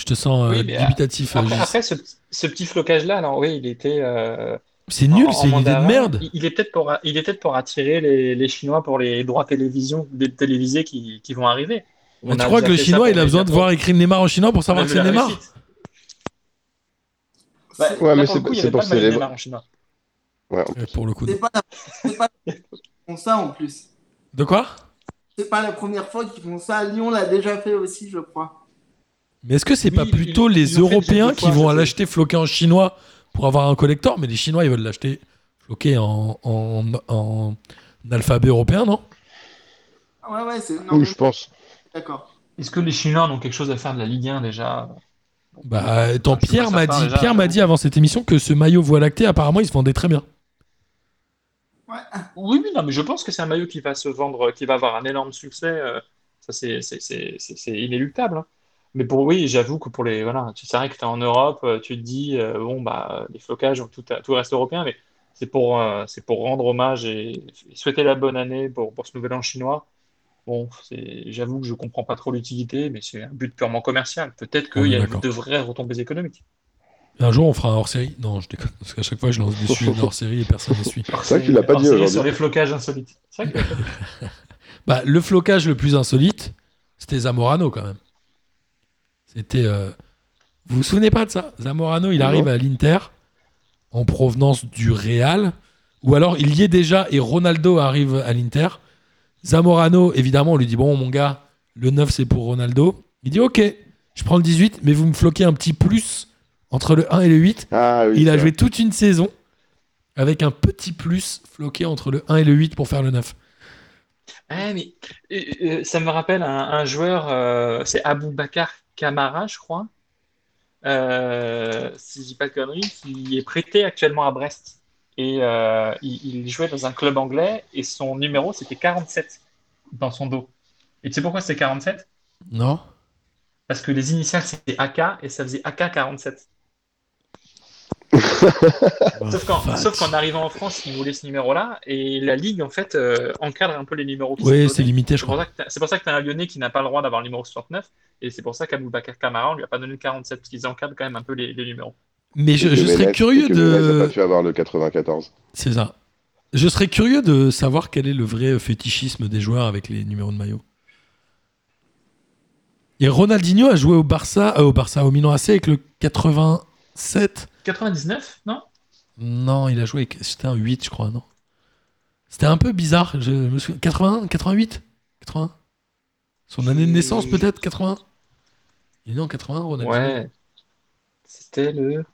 Je te sens euh, Oui, mais, dubitatif. euh, Après, ce, ce petit flocage-là, alors oui, il était. euh, c'est nul, c'est une idée de merde. Il, il est peut-être pour, il est peut-être pour attirer les, les Chinois pour les droits télévision, des télévisés qui, qui vont arriver. On tu crois que le chinois, pour il a besoin de voir écrit Neymar en chinois pour savoir que c'est Neymar. C'est- Ouais, Ouais, mais pour c'est- pour maillot célébrer. Neymar en chinois. Ouais. Euh, Pour le coup. C'est pas, la- c'est pas la première fois qu'ils font ça en plus. De quoi? C'est pas la première fois qu'ils font ça. Lyon l'a déjà fait aussi, je crois. Mais est-ce que c'est Oui, pas plutôt ils- les ils Européens qui fois, vont l'acheter floqué en chinois pour avoir un collector? Mais les Chinois, ils veulent l'acheter floqué en, en, en alphabet européen, non? Ah Ouais, ouais, c'est. Non, Oui, mais- je pense. D'accord. Est-ce que les Chinois ont quelque chose à faire de la Ligue 1 déjà? Bah, suis Pierre m'a dit, déjà, Pierre m'a j'avoue. dit avant cette émission que ce maillot Voie lactée, apparemment, il se vendait très bien. Ouais. Oui, oui, non, mais je pense que c'est un maillot qui va se vendre, qui va avoir un énorme succès. euh, ça, c'est c'est- c'est- c'est- c'est inéluctable. hein. Mais pour oui, j'avoue que pour les. Voilà, tu- c'est vrai que tu es en Europe, euh, tu te dis, euh, bon, bah, les flocages, tout, tout reste européen, mais c'est pour, euh, c'est pour rendre hommage et, et souhaiter la bonne année pour, pour ce nouvel an chinois. Bon, c'est- j'avoue que je comprends pas trop l'utilité, mais c'est un but purement commercial. Peut-être qu'il y est a de vraies retombées économiques. Un jour, on fera un hors-série. Non, je déconne. Parce qu'à chaque fois, je lance des sujets de hors-série et personne ne suit. C'est vrai qu'il l'a pas dit aujourd'hui. sur les flocages insolites. Dit. Bah, le flocage le plus insolite, c'était Zamorano quand même. C'était. euh, Vous vous souvenez pas de ça? Zamorano, il arrive à l'Inter en provenance du Real, ou alors il y est déjà et Ronaldo arrive à l'Inter. Zamorano, évidemment, on lui dit Bon, mon gars, le 9 c'est pour Ronaldo. Il dit Ok, je prends le 18, mais vous me floquez un petit plus entre le 1 et le 8. Ah oui. il a joué toute une saison avec un petit plus floqué entre le 1 et le 8 pour faire le 9. Ah, mais euh, euh, ça me rappelle un, un joueur, euh, c'est Aboubacar Camara, je crois, euh, si je dis pas de conneries, qui est prêté actuellement à Brest. Et euh, il, il jouait dans un club anglais et son numéro c'était 47 dans son dos. Et tu sais pourquoi c'est 47? Non Parce que les initiales c'était AK et ça faisait AK 47. Sauf qu'en, Fat. sauf qu'en arrivant en France, ils voulaient ce numéro-là et la ligue en fait euh, encadre un peu les numéros. Oui, c'est limité, je C'est pour crois. ça que t'as- c'est pour ça que tu as un Lyonnais qui n'a pas le droit d'avoir le numéro 69 et c'est pour ça qu'Aboubacar Camara on lui a pas donné le 47 parce qu'ils encadrent quand même un peu les, les numéros. Mais je, serais curieux a de. pas pu avoir le 94. C'est ça. Je serais curieux de savoir quel est le vrai fétichisme des joueurs avec les numéros de maillot. Et Ronaldinho a joué au Barça, euh, au Barça, au Milan AC avec le 87. 99 non? Non, il a joué avec. C'était un 8, je crois, non? C'était un peu bizarre. Je me souviens. 81 88 80 Son année de naissance, peut-être 81 Il est né en 80, Ronaldinho Ouais. C'était le.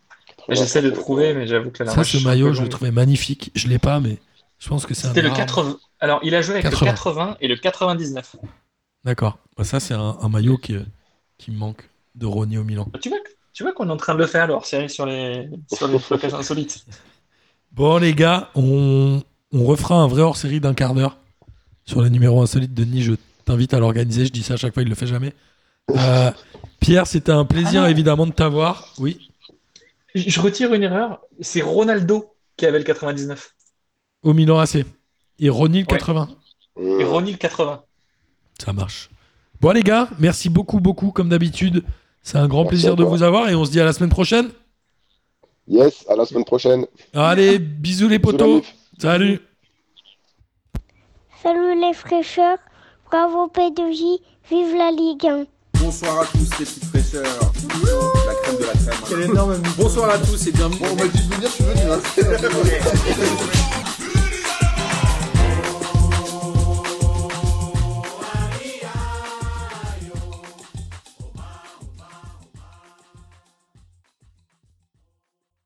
J'essaie de trouver mais j'avoue que la Ça, ce maillot, je le trouvais magnifique. Je l'ai pas, mais je pense que c'est un. C'était le rare. 80. Alors il a joué avec 80. le 80 et le 99. D'accord. Bah, ça, c'est un, un maillot qui, euh, qui me manque de Ronnie au Milan. Tu vois, tu vois qu'on est en train de le faire, leur série sur les, sur les flocages insolites. Bon, les gars, on, on refera un vrai hors série d'un quart d'heure sur les numéros insolites. Denis, je t'invite à l'organiser. Je dis ça à chaque fois, il le fait jamais. Euh, Pierre, c'était un plaisir, Ah évidemment, de t'avoir. Oui, Je je retire une erreur, c'est Ronaldo qui avait le 99 au Milan AC. Et Ronnie, le Ouais. 80. et Ronnie le 80. Ça marche. Bon, les gars, merci beaucoup, beaucoup, comme d'habitude. C'est un grand Merci plaisir de vous avoir et on se dit à la semaine prochaine. Yes, à la semaine prochaine. Allez, bisous les potos. Salut. Salut les fraîcheurs, bravo P2J, vive la Ligue 1. Bonsoir à tous les petites fraîcheurs. La crème de la crème. Quel énorme Bonsoir à tous et bienvenue. Bon, on m'a dit de venir, je suis venu. hein.